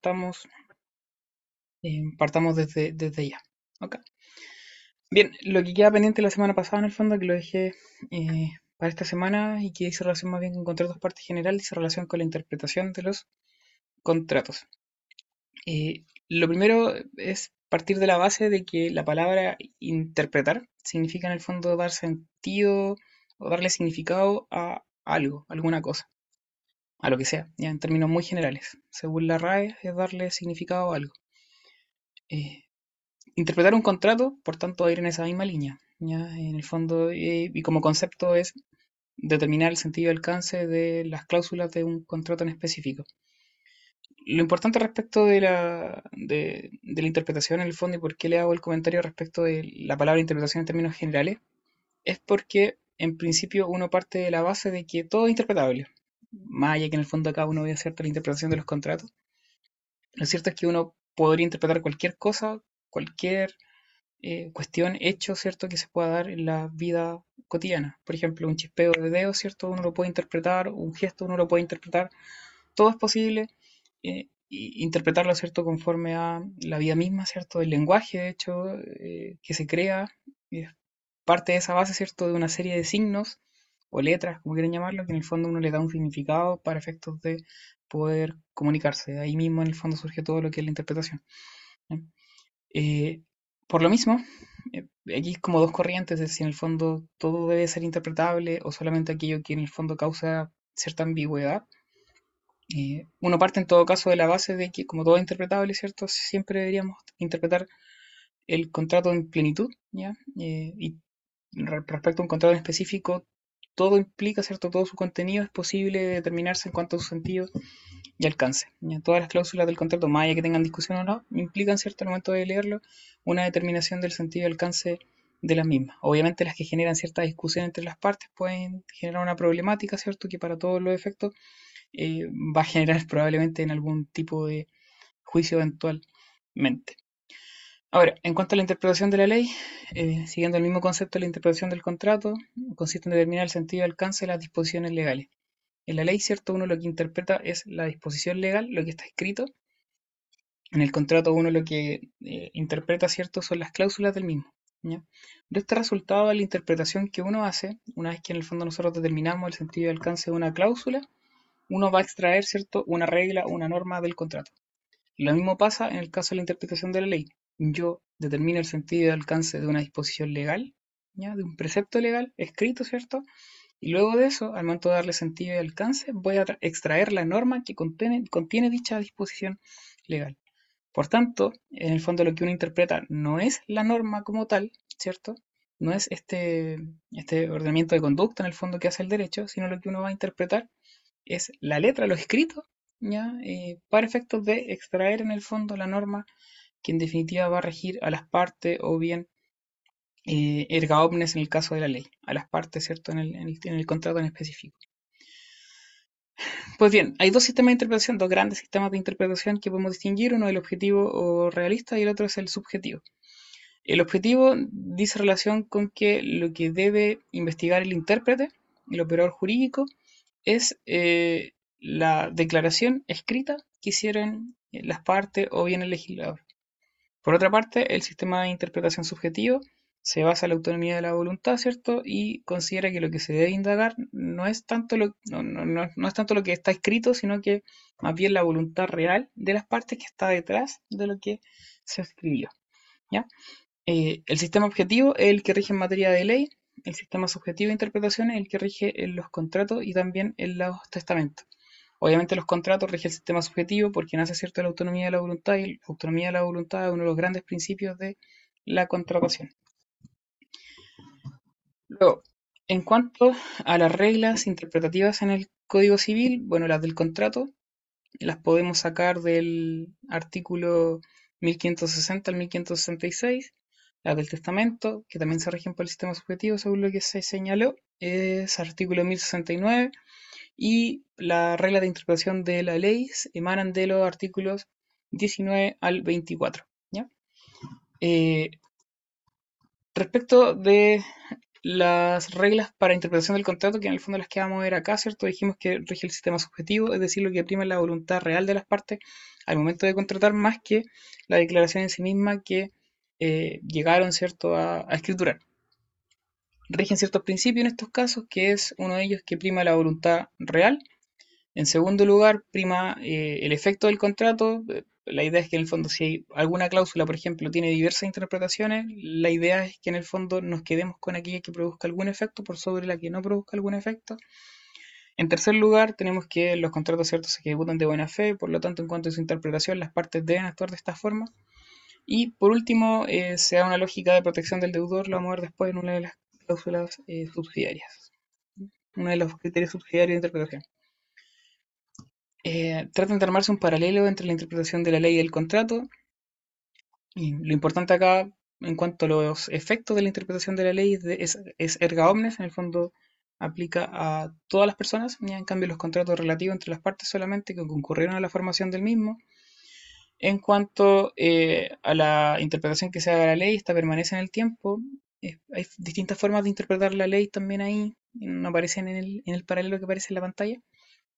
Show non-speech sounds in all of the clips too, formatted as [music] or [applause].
partamos, eh, partamos desde, desde ya. Bien, lo que queda pendiente la semana pasada, en el fondo, que lo dejé eh, para esta semana y que hice relación más bien con contratos partes generales, hice relación con la interpretación de los contratos. Eh, lo primero es partir de la base de que la palabra interpretar significa en el fondo dar sentido o darle significado a algo, alguna cosa, a lo que sea, ya en términos muy generales. Según la RAE es darle significado a algo. Eh, interpretar un contrato, por tanto, va a ir en esa misma línea. ¿ya? En el fondo, eh, y como concepto es determinar el sentido y alcance de las cláusulas de un contrato en específico. Lo importante respecto de la, de, la interpretación en el fondo y por qué le hago el comentario respecto de la palabra interpretación en términos generales, es porque en principio uno parte de la base de que todo es interpretable. Más allá que en el fondo acá uno ve cierta la interpretación de los contratos. Lo cierto es que uno podría interpretar cualquier cosa cualquier eh, cuestión, hecho, ¿cierto?, que se pueda dar en la vida cotidiana. Por ejemplo, un chispeo de dedo, ¿cierto?, uno lo puede interpretar, un gesto uno lo puede interpretar, todo es posible. Eh, interpretarlo, ¿cierto?, conforme a la vida misma, ¿cierto?, el lenguaje, hecho, eh, que se crea, parte de esa base, ¿cierto?, de una serie de signos o letras, como quieren llamarlo, que en el fondo uno le da un significado para efectos de poder comunicarse. ahí mismo en el fondo surge todo lo que es la interpretación. Eh, por lo mismo, eh, aquí como dos corrientes, es si en el fondo todo debe ser interpretable o solamente aquello que en el fondo causa cierta ambigüedad. Eh, uno parte en todo caso de la base de que como todo es interpretable, ¿cierto? Siempre deberíamos interpretar el contrato en plenitud, ¿ya? y respecto a un contrato en específico, todo implica, ¿cierto? Todo su contenido es posible determinarse en cuanto a su sentido y alcance. Todas las cláusulas del contrato, más allá que tengan discusión o no, implican, ¿cierto? Al momento de leerlo, una determinación del sentido y alcance de las mismas. Obviamente las que generan cierta discusión entre las partes pueden generar una problemática, ¿cierto? Que para todos los efectos eh, va a generar probablemente en algún tipo de juicio eventualmente. Ahora, en cuanto a la interpretación de la ley, eh, siguiendo el mismo concepto de la interpretación del contrato, consiste en determinar el sentido y alcance de las disposiciones legales. En la ley, ¿cierto? Uno lo que interpreta es la disposición legal, lo que está escrito. En el contrato uno lo que eh, interpreta, ¿cierto? Son las cláusulas del mismo. De este resultado la interpretación que uno hace, una vez que en el fondo nosotros determinamos el sentido y alcance de una cláusula, uno va a extraer, ¿cierto? Una regla, una norma del contrato. Lo mismo pasa en el caso de la interpretación de la ley yo determino el sentido y alcance de una disposición legal, ¿ya? de un precepto legal escrito, ¿cierto? Y luego de eso, al momento de darle sentido y alcance, voy a extraer la norma que contiene, dicha disposición legal. Por tanto, en el fondo lo que uno interpreta no es la norma como tal, ¿cierto? No es este, este ordenamiento de conducta en el fondo que hace el derecho, sino lo que uno va a interpretar es la letra, lo escrito, ¿ya? Eh, para efectos de extraer en el fondo la norma que en definitiva va a regir a las partes o bien eh, erga omnes en el caso de la ley, a las partes, ¿cierto?, en el, contrato en específico. Pues bien, hay dos sistemas de interpretación, dos grandes sistemas de interpretación que podemos distinguir, uno es el objetivo o realista y el otro es el subjetivo. El objetivo dice relación con que lo que debe investigar el intérprete, el operador jurídico, es eh, la declaración escrita que hicieron las partes o bien el legislador. Por otra parte, el sistema de interpretación subjetivo se basa en la autonomía de la voluntad, ¿cierto? Y considera que lo que se debe indagar no es tanto lo, no, es tanto lo que está escrito, sino que más bien la voluntad real de las partes que está detrás de lo que se escribió. ¿ya? Eh, el sistema objetivo es el que rige en materia de ley, el sistema subjetivo de interpretación es el que rige en los contratos y también en los testamentos. Obviamente los contratos rigen el sistema subjetivo porque nace cierta la autonomía de la voluntad y la autonomía de la voluntad es uno de los grandes principios de la contratación. Luego, en cuanto a las reglas interpretativas en el Código Civil, bueno, las del contrato las podemos sacar del artículo 1560 al 1566, las del testamento, que también se rigen por el sistema subjetivo según lo que se señaló, es artículo 1069 y la regla de interpretación de la ley emanan de los artículos 19 al 24. Eh, respecto de las reglas para interpretación del contrato, que en el fondo las que vamos a ver acá, ¿cierto? Dijimos que rige el sistema subjetivo, es decir, lo que prima es la voluntad real de las partes al momento de contratar más que la declaración en sí misma que eh, llegaron ¿cierto? A, a, escriturar. Rigen ciertos principios en estos casos, que es uno de ellos que prima la voluntad real. En segundo lugar, prima eh, el efecto del contrato. La idea es que en el fondo si hay alguna cláusula, por ejemplo, tiene diversas interpretaciones, la idea es que en el fondo nos quedemos con aquella que produzca algún efecto por sobre la que no produzca algún efecto. En tercer lugar, tenemos que los contratos ciertos se ejecutan de buena fe, por lo tanto, en cuanto a su interpretación, las partes deben actuar de esta forma. Y por último, eh, se da una lógica de protección del deudor, lo vamos a ver después en una de las cláusulas eh, subsidiarias, uno de los criterios subsidiarios de interpretación. Eh, tratan de armarse un paralelo entre la interpretación de la ley y el contrato. Y lo importante acá, en cuanto a los efectos de la interpretación de la ley, es, erga omnes, en el fondo aplica a todas las personas, en cambio los contratos relativos entre las partes solamente que concurrieron a la formación del mismo. En cuanto eh, a la interpretación que se haga de la ley, esta permanece en el tiempo. Hay distintas formas de interpretar la ley también ahí, no aparecen en el, en el paralelo que aparece en la pantalla,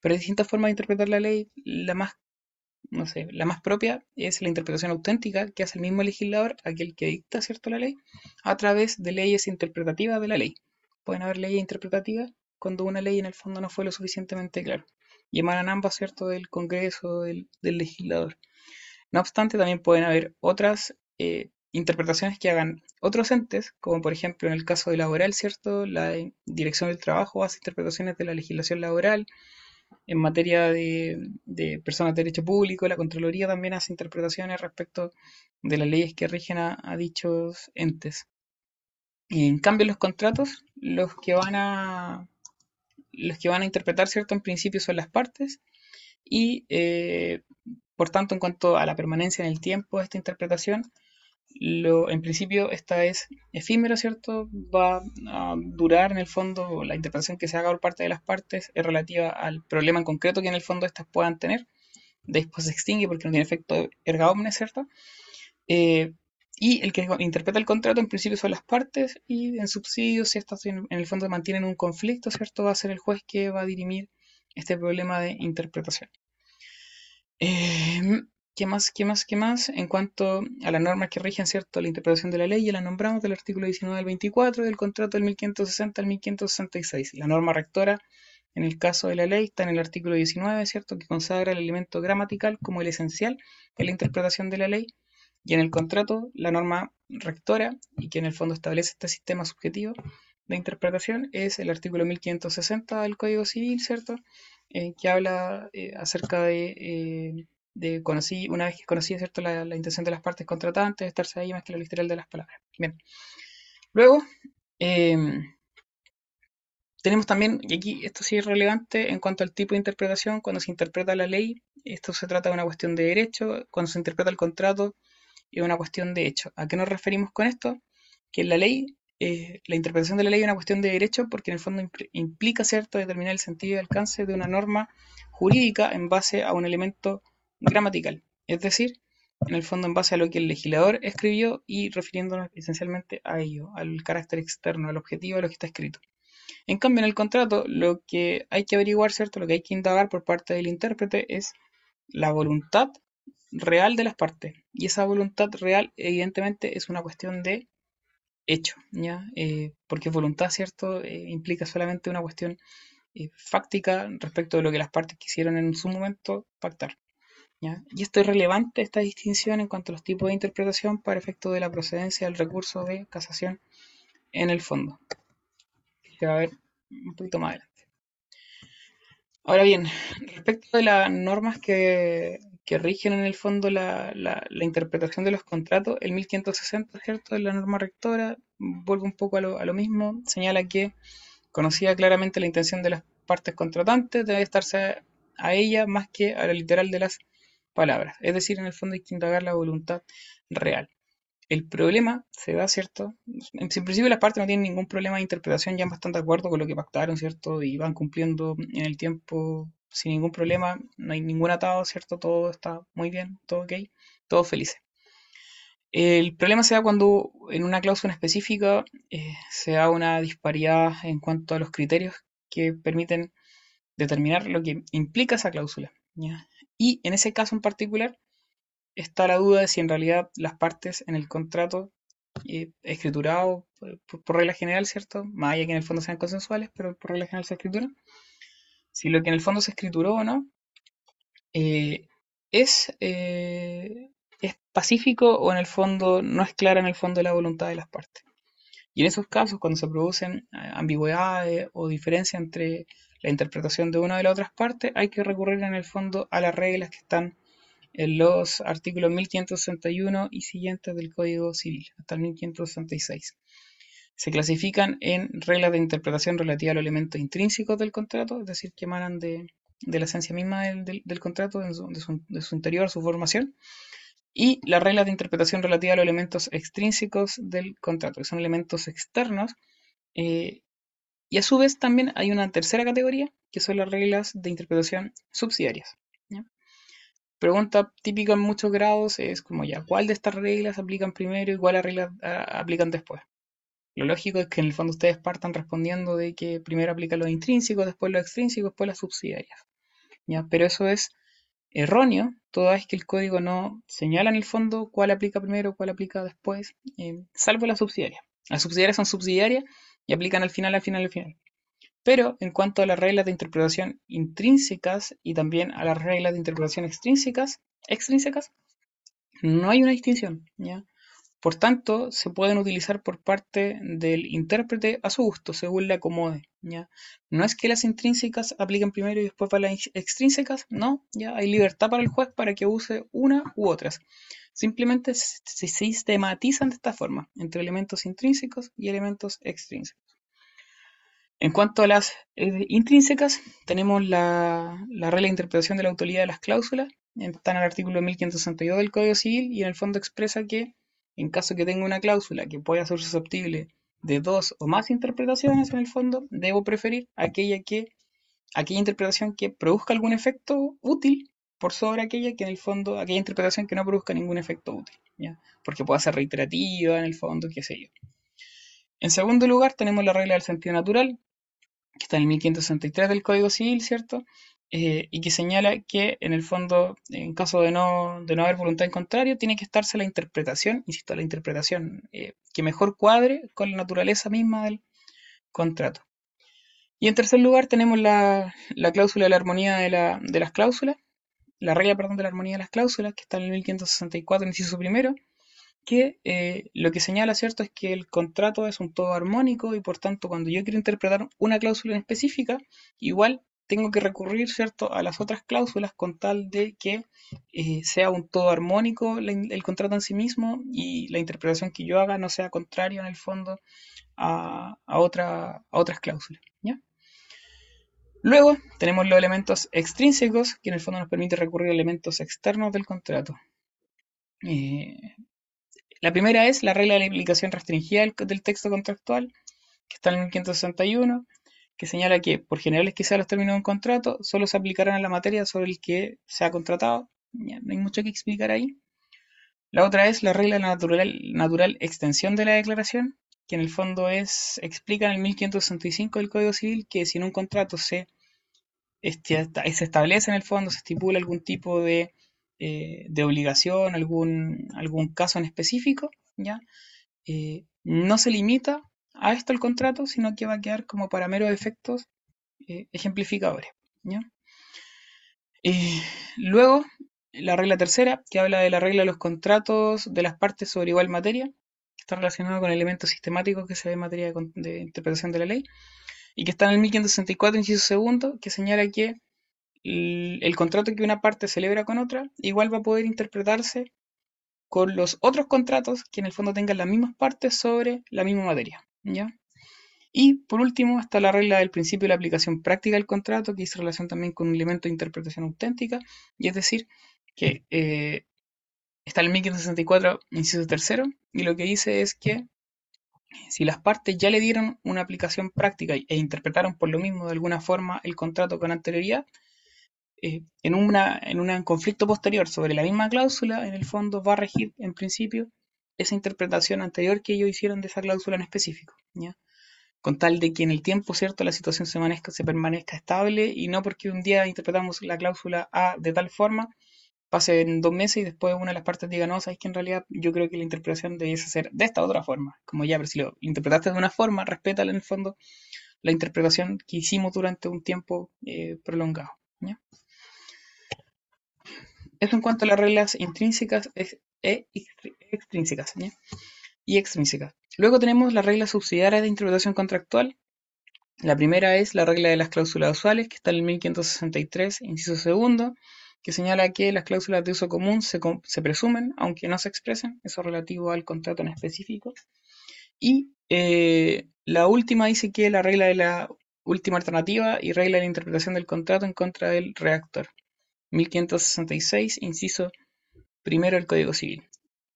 pero hay distintas formas de interpretar la ley. La más, no sé, la más propia es la interpretación auténtica que hace el mismo legislador, aquel que dicta cierto la ley, a través de leyes interpretativas de la ley pueden haber leyes interpretativas cuando una ley en el fondo no fue lo suficientemente clara. Y emanan ambas, ¿cierto?, del Congreso, del, del legislador. No obstante, también pueden haber otras eh, interpretaciones que hagan otros entes, como por ejemplo en el caso de laboral, ¿cierto? La Dirección del Trabajo hace interpretaciones de la legislación laboral. En materia de, personas de derecho público, la Contraloría también hace interpretaciones respecto de las leyes que rigen a, a dichos entes. Y en cambio los contratos, los que van a los que van a interpretar, ¿cierto? En principio son las partes y eh, por tanto en cuanto a la permanencia en el tiempo de esta interpretación, lo, en principio esta es efímero, ¿cierto? Va a durar en el fondo, la interpretación que se haga por parte de las partes es relativa al problema en concreto que en el fondo estas puedan tener. Después se extingue porque no tiene efecto erga omnes, ¿cierto? Eh, y el que interpreta el contrato en principio son las partes y en subsidios, si estas en, el fondo mantienen un conflicto, ¿cierto? Va a ser el juez que va a dirimir este problema de interpretación. Em, ¿Qué más? ¿Qué más? ¿Qué más? En cuanto a las normas que rigen, ¿cierto? La interpretación de la ley, ya la nombramos del artículo 19 al 24 del contrato del 1560 al 1566. La norma rectora, en el caso de la ley, está en el artículo 19, ¿cierto? Que consagra el elemento gramatical como el esencial en la interpretación de la ley y en el contrato, la norma rectora, y que en el fondo establece este sistema subjetivo de interpretación, es el artículo 1560 del Código Civil, ¿cierto? Eh, que habla eh, acerca de, eh, de conocí, una vez que conocía, ¿cierto?, la, intención de las partes contratantes, estarse ahí más que lo literal de las palabras. Bien. Luego, em, tenemos también, y aquí esto sí es relevante en cuanto al tipo de interpretación, cuando se interpreta la ley, esto se trata de una cuestión de derecho, cuando se interpreta el contrato, es una cuestión de hecho. ¿A qué nos referimos con esto? Que la ley, eh, la interpretación de la ley es una cuestión de derecho porque en el fondo implica, ¿cierto?, determinar el sentido y alcance de una norma jurídica en base a un elemento gramatical. Es decir, en el fondo en base a lo que el legislador escribió y refiriéndonos esencialmente a ello, al carácter externo, al objetivo de lo que está escrito. En cambio, en el contrato, lo que hay que averiguar, ¿cierto? Lo que hay que indagar por parte del intérprete es la voluntad real de las partes. Y esa voluntad real, evidentemente, es una cuestión de hecho, ¿ya? Eh, porque voluntad, ¿cierto?, eh, implica solamente una cuestión eh, fáctica respecto de lo que las partes quisieron en su momento pactar. ¿Ya? Y esto es relevante, esta distinción en cuanto a los tipos de interpretación para efecto de la procedencia del recurso de casación en el fondo. Se va a ver un poquito más adelante. Ahora bien, respecto de las normas que rigen en el fondo la, la, interpretación de los contratos, el 1560, ¿cierto? De la norma rectora, vuelve un poco a lo, a lo mismo, señala que conocía claramente la intención de las partes contratantes, debe estarse a ella más que a la literal de las palabras. Es decir, en el fondo hay que indagar la voluntad real. El problema se da, ¿cierto? En principio las partes no tienen ningún problema de interpretación, ya bastante de acuerdo con lo que pactaron, ¿cierto? Y van cumpliendo en el tiempo sin ningún problema, no hay ningún atado, ¿cierto? Todo está muy bien, todo ok, todo feliz. El problema se da cuando en una cláusula específica eh, se da una disparidad en cuanto a los criterios que permiten determinar lo que implica esa cláusula. ¿ya? Y en ese caso en particular, está la duda de si en realidad las partes en el contrato eh, escriturado por, regla general, ¿cierto? Más allá que en el fondo sean consensuales, pero por regla general se escritura. Si lo que en el fondo se escrituró o no eh, es, eh, es pacífico o en el fondo no es clara en el fondo la voluntad de las partes. Y en esos casos, cuando se producen ambigüedades o diferencias entre la interpretación de una de las otras partes, hay que recurrir en el fondo a las reglas que están en los artículos 1561 y siguientes del Código Civil, hasta el 1566. Se clasifican en reglas de interpretación relativas a los elementos intrínsecos del contrato, es decir, que emanan de, la esencia misma del, contrato, de su, interior, su formación, y las reglas de interpretación relativas a los elementos extrínsecos del contrato, que son elementos externos. Eh, y a su vez también hay una tercera categoría, que son las reglas de interpretación subsidiarias. Pregunta típica en muchos grados es como ya, ¿cuál de estas reglas aplican primero y cuáles reglas ah, aplican después? Lo lógico es que en el fondo ustedes partan respondiendo de que primero aplica los intrínsecos, después los extrínsecos, después las subsidiarias. Pero eso es erróneo, toda vez que el código no señala en el fondo cuál aplica primero, cuál aplica después, eh, salvo las subsidiarias. Las subsidiarias son subsidiarias y aplican al final, al final, al final. Pero en cuanto a las reglas de interpretación intrínsecas y también a las reglas de interpretación extrínsecas, extrínsecas, no hay una distinción, ¿ya? Por tanto, se pueden utilizar por parte del intérprete a su gusto, según le acomode, ¿ya? No es que las intrínsecas apliquen primero y después para las extrínsecas, no, ya hay libertad para el juez para que use una u otras. Simplemente se sistematizan de esta forma, entre elementos intrínsecos y elementos extrínsecos. En cuanto a las eh, intrínsecas, tenemos la, regla de interpretación de la autoridad de las cláusulas. Está en el artículo 1562 del Código Civil y en el fondo expresa que en caso que tenga una cláusula que pueda ser susceptible de dos o más interpretaciones en el fondo, debo preferir aquella que aquella interpretación que produzca algún efecto útil por sobre aquella que en el fondo, aquella interpretación que no produzca ningún efecto útil, ¿ya? porque pueda ser reiterativa en el fondo, qué sé yo. En segundo lugar, tenemos la regla del sentido natural, que está en el 1563 del Código Civil, ¿cierto? Eh, y que señala que en el fondo, en caso de no, de no haber voluntad en contrario, tiene que estarse la interpretación, insisto, la interpretación eh, que mejor cuadre con la naturaleza misma del contrato. Y en tercer lugar tenemos la, cláusula de la armonía de, de, las cláusulas, la regla, perdón, de la armonía de las cláusulas, que está en el 1564, inciso primero, que eh, lo que señala, ¿cierto?, es que el contrato es un todo armónico y por tanto cuando yo quiero interpretar una cláusula en específica, igual tengo que recurrir, ¿cierto?, a las otras cláusulas con tal de que eh, sea un todo armónico el, contrato en sí mismo y la interpretación que yo haga no sea contraria en el fondo a, otra, a otras cláusulas. Luego tenemos los elementos extrínsecos, que en el fondo nos permite recurrir a elementos externos del contrato. Eh, la primera es la regla de la aplicación restringida del, texto contractual, que está en el 1561, que señala que, por generales que sean los términos de un contrato, solo se aplicarán a la materia sobre el que se ha contratado. no hay mucho que explicar ahí. La otra es la regla de la natural extensión de la declaración, que en el fondo es, explica en el 1565 del Código Civil que si en un contrato se, este, se establece en el fondo, se estipula algún tipo de eh, de obligación, algún, algún caso en específico, ¿ya? Eh, no se limita a esto el contrato, sino que va a quedar como para meros efectos eh, ejemplificadores. luego, la regla tercera, que habla de la regla de los contratos de las partes sobre igual materia, está relacionado con elementos sistemáticos que se ve en materia de, interpretación de la ley, y que está en el 1564, inciso segundo, que señala que el, contrato que una parte celebra con otra, igual va a poder interpretarse con los otros contratos que en el fondo tengan las mismas partes sobre la misma materia. ¿ya? Y por último está la regla del principio de la aplicación práctica del contrato, que dice relación también con un elemento de interpretación auténtica, y es decir, que eh, está el 1564, inciso tercero, y lo que dice es que si las partes ya le dieron una aplicación práctica e interpretaron por lo mismo de alguna forma el contrato con anterioridad, eh, en, una, en un conflicto posterior sobre la misma cláusula, en el fondo va a regir en principio esa interpretación anterior que ellos hicieron de esa cláusula en específico. Con tal de que en el tiempo, ¿cierto?, la situación se, se permanezca estable y no porque un día interpretamos la cláusula A de tal forma, pasen dos meses y después una de las partes diga, no, sabes que en realidad yo creo que la interpretación debiese ser de esta otra forma. Como ya, pero si lo interpretaste de una forma, respétala en el fondo la interpretación que hicimos durante un tiempo eh, prolongado. Eso en cuanto a las reglas intrínsecas e extrínsecas y extrínsecas. Luego tenemos las reglas subsidiarias de interpretación contractual. La primera es la regla de las cláusulas usuales, que está en el 1563, inciso segundo, que señala que las cláusulas de uso común se, presumen, aunque no se expresen, eso relativo al contrato en específico. Y eh, la última dice que la regla de la última alternativa y regla de la interpretación del contrato en contra del reactor. 1566, inciso primero del Código Civil.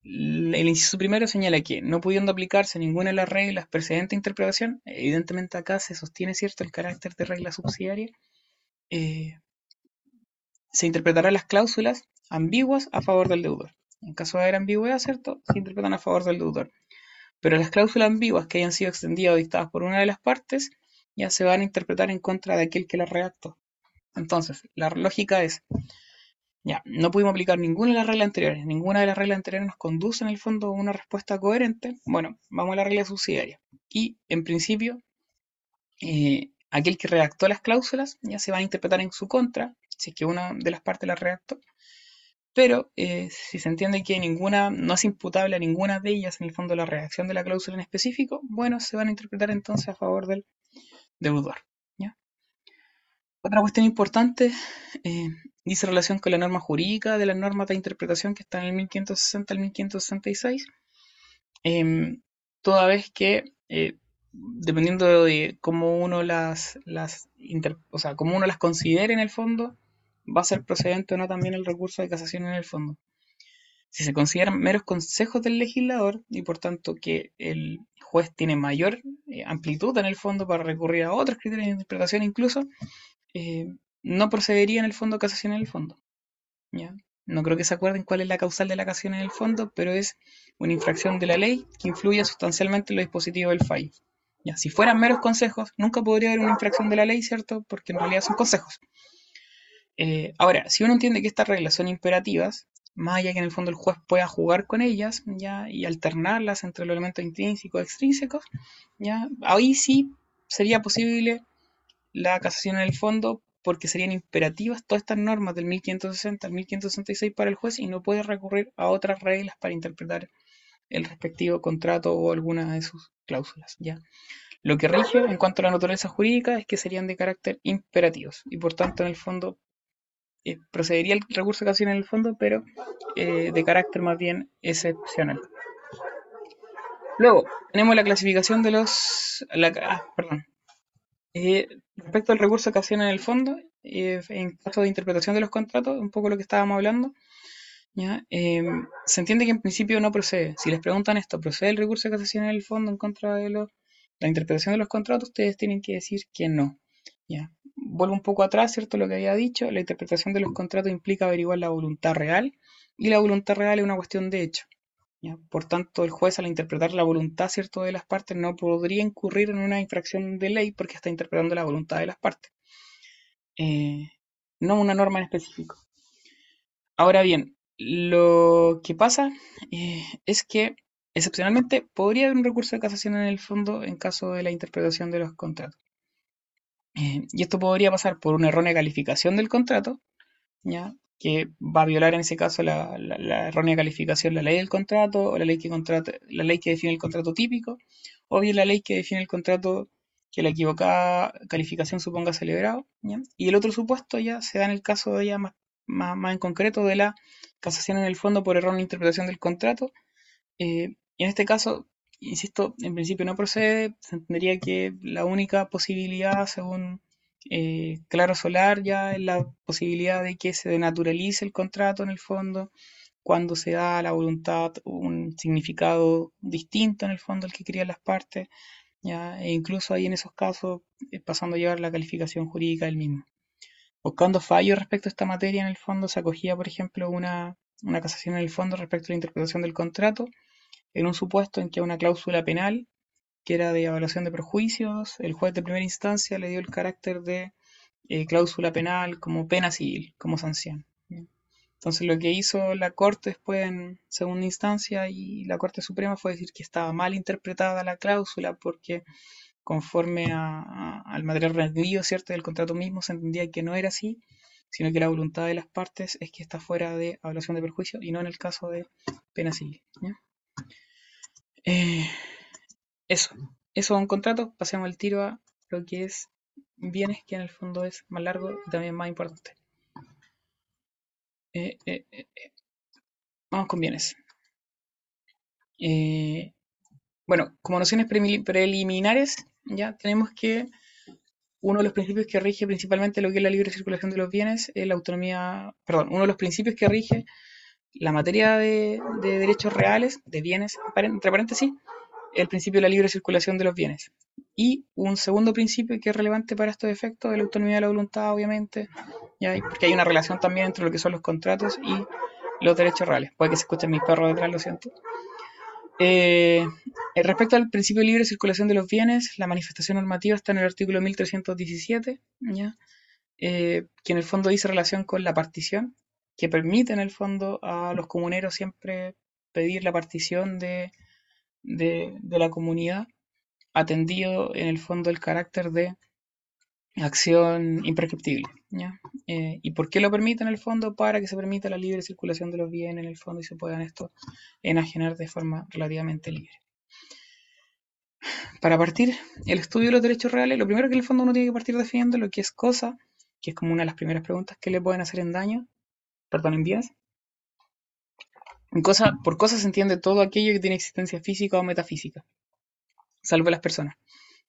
El inciso primero señala que, no pudiendo aplicarse ninguna de las reglas precedentes de interpretación, evidentemente acá se sostiene cierto el carácter de regla subsidiaria, eh, se interpretarán las cláusulas ambiguas a favor del deudor. En caso de haber ambigüedad, ¿cierto? Se interpretan a favor del deudor. Pero las cláusulas ambiguas que hayan sido extendidas o dictadas por una de las partes ya se van a interpretar en contra de aquel que las redactó. Entonces, la lógica es, ya, no pudimos aplicar ninguna de las reglas anteriores, ninguna de las reglas anteriores nos conduce en el fondo a una respuesta coherente, bueno, vamos a la regla subsidiaria. Y, en principio, eh, aquel que redactó las cláusulas ya se va a interpretar en su contra, si es que una de las partes las redactó, pero eh, si se entiende que ninguna no es imputable a ninguna de ellas en el fondo la redacción de la cláusula en específico, bueno, se van a interpretar entonces a favor del deudor. Otra cuestión importante eh, dice relación con la norma jurídica de las normas de interpretación que están en el 1560 al 1566, em, toda vez que eh, dependiendo de cómo uno las, las o sea, cómo uno las considere en el fondo, va a ser procedente o no también el recurso de casación en el fondo. Si se consideran meros consejos del legislador y por tanto que el juez tiene mayor eh, amplitud en el fondo para recurrir a otros criterios de interpretación incluso, eh, no procedería en el fondo casación en el fondo. ¿ya? No creo que se acuerden cuál es la causal de la casación en el fondo, pero es una infracción de la ley que influye sustancialmente en los dispositivos del fallo. ¿ya? Si fueran meros consejos, nunca podría haber una infracción de la ley, ¿cierto? Porque en realidad son consejos. Eh, ahora, si uno entiende que estas reglas son imperativas, más allá que en el fondo el juez pueda jugar con ellas ¿ya? y alternarlas entre los elementos intrínsecos y extrínsecos, ¿ya? ahí sí sería posible la casación en el fondo porque serían imperativas todas estas normas del 1560 al 1566 para el juez y no puede recurrir a otras reglas para interpretar el respectivo contrato o alguna de sus cláusulas. ¿ya? Lo que rige en cuanto a la naturaleza jurídica es que serían de carácter imperativos y por tanto en el fondo eh, procedería el recurso de casación en el fondo, pero eh, de carácter más bien excepcional. Luego, tenemos la clasificación de los... ah, perdón. Eh, respecto al recurso de casación en el fondo, en caso de interpretación de los contratos, un poco lo que estábamos hablando, ¿ya? se entiende que en principio no procede. Si les preguntan esto, ¿procede el recurso de casación en el fondo en contra de la interpretación de los contratos? Ustedes tienen que decir que no. ¿ya? Vuelvo un poco atrás, ¿cierto? Lo que había dicho, la interpretación de los contratos implica averiguar la voluntad real y la voluntad real es una cuestión de hecho. Por tanto, el juez al interpretar la voluntad, ¿cierto?, de las partes no podría incurrir en una infracción de ley porque está interpretando la voluntad de las partes, eh, no una norma en específico. Ahora bien, lo que pasa eh, es que excepcionalmente podría haber un recurso de casación en el fondo en caso de la interpretación de los contratos. Eh, y esto podría pasar por una errónea calificación del contrato, ¿ya? que va a violar en ese caso la, errónea calificación, la ley del contrato, o la ley, que la ley que define el contrato típico, o bien la ley que define el contrato que la equivocada calificación suponga celebrado. Y el otro supuesto ya se da en el caso ya más, más, en concreto de la casación en el fondo por errónea interpretación del contrato. Eh, y en este caso insisto, en principio no procede, se entendería que la única posibilidad, según eh, Claro Solar, ya es la posibilidad de que se denaturalice el contrato en el fondo, cuando se da a la voluntad un significado distinto en el fondo al que querían las partes, ya, e incluso ahí en esos casos eh, pasando a llevar la calificación jurídica del mismo. Buscando fallos respecto a esta materia, en el fondo se acogía, por ejemplo, una, una casación en el fondo respecto a la interpretación del contrato, en un supuesto en que una cláusula penal, que era de evaluación de perjuicios, el juez de primera instancia le dio el carácter de eh, cláusula penal como pena civil, como sanción. Entonces lo que hizo la Corte después en segunda instancia y la Corte Suprema fue decir que estaba mal interpretada la cláusula porque conforme al material rendido, ¿cierto?, del contrato mismo se entendía que no era así, sino que la voluntad de las partes es que está fuera de evaluación de perjuicio y no en el caso de pena civil. Eh, eso, eso es un contrato, pasemos el tiro a lo que es bienes, que en el fondo es más largo y también más importante. Eh, eh, vamos con bienes. bueno, como nociones preliminares, ya tenemos que uno de los principios que rige principalmente lo que es la libre circulación de los bienes es la autonomía, perdón, uno de los principios que rige la materia de, derechos reales, de bienes, entre paréntesis, el principio de la libre circulación de los bienes. Y un segundo principio que es relevante para estos efectos es la autonomía de la voluntad, obviamente, ¿ya? porque hay una relación también entre lo que son los contratos y los derechos reales. Puede que se escuchen mis perros detrás, lo siento. Eh, respecto al principio de libre circulación de los bienes, la manifestación normativa está en el artículo 1317, ¿ya? Eh, que en el fondo dice relación con la partición, que permite en el fondo a los comuneros siempre pedir la partición de, de, la comunidad, atendido en el fondo el carácter de acción imprescriptible. Eh, ¿Y por qué lo permite en el fondo? Para que se permita la libre circulación de los bienes en el fondo y se puedan esto enajenar de forma relativamente libre. Para partir el estudio de los derechos reales, lo primero que en el fondo uno tiene que partir definiendo lo que es cosa, que es como una de las primeras preguntas que le pueden hacer en daño, perdón, en bienes. cosa, por cosa se entiende todo aquello que tiene existencia física o metafísica, salvo las personas.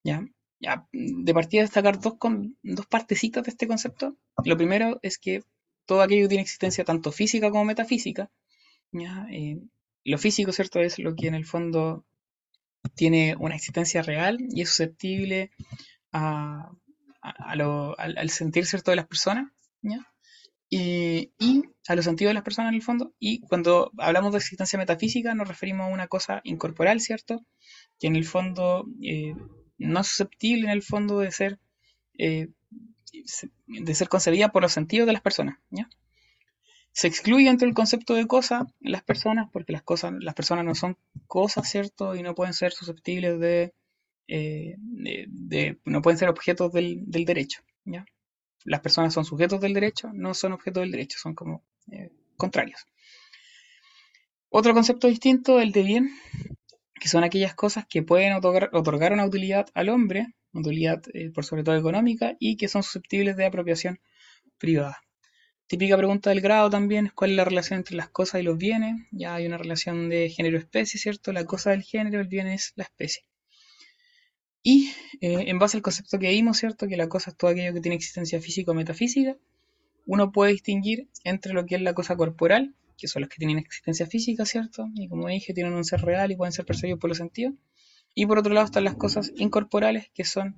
¿ya? Ya, de partida destacar dos, con, dos partecitas de este concepto. Lo primero es que todo aquello que tiene existencia tanto física como metafísica, ¿ya? Eh, lo físico, ¿cierto? Es lo que en el fondo tiene una existencia real y es susceptible a, al, sentir, ¿cierto? de las personas, ¿ya? Y, a los sentidos de las personas en el fondo. Y cuando hablamos de existencia metafísica nos referimos a una cosa incorporal, ¿cierto? Que en el fondo eh, no es susceptible en el fondo de ser, eh, de ser concebida por los sentidos de las personas. ¿ya? Se excluye entre el concepto de cosa las personas, porque las, cosas, las personas no son cosas, ¿cierto? Y no pueden ser susceptibles de, eh, de, no pueden ser objetos del, del, derecho. ¿ya? Las personas son sujetos del derecho, no son objetos del derecho, son como eh, contrarios. Otro concepto distinto, el de bien, que son aquellas cosas que pueden otorgar, una utilidad al hombre, utilidad eh, por sobre todo económica, y que son susceptibles de apropiación privada. Típica pregunta del grado también es cuál es la relación entre las cosas y los bienes. Ya hay una relación de género-especie, ¿cierto? La cosa del género, el bien es la especie. Y eh, en base al concepto que vimos, ¿cierto? Que la cosa es todo aquello que tiene existencia física o metafísica, uno puede distinguir entre lo que es la cosa corporal, que son los que tienen existencia física, ¿cierto? Y como dije, tienen un ser real y pueden ser percibidos por los sentidos. Y por otro lado están las cosas incorporales, que son,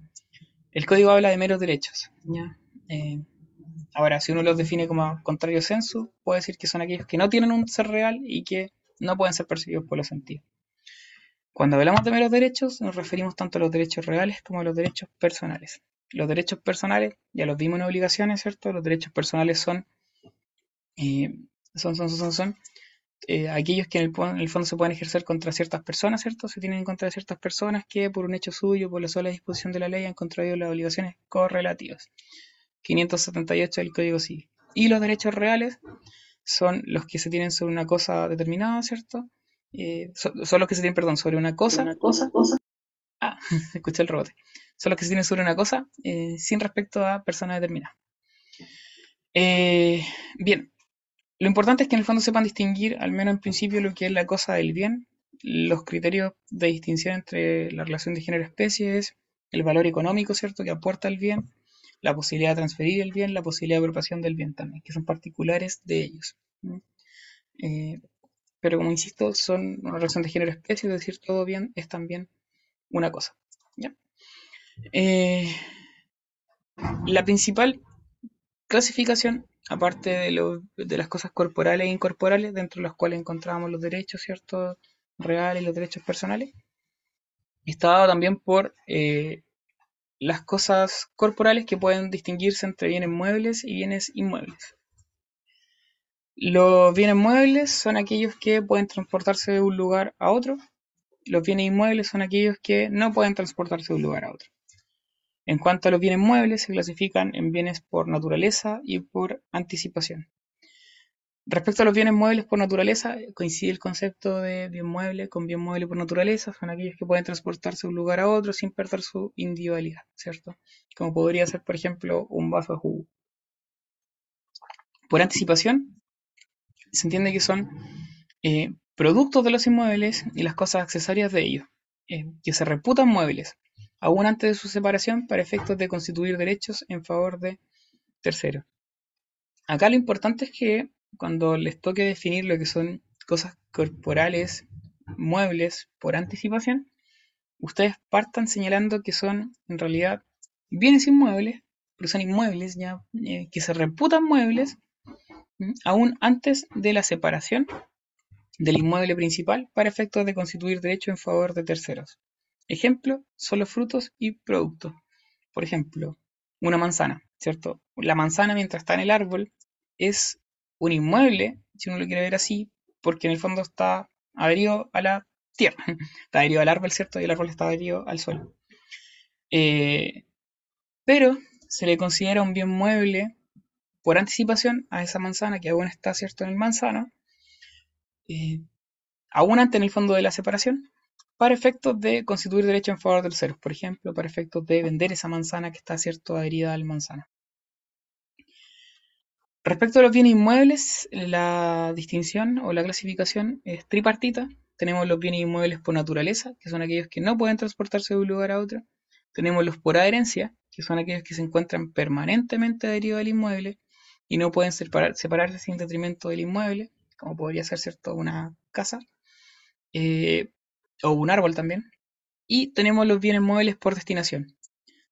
el código habla de meros derechos. Eh, ahora, si uno los define como contrario sensu, puede decir que son aquellos que no tienen un ser real y que no pueden ser percibidos por los sentidos. Cuando hablamos de meros derechos, nos referimos tanto a los derechos reales como a los derechos personales. Los derechos personales, ya los vimos en obligaciones, ¿cierto? Los derechos personales son eh, son, son, son, son eh, aquellos que en el, fondo se pueden ejercer contra ciertas personas, ¿cierto? Se tienen en contra de ciertas personas que por un hecho suyo, por la sola disposición de la ley, han contraído las obligaciones correlativas. 578 del Código Civil. Y los derechos reales son los que se tienen sobre una cosa determinada, ¿cierto? Eh, son, los que se tienen, perdón, sobre una cosa. Una cosa, cosa. Ah, [laughs] escuché el rebote. Son los que se tienen sobre una cosa eh, sin respecto a persona determinada. bien, lo importante es que en el fondo sepan distinguir, al menos en principio, lo que es la cosa del bien, los criterios de distinción entre la relación de género-especie es el valor económico, ¿cierto?, que aporta el bien, la posibilidad de transferir el bien, la posibilidad de apropiación del bien también, que son particulares de ellos. Eh, pero como insisto, son una relación de género-especie, es decir, todo bien es también una cosa. Eh, la principal clasificación aparte de, las cosas corporales e incorporales, dentro de las cuales encontramos los derechos, ¿cierto? Reales los derechos personales. Está dado también por eh, las cosas corporales que pueden distinguirse entre bienes muebles y bienes inmuebles. Los bienes muebles son aquellos que pueden transportarse de un lugar a otro. Los bienes inmuebles son aquellos que no pueden transportarse de un lugar a otro. En cuanto a los bienes muebles, se clasifican en bienes por naturaleza y por anticipación. Respecto a los bienes muebles por naturaleza, coincide el concepto de bien mueble con bien mueble por naturaleza, son aquellos que pueden transportarse de un lugar a otro sin perder su individualidad, ¿cierto? Como podría ser, por ejemplo, un vaso de jugo. Por anticipación, se entiende que son eh, productos de los inmuebles y las cosas accesorias de ellos, eh, que se reputan muebles, aún antes de su separación para efectos de constituir derechos en favor de terceros. Acá lo importante es que cuando les toque definir lo que son cosas corporales, muebles, por anticipación, ustedes partan señalando que son en realidad bienes inmuebles, pero son inmuebles ya, eh, que se reputan muebles, aún antes de la separación del inmueble principal para efectos de constituir derecho en favor de terceros. Ejemplo, son los frutos y productos. Por ejemplo, una manzana, ¿cierto? La manzana mientras está en el árbol es un inmueble, si uno lo quiere ver así, porque en el fondo está adherido a la tierra, [laughs] está adherido al árbol, ¿cierto? Y el árbol está adherido al suelo. Eh, pero se le considera un bien mueble por anticipación a esa manzana que aún está, ¿cierto?, en el manzano, eh, aún antes en el fondo de la separación, para efectos de constituir derecho en favor de terceros, por ejemplo, para efectos de vender esa manzana que está, ¿cierto?, adherida al manzano. Respecto a los bienes inmuebles, la distinción o la clasificación es tripartita. Tenemos los bienes inmuebles por naturaleza, que son aquellos que no pueden transportarse de un lugar a otro. Tenemos los por adherencia, que son aquellos que se encuentran permanentemente adheridos al inmueble y no pueden separarse sin detrimento del inmueble, como podría ser cierto una casa eh, o un árbol también. Y tenemos los bienes muebles por destinación.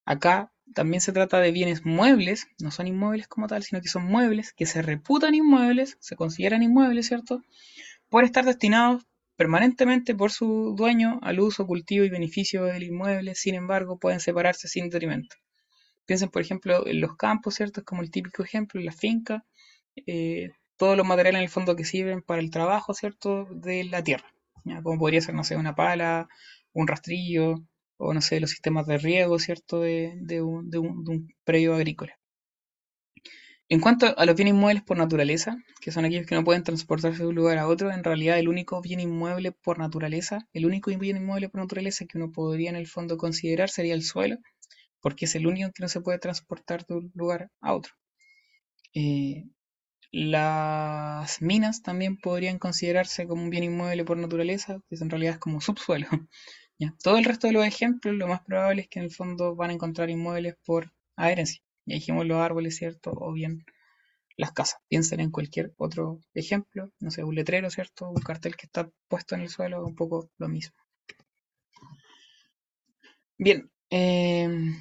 Acá también se trata de bienes muebles, no son inmuebles como tal, sino que son muebles que se reputan inmuebles, se consideran inmuebles, ¿cierto? Por estar destinados permanentemente por su dueño al uso, cultivo y beneficio del inmueble, sin embargo, pueden separarse sin detrimento. Piensen, por ejemplo, en los campos, ¿cierto? Es como el típico ejemplo, la finca, eh, todos los materiales en el fondo que sirven para el trabajo, ¿cierto? De la tierra, como podría ser, no sé, una pala, un rastrillo, o no sé, los sistemas de riego, ¿cierto?, de, un, de, predio agrícola. En cuanto a los bienes inmuebles por naturaleza, que son aquellos que no pueden transportarse de un lugar a otro, en realidad el único bien inmueble por naturaleza, el único bien inmueble por naturaleza que uno podría en el fondo considerar sería el suelo, porque es el único que no se puede transportar de un lugar a otro. Eh, las minas también podrían considerarse como un bien inmueble por naturaleza, que en realidad es como subsuelo. [laughs] Todo el resto de los ejemplos, lo más probable es que en el fondo van a encontrar inmuebles por adherencia. Ya dijimos los árboles, ¿cierto? O bien las casas. Piensen en cualquier otro ejemplo, no sé, un letrero, ¿cierto? Un cartel que está puesto en el suelo, un poco lo mismo. Bien. Em,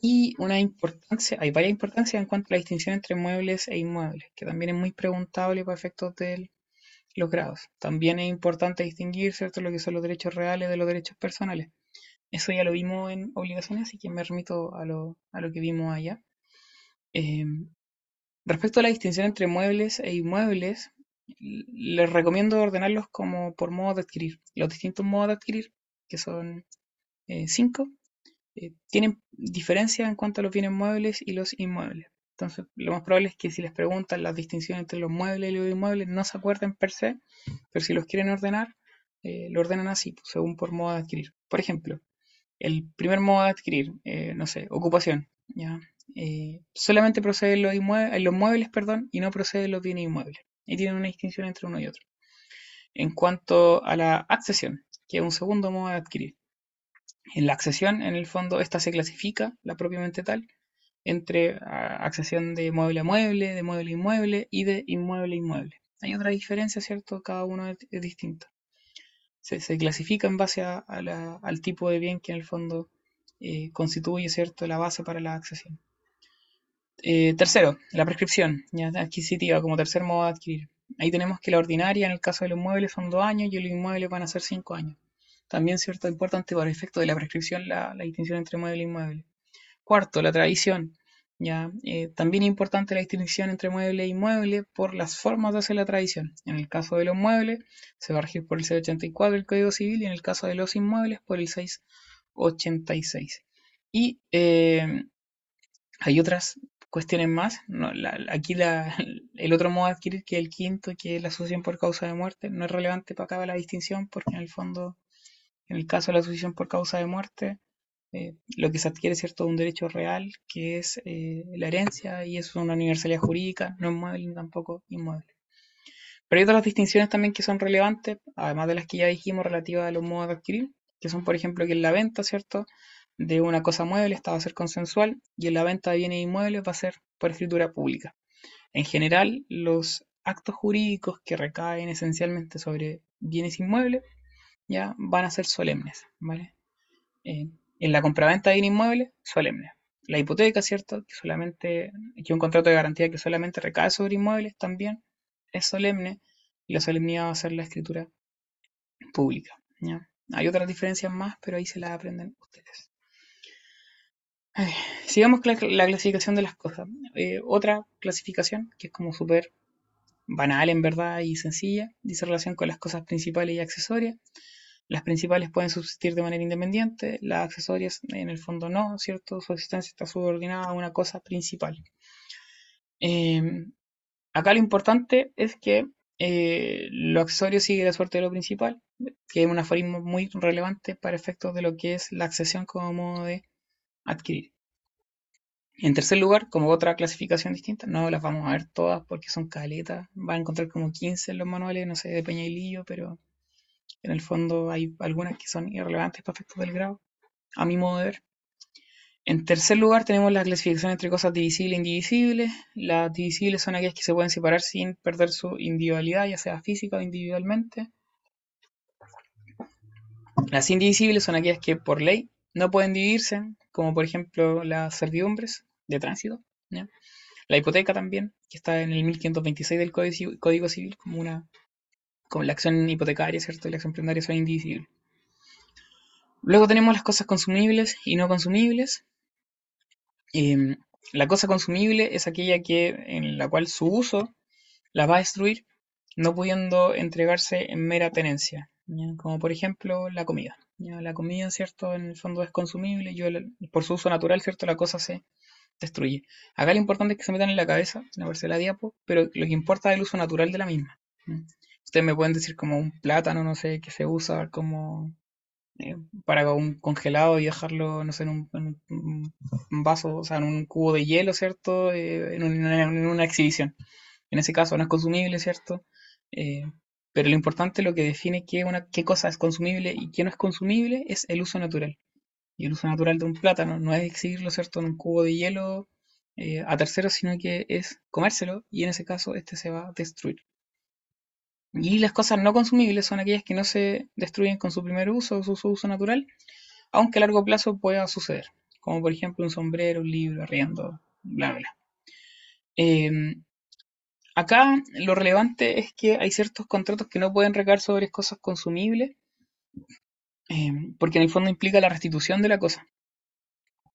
y una importancia, hay varias importancias en cuanto a la distinción entre muebles e inmuebles, que también es muy preguntable para efectos del los grados. También es importante distinguir, ¿cierto?, lo que son los derechos reales de los derechos personales. Eso ya lo vimos en obligaciones, así que me remito a lo, que vimos allá. Em, respecto a la distinción entre muebles e inmuebles, les recomiendo ordenarlos como por modo de adquirir. Los distintos modos de adquirir, que son eh, cinco, eh, tienen diferencia en cuanto a los bienes muebles y los inmuebles. Entonces, lo más probable es que si les preguntan la distinción entre los muebles y los inmuebles, no se acuerden per se, pero si los quieren ordenar, eh, lo ordenan así, pues, según por modo de adquirir. Por ejemplo, el primer modo de adquirir, eh, no sé, ocupación, ¿ya? Solamente procede los, en los muebles perdón, y no procede los bienes inmuebles. Y tienen una distinción entre uno y otro. En cuanto a la accesión, que es un segundo modo de adquirir. En la accesión, en el fondo, esta se clasifica, la propiamente tal, entre accesión de mueble a mueble, de mueble a inmueble y de inmueble a inmueble. Hay otra diferencia, ¿cierto? Cada uno es, distinto. Se, clasifica en base al tipo de bien que en el fondo eh, constituye, ¿cierto?, la base para la accesión. Eh, tercero, la prescripción ya adquisitiva como tercer modo de adquirir. Ahí tenemos que la ordinaria en el caso de los muebles son dos años y los inmuebles van a ser cinco años. También, cierto, importante por efecto de la prescripción la, la distinción entre mueble e inmueble. Cuarto, la tradición. ¿ya? Eh, también es importante la distinción entre mueble e inmueble por las formas de hacer la tradición. En el caso de los muebles, se va a regir por el 684 del Código Civil y en el caso de los inmuebles por el 686. Y eh, hay otras cuestiones más. aquí el otro modo de adquirir, que es el quinto, que es la asociación por causa de muerte, no es relevante para acá la distinción porque en el fondo, en el caso de la asociación por causa de muerte, eh, lo que se adquiere es cierto un derecho real, que es eh, la herencia, y eso es una universalidad jurídica, no es mueble ni tampoco inmueble. Pero hay otras distinciones también que son relevantes, además de las que ya dijimos relativas a los modos de adquirir, que son, por ejemplo, que en la venta, ¿cierto? De una cosa mueble, esta va a ser consensual, y en la venta de bienes inmuebles va a ser por escritura pública. En general, los actos jurídicos que recaen esencialmente sobre bienes inmuebles ya van a ser solemnes, ¿vale? En la compraventa de un inmueble, solemne. La hipoteca, ¿cierto? Que solamente, que un contrato de garantía que solamente recae sobre inmuebles también es solemne y la solemnidad va a ser la escritura pública. Hay otras diferencias más, pero ahí se las aprenden ustedes. sigamos con la, clasificación de las cosas. Eh, otra clasificación, que es como súper banal en verdad y sencilla, dice relación con las cosas principales y accesorias. Las principales pueden subsistir de manera independiente, las accesorias en el fondo no, ¿cierto? Su existencia está subordinada a una cosa principal. Em, acá lo importante es que eh, lo accesorio sigue la suerte de lo principal, que es un aforismo muy relevante para efectos de lo que es la accesión como modo de adquirir. En tercer lugar, como otra clasificación distinta, no las vamos a ver todas porque son caletas, van a encontrar como 15 en los manuales, no sé, de Peña y Lillo, pero en el fondo hay algunas que son irrelevantes para efectos del grado, a mi modo de ver. En tercer lugar tenemos la clasificación entre cosas divisibles e indivisibles. Las divisibles son aquellas que se pueden separar sin perder su individualidad, ya sea física o individualmente. Las indivisibles son aquellas que por ley no pueden dividirse, como por ejemplo las servidumbres de tránsito. La hipoteca también, que está en el 1526 del Código Civil como una como la acción hipotecaria, ¿cierto? La acción prendaria son indivisibles. Luego tenemos las cosas consumibles y no consumibles. Em, la cosa consumible es aquella que, en la cual su uso la va a destruir, no pudiendo entregarse en mera tenencia, como por ejemplo la comida. La comida, ¿cierto? En el fondo es consumible, yo, por su uso natural, ¿cierto? La cosa se destruye. Acá lo importante es que se metan en la cabeza, en la diapo, pero lo que importa es el uso natural de la misma. Ustedes me pueden decir como un plátano, no sé, que se usa como eh, para un congelado y dejarlo, no sé, en un, vaso, o sea, en un cubo de hielo, ¿cierto? Eh, en, una, exhibición. En ese caso no es consumible, ¿cierto? Eh, pero lo importante, lo que define qué, qué cosa es consumible y qué no es consumible, es el uso natural. Y el uso natural de un plátano no es exhibirlo, ¿cierto?, en un cubo de hielo a terceros, sino que es comérselo y en ese caso este se va a destruir. Y las cosas no consumibles son aquellas que no se destruyen con su primer uso o su, uso natural, aunque a largo plazo pueda suceder, como por ejemplo un sombrero, un libro, arriendo, bla, bla. Em, acá lo relevante es que hay ciertos contratos que no pueden recaer sobre cosas consumibles, em, porque en el fondo implica la restitución de la cosa.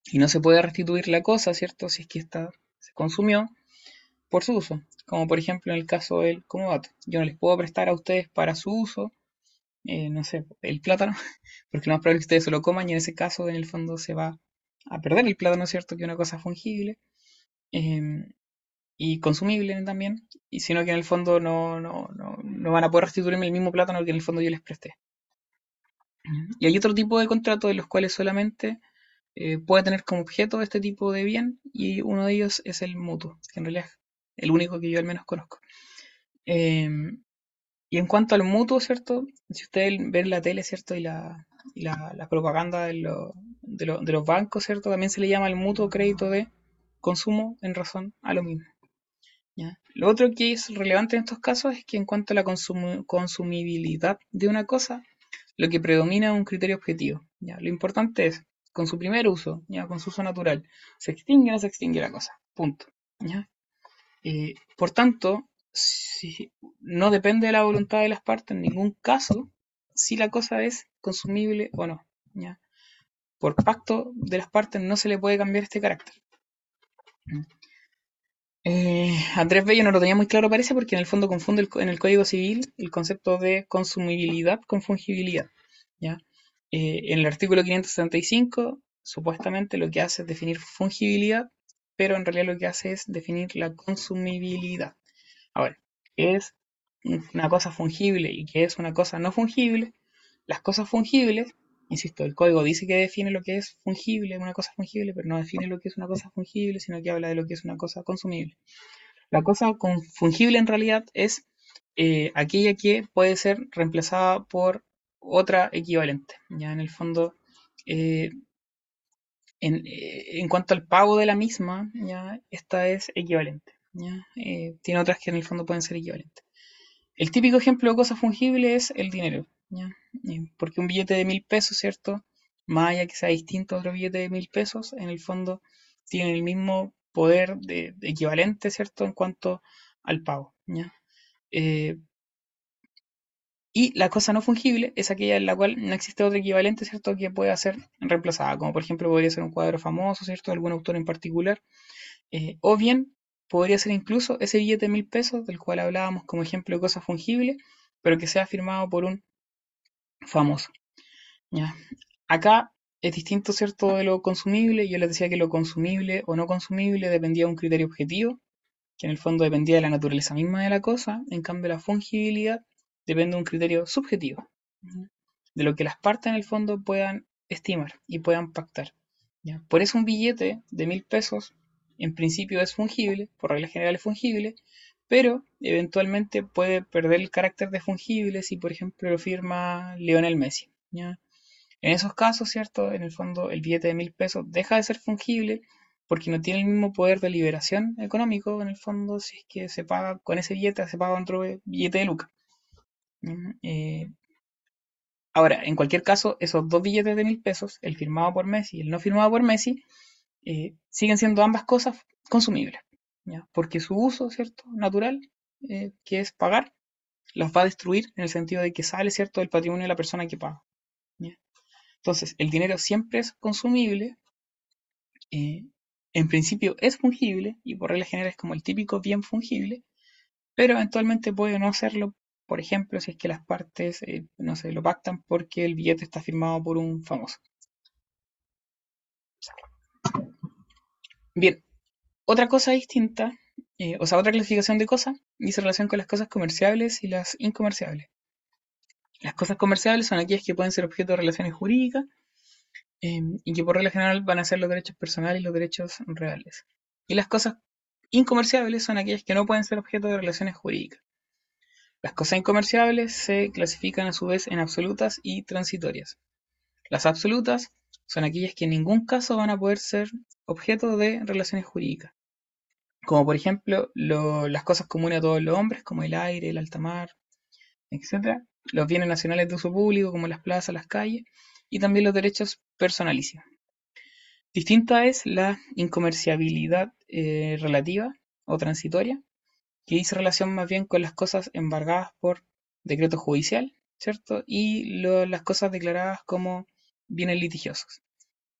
Y no se puede restituir la cosa, ¿cierto? Si es que esta se consumió por su uso como por ejemplo en el caso del comodato. Yo no les puedo prestar a ustedes para su uso, eh, no sé, el plátano, [laughs] porque lo más probable es que ustedes se lo coman y en ese caso en el fondo se va a perder el plátano, ¿cierto? Que es una cosa fungible em, y consumible también, y sino que en el fondo no, no, no, van a poder restituirme el mismo plátano que en el fondo yo les presté. Y hay otro tipo de contratos en los cuales solamente eh, puede tener como objeto este tipo de bien y uno de ellos es el mutuo, que en realidad el único que yo al menos conozco. Em, y en cuanto al mutuo, ¿cierto? Si ustedes ven la tele, ¿cierto? Y la, propaganda de, los bancos, ¿cierto? También se le llama el mutuo crédito de consumo en razón a lo mismo. Lo otro que es relevante en estos casos es que en cuanto a la consumibilidad de una cosa, lo que predomina es un criterio objetivo. ¿ya? Lo importante es, con su primer uso, ¿ya? con su uso natural, se extingue o no se extingue la cosa. Punto. ¿ya? Por tanto, si no depende de la voluntad de las partes en ningún caso si la cosa es consumible o no. Por pacto de las partes no se le puede cambiar este carácter. Eh, Andrés Bello no lo tenía muy claro, parece, porque en el fondo confunde en el Código Civil el concepto de consumibilidad con fungibilidad. ¿ya? Eh, en el artículo 575, supuestamente lo que hace es definir fungibilidad, pero en realidad lo que hace es definir la consumibilidad. Ahora, ¿qué es una cosa fungible y qué es una cosa no fungible? Las cosas fungibles Insisto, el código dice que define lo que es fungible, una cosa fungible, pero no define lo que es una cosa fungible, sino que habla de lo que es una cosa consumible. La cosa fungible en realidad es eh, aquella que puede ser reemplazada por otra equivalente. Ya en el fondo, eh, eh, en, cuanto al pago de la misma, ya esta es equivalente. tiene otras que en el fondo pueden ser equivalentes. El típico ejemplo de cosa fungible es el dinero. Porque un billete de mil pesos, ¿cierto? Más allá que sea distinto a otro billete de mil pesos, en el fondo tiene el mismo poder de, equivalente, ¿cierto? En cuanto al pago, eh, y la cosa no fungible es aquella en la cual no existe otro equivalente, ¿cierto? Que pueda ser reemplazada, como por ejemplo podría ser un cuadro famoso, ¿cierto? Algún autor en particular. Eh, o bien podría ser incluso ese billete de mil pesos del cual hablábamos como ejemplo de cosa fungible, pero que sea firmado por un famoso. ¿ya? Acá es distinto, ¿cierto?, de lo consumible. Yo les decía que lo consumible o no consumible dependía de un criterio objetivo, que en el fondo dependía de la naturaleza misma de la cosa. En cambio, la fungibilidad depende de un criterio subjetivo, de lo que las partes en el fondo puedan estimar y puedan pactar. ¿ya? Por eso un billete de mil pesos en principio es fungible, por regla general es fungible, pero eventualmente puede perder el carácter de fungible si, por ejemplo, lo firma Lionel Messi. En esos casos, ¿cierto? En el fondo, el billete de mil pesos deja de ser fungible porque no tiene el mismo poder de liberación económico, en el fondo, si es que se paga con ese billete, se paga otro billete de Luca. Eh, ahora, en cualquier caso, esos dos billetes de mil pesos, el firmado por Messi y el no firmado por Messi, eh, siguen siendo ambas cosas consumibles porque su uso, ¿cierto? Natural, eh, que es pagar, las va a destruir en el sentido de que sale, ¿cierto?, del patrimonio de la persona que paga. Entonces, el dinero siempre es consumible, en principio es fungible, y por regla general es como el típico bien fungible, pero eventualmente puede no serlo, por ejemplo, si es que las partes, eh, no sé, lo pactan porque el billete está firmado por un famoso. Bien, otra cosa distinta, eh, o sea, otra clasificación de cosas, dice relación con las cosas comerciables y las incomerciables. Las cosas comerciables son aquellas que pueden ser objeto de relaciones jurídicas em, y que por regla general van a ser los derechos personales y los derechos reales. Y las cosas incomerciables son aquellas que no pueden ser objeto de relaciones jurídicas. Las cosas incomerciables se clasifican a su vez en absolutas y transitorias. Las absolutas son aquellas que en ningún caso van a poder ser objeto de relaciones jurídicas. Como por ejemplo las cosas comunes a todos los hombres, como el aire, el alta mar, etc. Los bienes nacionales de uso público, como las plazas, las calles, y también los derechos personalísimos. Distinta es la incomerciabilidad eh, relativa o transitoria, que dice relación más bien con las cosas embargadas por decreto judicial, ¿cierto? Y las cosas declaradas como bienes litigiosos.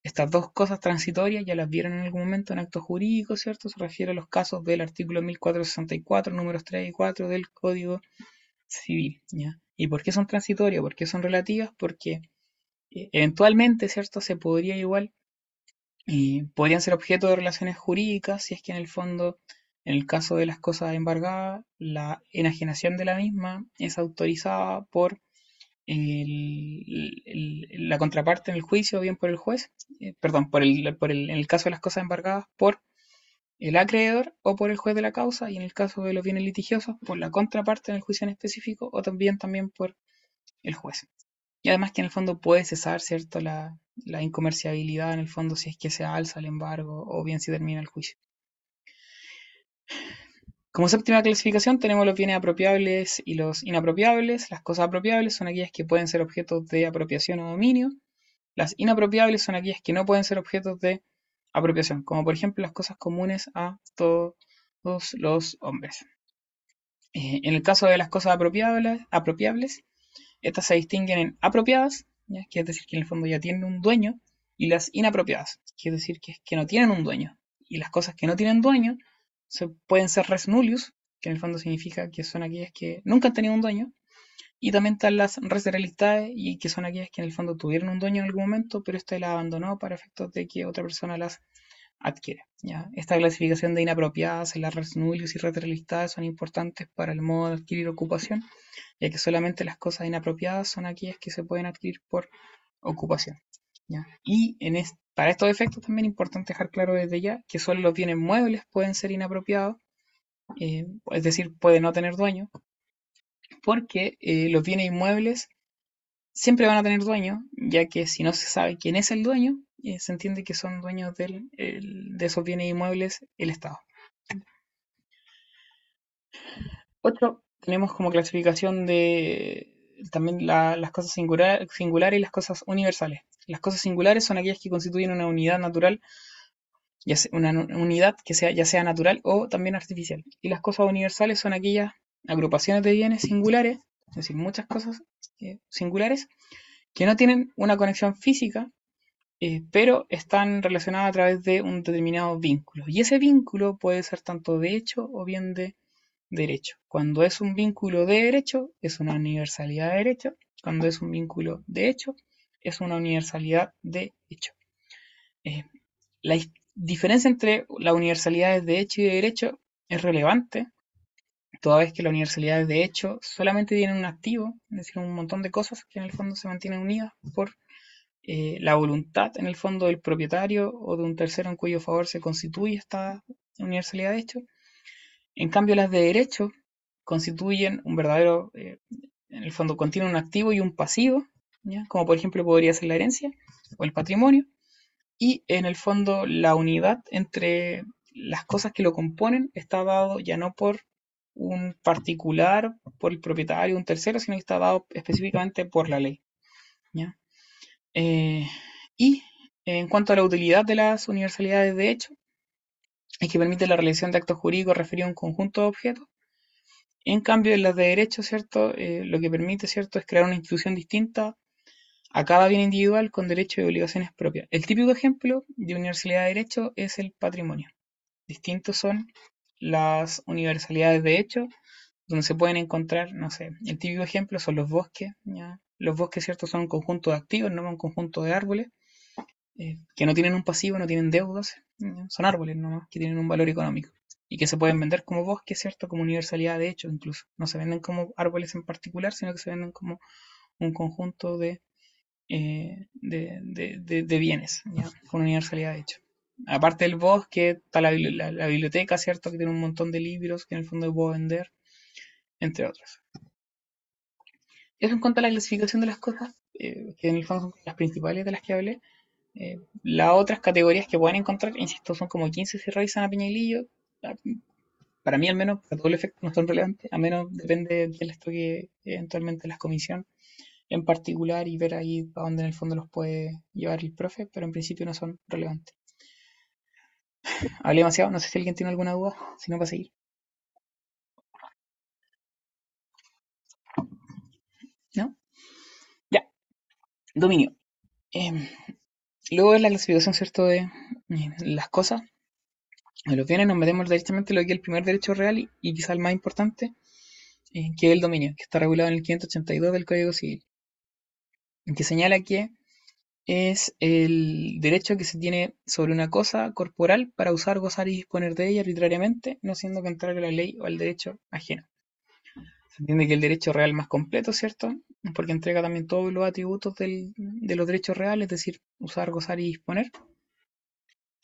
Estas dos cosas transitorias ya las vieron en algún momento en actos jurídicos, ¿cierto? Se refiere a los casos del artículo 1464, números 3 y 4 del Código Civil. ¿Y por qué son transitorias? ¿Por qué son relativas? Porque eh, eventualmente, ¿cierto? Se podría igual, eh, podrían ser objeto de relaciones jurídicas si es que en el fondo, en el caso de las cosas embargadas, la enajenación de la misma es autorizada por la contraparte en el juicio o bien por el juez, eh, perdón, por el, por el, en el caso de las cosas embargadas, por el acreedor o por el juez de la causa, y en el caso de los bienes litigiosos, por la contraparte en el juicio en específico, o también, también por el juez. Y además que en el fondo puede cesar, ¿cierto?, la, la incomerciabilidad en el fondo si es que se alza el embargo o bien si termina el juicio. Como séptima clasificación tenemos los bienes apropiables y los inapropiables. Las cosas apropiables son aquellas que pueden ser objetos de apropiación o dominio. Las inapropiables son aquellas que no pueden ser objetos de apropiación, como por ejemplo las cosas comunes a todos los hombres. Eh, en el caso de las cosas apropiables, estas se distinguen en apropiadas, que es decir, que en el fondo ya tienen un dueño, y las inapropiadas, que es decir, que no tienen un dueño y las cosas que no tienen dueño se, pueden ser res nullius, que en el fondo significa que son aquellas que nunca han tenido un dueño, y también están las res realidades, y que son aquellas que en el fondo tuvieron un dueño en algún momento, pero este las abandonó para efectos de que otra persona las adquiere. ¿ya? Esta clasificación de inapropiadas en las res nullius y res realidades son importantes para el modo de adquirir ocupación, ya que solamente las cosas inapropiadas son aquellas que se pueden adquirir por ocupación. ¿ya? Y en para estos efectos también es importante dejar claro desde ya que solo los bienes muebles pueden ser inapropiados, eh, es decir, pueden no tener dueño, porque eh, los bienes inmuebles siempre van a tener dueño, ya que si no se sabe quién es el dueño, eh, se entiende que son dueños del, de esos bienes inmuebles el Estado. Otro, tenemos como clasificación de también las cosas singulares y las cosas universales. Las cosas singulares son aquellas que constituyen una unidad natural, ya sea, una unidad que sea ya sea natural o también artificial. Y las cosas universales son aquellas agrupaciones de bienes singulares, es decir, muchas cosas eh, singulares, que no tienen una conexión física, eh, pero están relacionadas a través de un determinado vínculo. Y ese vínculo puede ser tanto de hecho o bien de derecho. Cuando es un vínculo de derecho, es una universalidad de derecho. Cuando es un vínculo de hecho, es una universalidad de hecho. Eh, la diferencia entre las universalidades de hecho y de derecho es relevante, toda vez que las universalidades de hecho solamente tienen un activo, es decir, un montón de cosas que en el fondo se mantienen unidas por eh, la voluntad en el fondo del propietario o de un tercero en cuyo favor se constituye esta universalidad de hecho. En cambio, las de derecho constituyen un verdadero, eh, en el fondo contienen un activo y un pasivo, como por ejemplo podría ser la herencia o el patrimonio, y en el fondo la unidad entre las cosas que lo componen está dado ya no por un particular, por el propietario, un tercero, sino que está dado específicamente por la ley. Eh, y en cuanto a la utilidad de las universalidades de hecho, es que permite la realización de actos jurídicos referidos a un conjunto de objetos. En cambio, en las de derecho, ¿cierto? Eh, lo que permite, ¿cierto?, es crear una institución distinta a cada bien individual con derechos y obligaciones propias. El típico ejemplo de universalidad de derecho es el patrimonio. Distintos son las universalidades de hecho, donde se pueden encontrar, no sé, el típico ejemplo son los bosques. Los bosques, ¿cierto?, son un conjunto de activos, no un conjunto de árboles. Eh, que no tienen un pasivo, no tienen deudas, son árboles nomás, que tienen un valor económico y que se pueden vender como bosques, ¿cierto? Como universalidad de hecho, incluso. No se venden como árboles en particular, sino que se venden como un conjunto de, eh, de, bienes, ¿ya? con universalidad de hecho. Aparte del bosque, está la, biblioteca, ¿cierto? Que tiene un montón de libros que en el fondo puedo vender, entre otros. Eso en cuanto a la clasificación de las cosas, eh, que en el fondo son las principales de las que hablé. Eh, las otras categorías que pueden encontrar, insisto, son como 15 si revisan a Peñalillo. Ah, para mí, al menos, para todo el efecto, no son relevantes, a menos depende del esto que eventualmente las comisión en particular y ver ahí a dónde en el fondo los puede llevar el profe, pero en principio no son relevantes. [sighs] Hablé demasiado, no sé si alguien tiene alguna duda, si no, va a seguir. ¿No? Ya. Dominio. Em, Luego es la clasificación, ¿cierto?, de eh, las cosas, de los bienes, nos metemos directamente en lo que es el primer derecho real y, quizá el más importante, eh, que es el dominio, que está regulado en el 582 del Código Civil, que señala que es el derecho que se tiene sobre una cosa corporal para usar, gozar y disponer de ella arbitrariamente, no siendo contrario a la ley o al derecho ajeno. Se entiende que el derecho real más completo, ¿cierto? Porque entrega también todos los atributos de los derechos reales, es decir, usar, gozar y disponer.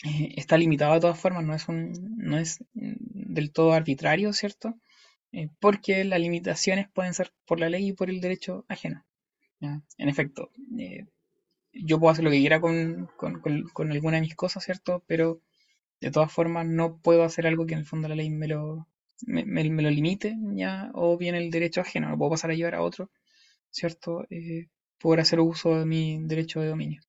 Eh, está limitado de todas formas, no es, un, no es del todo arbitrario, ¿cierto? Eh, porque las limitaciones pueden ser por la ley y por el derecho ajeno. En efecto, eh, yo puedo hacer lo que quiera con, con, alguna de mis cosas, ¿cierto? Pero de todas formas no puedo hacer algo que en el fondo la ley me lo, me, lo limite, ya, o bien el derecho ajeno, lo puedo pasar a llevar a otro, ¿cierto? Eh, por hacer uso de mi derecho de dominio.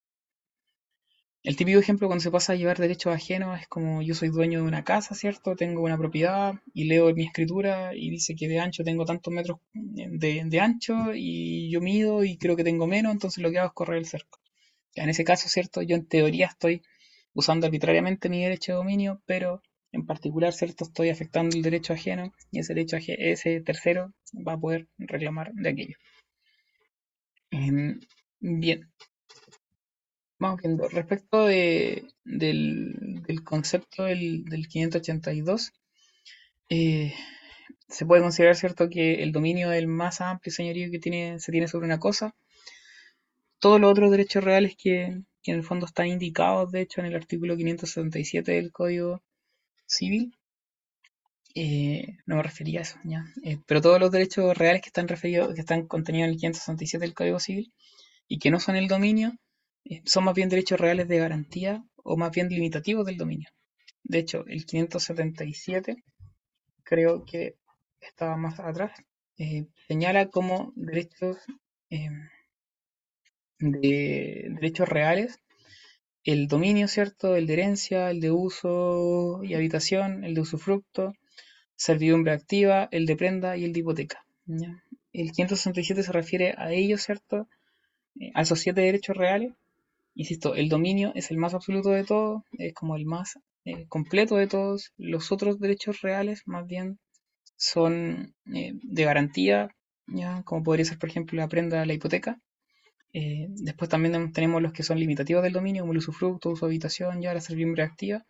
El típico ejemplo cuando se pasa a llevar derechos ajenos es como yo soy dueño de una casa, ¿cierto? Tengo una propiedad y leo mi escritura y dice que de ancho tengo tantos metros de, de ancho y yo mido y creo que tengo menos, entonces lo que hago es correr el cerco. En ese caso, ¿cierto? Yo en teoría estoy usando arbitrariamente mi derecho de dominio, pero en particular, ¿cierto? Estoy afectando el derecho ajeno y ese derecho ese tercero va a poder reclamar de aquello. Em, bien. Vamos viendo. Respecto de, del, concepto del, del 582, eh, se puede considerar cierto que el dominio es el más amplio señorío que se tiene sobre una cosa. Todos los otros derechos reales que, en el fondo están indicados, de hecho, en el artículo 577 del Código Civil, eh, no me refería a eso, ¿ya? Eh, pero todos los derechos reales que están referidos, que están contenidos en el 567 del Código Civil y que no son el dominio, son más bien derechos reales de garantía o más bien limitativos del dominio. De hecho, el 577, creo que estaba más atrás, eh, señala como derechos em, de derechos reales el dominio, ¿cierto? El de herencia, el de uso y habitación, el de usufructo, servidumbre activa, el de prenda y el de hipoteca. ¿ya? El 567 se refiere a ellos, ¿cierto? Eh, a esos siete derechos reales. Insisto, el dominio es el más absoluto de todos, es como el más eh, completo de todos. Los otros derechos reales, más bien, son eh, de garantía, ¿ya? como podría ser, por ejemplo, la prenda, la hipoteca. Eh, después también tenemos los que son limitativos del dominio, como el usufructo, uso habitación, ya la servidumbre activa.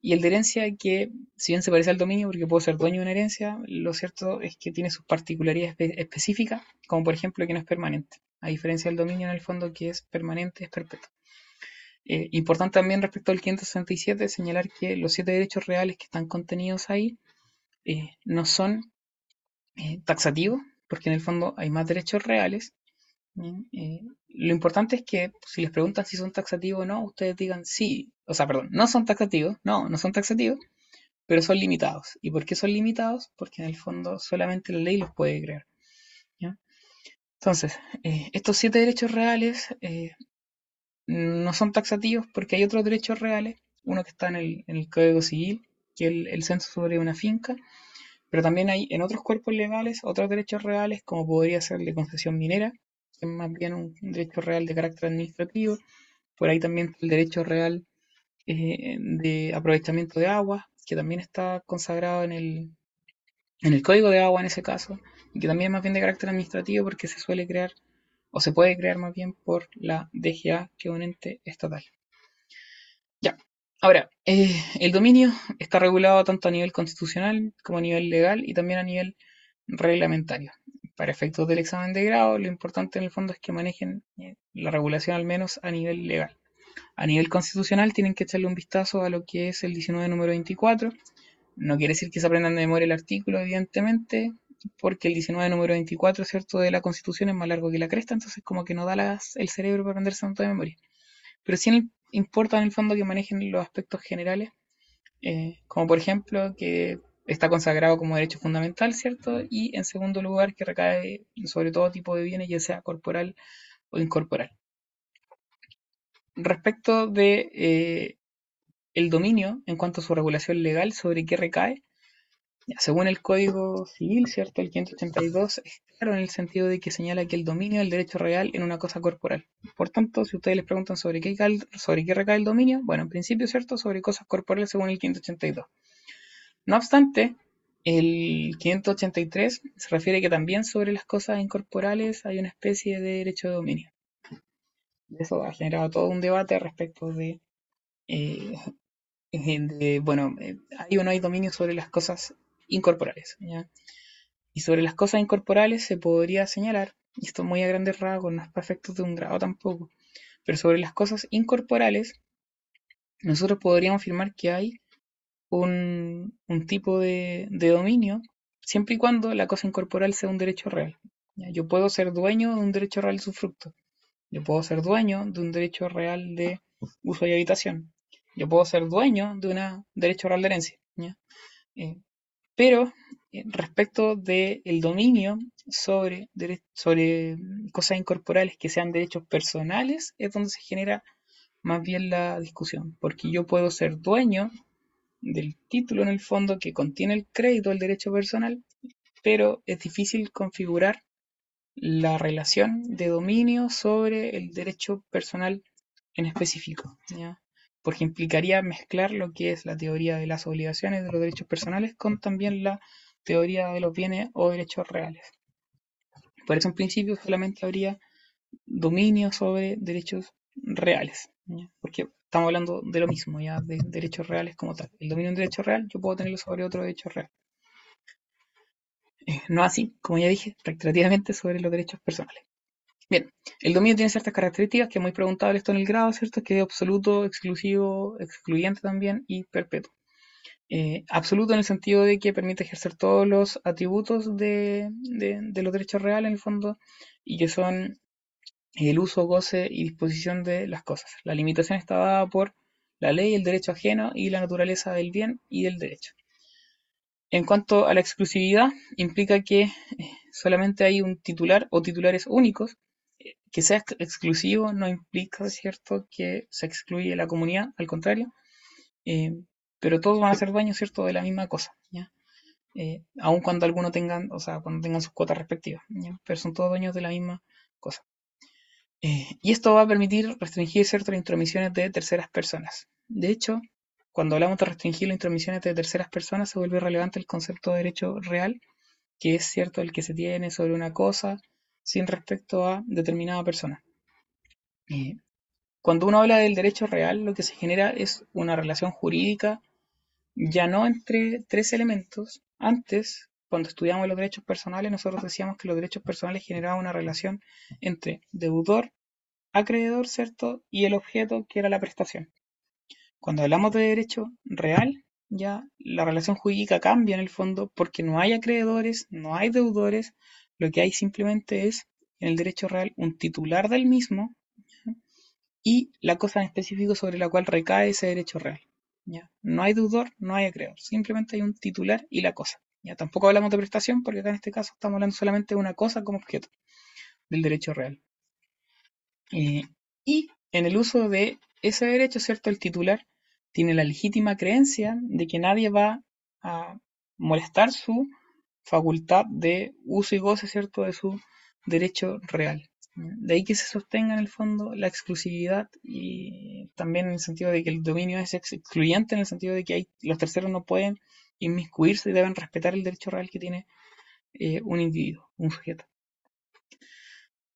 Y el de herencia, que si bien se parece al dominio, porque puedo ser dueño de una herencia, lo cierto es que tiene sus particularidades espe específicas, como por ejemplo que no es permanente, a diferencia del dominio en el fondo que es permanente, es perpetuo. Eh, importante también respecto al 567 señalar que los siete derechos reales que están contenidos ahí eh, no son eh, taxativos, porque en el fondo hay más derechos reales. Lo importante es que si les preguntan si son taxativos o no, ustedes digan sí, o sea, perdón, no son taxativos, no, no son taxativos, pero son limitados. ¿Y por qué son limitados? Porque en el fondo solamente la ley los puede crear. Entonces, eh, estos siete derechos reales eh, no son taxativos porque hay otros derechos reales, uno que está en el, Código Civil, que es el, el censo sobre una finca, pero también hay en otros cuerpos legales otros derechos reales, como podría ser la concesión minera, que es más bien un derecho real de carácter administrativo. Por ahí también el derecho real eh, de aprovechamiento de agua, que también está consagrado en el, en el código de agua en ese caso, y que también es más bien de carácter administrativo porque se suele crear, o se puede crear más bien por la DGA, que un ente estatal. Ya, ahora, eh, el dominio está regulado tanto a nivel constitucional como a nivel legal y también a nivel reglamentario. Para efectos del examen de grado, lo importante en el fondo es que manejen eh, la regulación al menos a nivel legal. A nivel constitucional tienen que echarle un vistazo a lo que es el 19 número 24. No quiere decir que se aprendan de memoria el artículo, evidentemente, porque el 19 número 24, ¿cierto?, de la Constitución es más largo que la cresta, entonces como que no da las, el cerebro para aprenderse tanto de memoria. Pero sí importa en el fondo que manejen los aspectos generales, eh, como por ejemplo que está consagrado como derecho fundamental, ¿cierto? Y en segundo lugar, que recae sobre todo tipo de bienes, ya sea corporal o incorporal. Respecto de eh, el dominio en cuanto a su regulación legal, sobre qué recae, según el Código Civil, ¿cierto? El 582 es claro en el sentido de que señala que el dominio es el derecho real en una cosa corporal. Por tanto, si ustedes les preguntan sobre qué, sobre recae el dominio, bueno, en principio, ¿cierto? Sobre cosas corporales según el 582. No obstante, el 583 se refiere que también sobre las cosas incorporales hay una especie de derecho de dominio. Eso ha generado todo un debate respecto de, eh, [laughs] de bueno, eh, hay o no hay dominio sobre las cosas incorporales. ¿ya? Y sobre las cosas incorporales se podría señalar, y esto muy a grandes rasgos, no es para efectos de un grado tampoco, pero sobre las cosas incorporales, nosotros podríamos afirmar que hay un, un tipo de, de, dominio siempre y cuando la cosa incorporal sea un derecho real. Yo puedo ser dueño de un derecho real de. Yo puedo ser dueño de un derecho real de uso y habitación. Yo puedo ser dueño de un derecho real de herencia. Eh, pero eh, respecto del de dominio sobre, cosas incorporales que sean derechos personales, es donde se genera más bien la discusión. Porque yo puedo ser dueño del título en el fondo que contiene el crédito del derecho personal, pero es difícil configurar la relación de dominio sobre el derecho personal en específico. Porque implicaría mezclar lo que es la teoría de las obligaciones de los derechos personales con también la teoría de los bienes o derechos reales. Por eso en principio solamente habría dominio sobre derechos reales, porque estamos hablando de lo mismo, ya de derechos reales como tal. El dominio de un derecho real yo puedo tenerlo sobre otro derecho real. Eh, no así, como ya dije, reiterativamente sobre los derechos personales. Bien, el dominio tiene ciertas características que es muy preguntable esto en el grado, ¿cierto? Que es absoluto, exclusivo, excluyente también y perpetuo. Eh, absoluto en el sentido de que permite ejercer todos los atributos de, de, los derechos reales en el fondo y que son el uso, goce y disposición de las cosas. La limitación está dada por la ley, el derecho ajeno y la naturaleza del bien y del derecho. En cuanto a la exclusividad, implica que eh, solamente hay un titular o titulares únicos. Eh, que sea exclusivo no implica, ¿cierto?, que se excluye la comunidad, al contrario. Eh, pero todos van a ser dueños, ¿cierto?, de la misma cosa, ¿ya? aun cuando algunos tengan, o sea, cuando tengan sus cuotas respectivas, pero son todos dueños de la misma cosa. y esto va a permitir restringir ciertas intromisiones de terceras personas. De hecho, cuando hablamos de restringir las intromisiones de terceras personas, se vuelve relevante el concepto de derecho real, que es cierto el que se tiene sobre una cosa sin respecto a determinada persona. cuando uno habla del derecho real, lo que se genera es una relación jurídica ya no entre tres elementos. Antes, cuando estudiamos los derechos personales, nosotros decíamos que los derechos personales generaban una relación entre deudor, acreedor, ¿cierto? Y el objeto que era la prestación. Cuando hablamos de derecho real, ya la relación jurídica cambia en el fondo porque no hay acreedores, no hay deudores, lo que hay simplemente es en el derecho real un titular del mismo y la cosa en específico sobre la cual recae ese derecho real. ¿ya? No hay deudor, no hay acreedor, simplemente hay un titular y la cosa. ¿ya? Tampoco hablamos de prestación porque acá en este caso estamos hablando solamente de una cosa como objeto del derecho real. Eh, y en el uso de ese derecho, ¿cierto? El titular tiene la legítima creencia de que nadie va a molestar su facultad de uso y goce, ¿cierto?, de su derecho real. De ahí que se sostenga en el fondo la exclusividad y también en el sentido de que el dominio es excluyente, en el sentido de que los terceros no pueden inmiscuirse y deben respetar el derecho real que tiene eh, un individuo, un sujeto.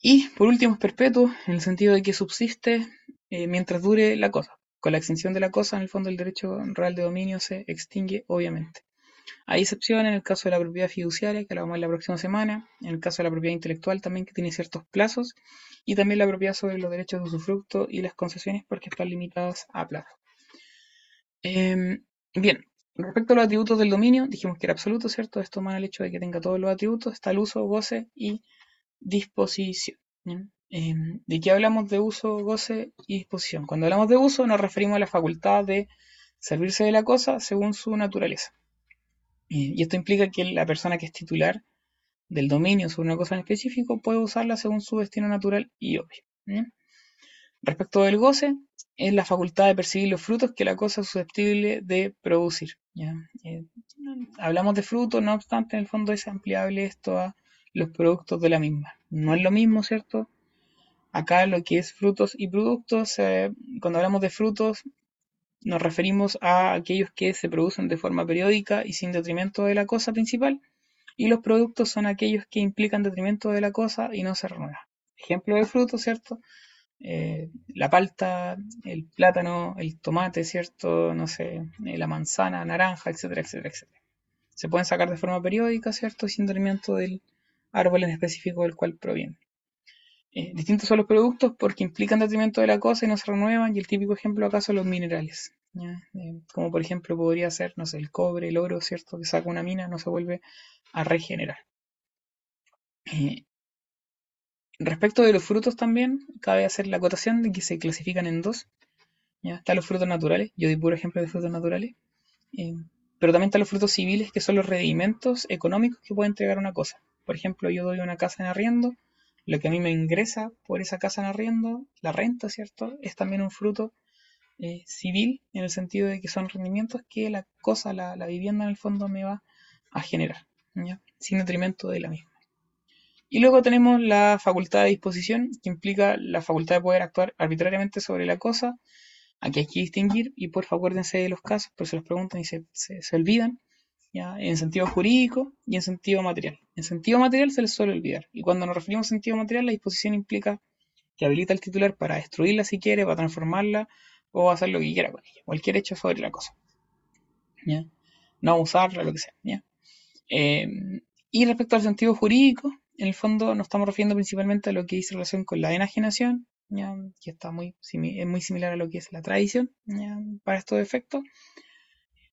Y por último es perpetuo, en el sentido de que subsiste eh, mientras dure la cosa. Con la extinción de la cosa, en el fondo el derecho real de dominio se extingue, obviamente. Hay excepciones en el caso de la propiedad fiduciaria, que la vamos a ver la próxima semana, en el caso de la propiedad intelectual también, que tiene ciertos plazos, y también la propiedad sobre los derechos de usufructo y las concesiones, porque están limitadas a plazo. Em, bien, respecto a los atributos del dominio, dijimos que era absoluto, ¿cierto? Esto más el hecho de que tenga todos los atributos, está el uso, goce y disposición. Em, ¿De qué hablamos de uso, goce y disposición? Cuando hablamos de uso nos referimos a la facultad de servirse de la cosa según su naturaleza. Y esto implica que la persona que es titular del dominio sobre una cosa en específico puede usarla según su destino natural y obvio. Respecto del goce, es la facultad de percibir los frutos que la cosa es susceptible de producir. Eh, hablamos de frutos, no obstante, en el fondo es ampliable esto a los productos de la misma. No es lo mismo, ¿cierto? Acá lo que es frutos y productos, eh, cuando hablamos de frutos, nos referimos a aquellos que se producen de forma periódica y sin detrimento de la cosa principal, y los productos son aquellos que implican detrimento de la cosa y no se renuevan. Ejemplo de frutos, ¿cierto? Eh, la palta, el plátano, el tomate, ¿cierto? No sé, eh, la manzana, naranja, etcétera, etcétera, etcétera. Se pueden sacar de forma periódica, ¿cierto? Sin detrimento del árbol en específico del cual proviene. Eh, distintos son los productos porque implican detrimento de la cosa y no se renuevan, y el típico ejemplo acá son los minerales. Eh, como por ejemplo podría ser, no sé, el cobre, el oro, ¿cierto? Que saca una mina, no se vuelve a regenerar. Eh, respecto de los frutos también, cabe hacer la acotación de que se clasifican en dos. ¿ya? Están los frutos naturales, yo di puro ejemplo de frutos naturales, pero también están los frutos civiles, que son los rendimientos económicos que puede entregar una cosa. Por ejemplo, yo doy una casa en arriendo, lo que a mí me ingresa por esa casa en arriendo, la renta, ¿cierto? Es también un fruto eh, civil en el sentido de que son rendimientos que la cosa, la, vivienda en el fondo me va a generar, sin detrimento de la misma. Y luego tenemos la facultad de disposición, que implica la facultad de poder actuar arbitrariamente sobre la cosa Aquí hay que distinguir, y por favor acuérdense de los casos, pero se los preguntan y se, se, olvidan, ¿ya? en sentido jurídico y en sentido material. En sentido material se les suele olvidar, y cuando nos referimos a sentido material, la disposición implica que habilita al titular para destruirla si quiere, para transformarla o hacer lo que quiera con ella, cualquier hecho sobre la cosa. ¿ya? No usarla, lo que sea. ¿ya? Eh, y respecto al sentido jurídico, en el fondo nos estamos refiriendo principalmente a lo que dice relación con la enajenación, que está muy, es muy similar a lo que es la tradición para estos efectos.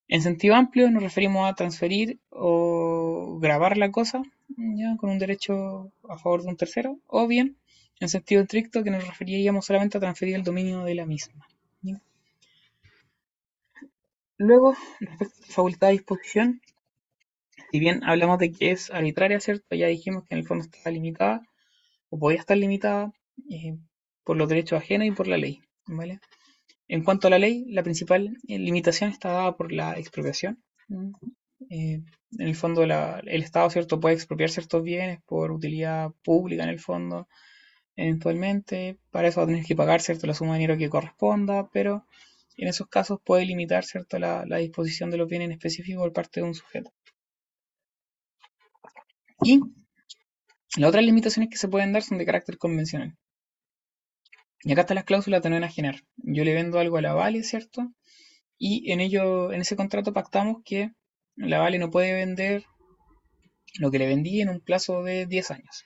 En sentido amplio nos referimos a transferir o grabar la cosa con un derecho a favor de un tercero, o bien en sentido estricto que nos referiríamos solamente a transferir el dominio de la misma. Luego, respecto a la facultad de disposición, si bien hablamos de que es arbitraria, ¿cierto? Ya dijimos que en el fondo está limitada, o podía estar limitada eh, por los derechos ajenos y por la ley, ¿vale? En cuanto a la ley, la principal eh, limitación está dada por la expropiación. Eh, en el fondo, el Estado, ¿cierto?, puede expropiar ciertos bienes por utilidad pública, en el fondo, eventualmente. Para eso va a tener que pagar, ¿cierto?, la suma de dinero que corresponda, pero en esos casos puede limitar, ¿cierto?, la, disposición de los bienes en específico por parte de un sujeto. Y las otras limitaciones que se pueden dar son de carácter convencional. Y acá están las cláusulas de no enajenar. Yo le vendo algo a la Vale, ¿cierto? Y en ello, en ese contrato pactamos que la Vale no puede vender lo que le vendí en un plazo de 10 años.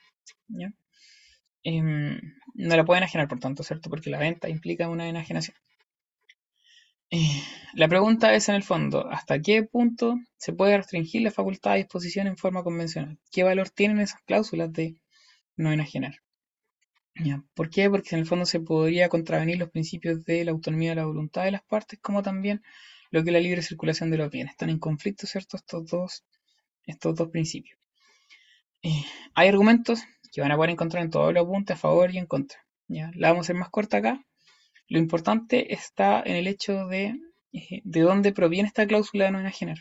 Em, no la puede enajenar, por tanto, ¿cierto? Porque la venta implica una enajenación. Eh, la pregunta es en el fondo, ¿hasta qué punto se puede restringir la facultad de disposición en forma convencional? ¿Qué valor tienen esas cláusulas de no enajenar? ¿Por qué? Porque en el fondo se podría contravenir los principios de la autonomía de la voluntad de las partes, como también lo que es la libre circulación de los bienes. Están en conflicto, ¿cierto? Estos dos, estos dos principios. Eh, hay argumentos que van a poder encontrar en todos los puntos a favor y en contra. La vamos a hacer más corta acá lo importante está en el hecho de eh, de dónde proviene esta cláusula de no enajenar.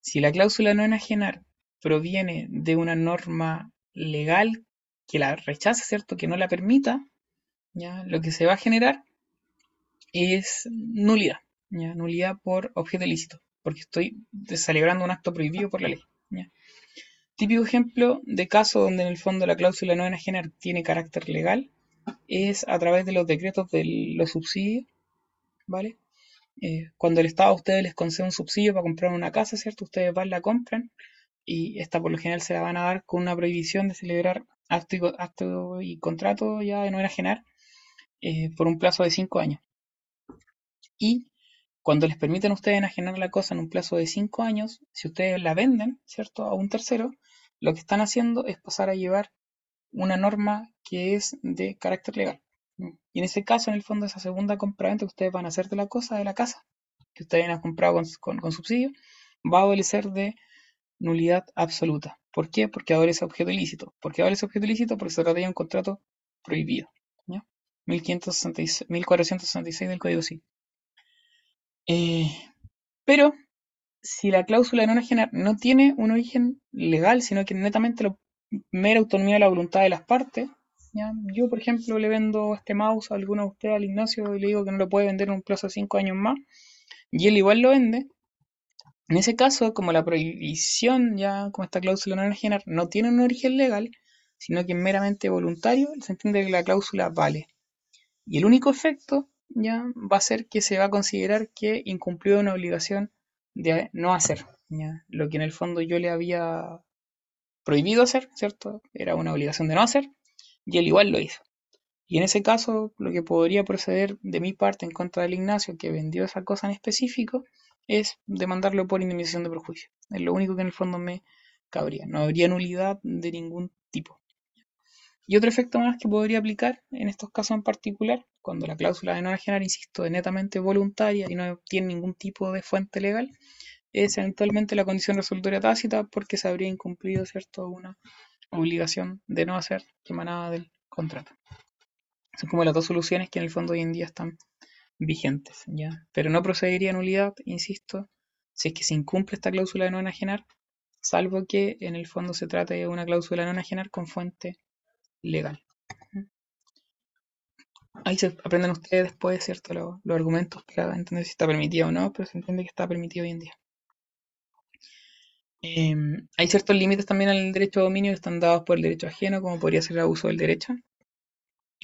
Si la cláusula de no enajenar proviene de una norma legal que la rechaza, ¿cierto? Que no la permita, ¿ya? lo que se va a generar es nulidad, ¿ya? nulidad por objeto ilícito, porque estoy celebrando un acto prohibido por la ley. Típico ejemplo de caso donde en el fondo la cláusula no enajenar tiene carácter legal es a través de los decretos de los subsidios, ¿vale? Eh, cuando el Estado a ustedes les concede un subsidio para comprar una casa, ¿cierto? Ustedes van, la compran y esta por lo general se la van a dar con una prohibición de celebrar acto y, contrato ya de no enajenar eh, por un plazo de cinco años. Y cuando les permiten a ustedes enajenar la cosa en un plazo de cinco años, si ustedes la venden, ¿cierto? A un tercero, lo que están haciendo es pasar a llevar una norma que es de carácter legal. Y en ese caso, en el fondo, esa segunda compraventa que ustedes van a hacer de la cosa, de la casa, que ustedes han comprado con, subsidio, va a adolecer de nulidad absoluta. ¿Por qué? Porque adolece objeto ilícito. ¿Por qué adolece objeto ilícito? Porque se trata de un contrato prohibido. 1466 del Código Civil. Eh, pero si la cláusula no no tiene un origen legal, sino que netamente lo mera autonomía de la voluntad de las partes. Yo, por ejemplo, le vendo este mouse a alguno de ustedes, al Ignacio, y le digo que no lo puede vender en un plazo de 5 años más, y él igual lo vende. En ese caso, como la prohibición, ya como esta cláusula no enajenar, no tiene un origen legal, sino que es meramente voluntario, se entiende que la cláusula vale. Y el único efecto ya va a ser que se va a considerar que incumplió una obligación de no hacer, lo que en el fondo yo le había prohibido hacer, ¿cierto? Era una obligación de no hacer, y él igual lo hizo. Y en ese caso, lo que podría proceder de mi parte en contra del Ignacio, que vendió esa cosa en específico, es demandarlo por indemnización de perjuicio. Es lo único que en el fondo me cabría. No habría nulidad de ningún tipo. Y otro efecto más que podría aplicar en estos casos en particular, cuando la cláusula de no enajenar, insisto, es netamente voluntaria y no tiene ningún tipo de fuente legal, es eventualmente la condición resolutoria tácita porque se habría incumplido cierto una obligación de no hacer que emanaba del contrato. Son como las dos soluciones que en el fondo hoy en día están vigentes, ¿ya? Pero no procedería nulidad, insisto, si es que se incumple esta cláusula de no enajenar, salvo que en el fondo se trate de una cláusula de no enajenar con fuente legal. ahí se aprenden ustedes después, ¿cierto? Los argumentos para entender si está permitido o no, pero se entiende que está permitido hoy en día. Em, hay ciertos límites también al derecho de dominio que están dados por el derecho ajeno, como podría ser el abuso del derecho.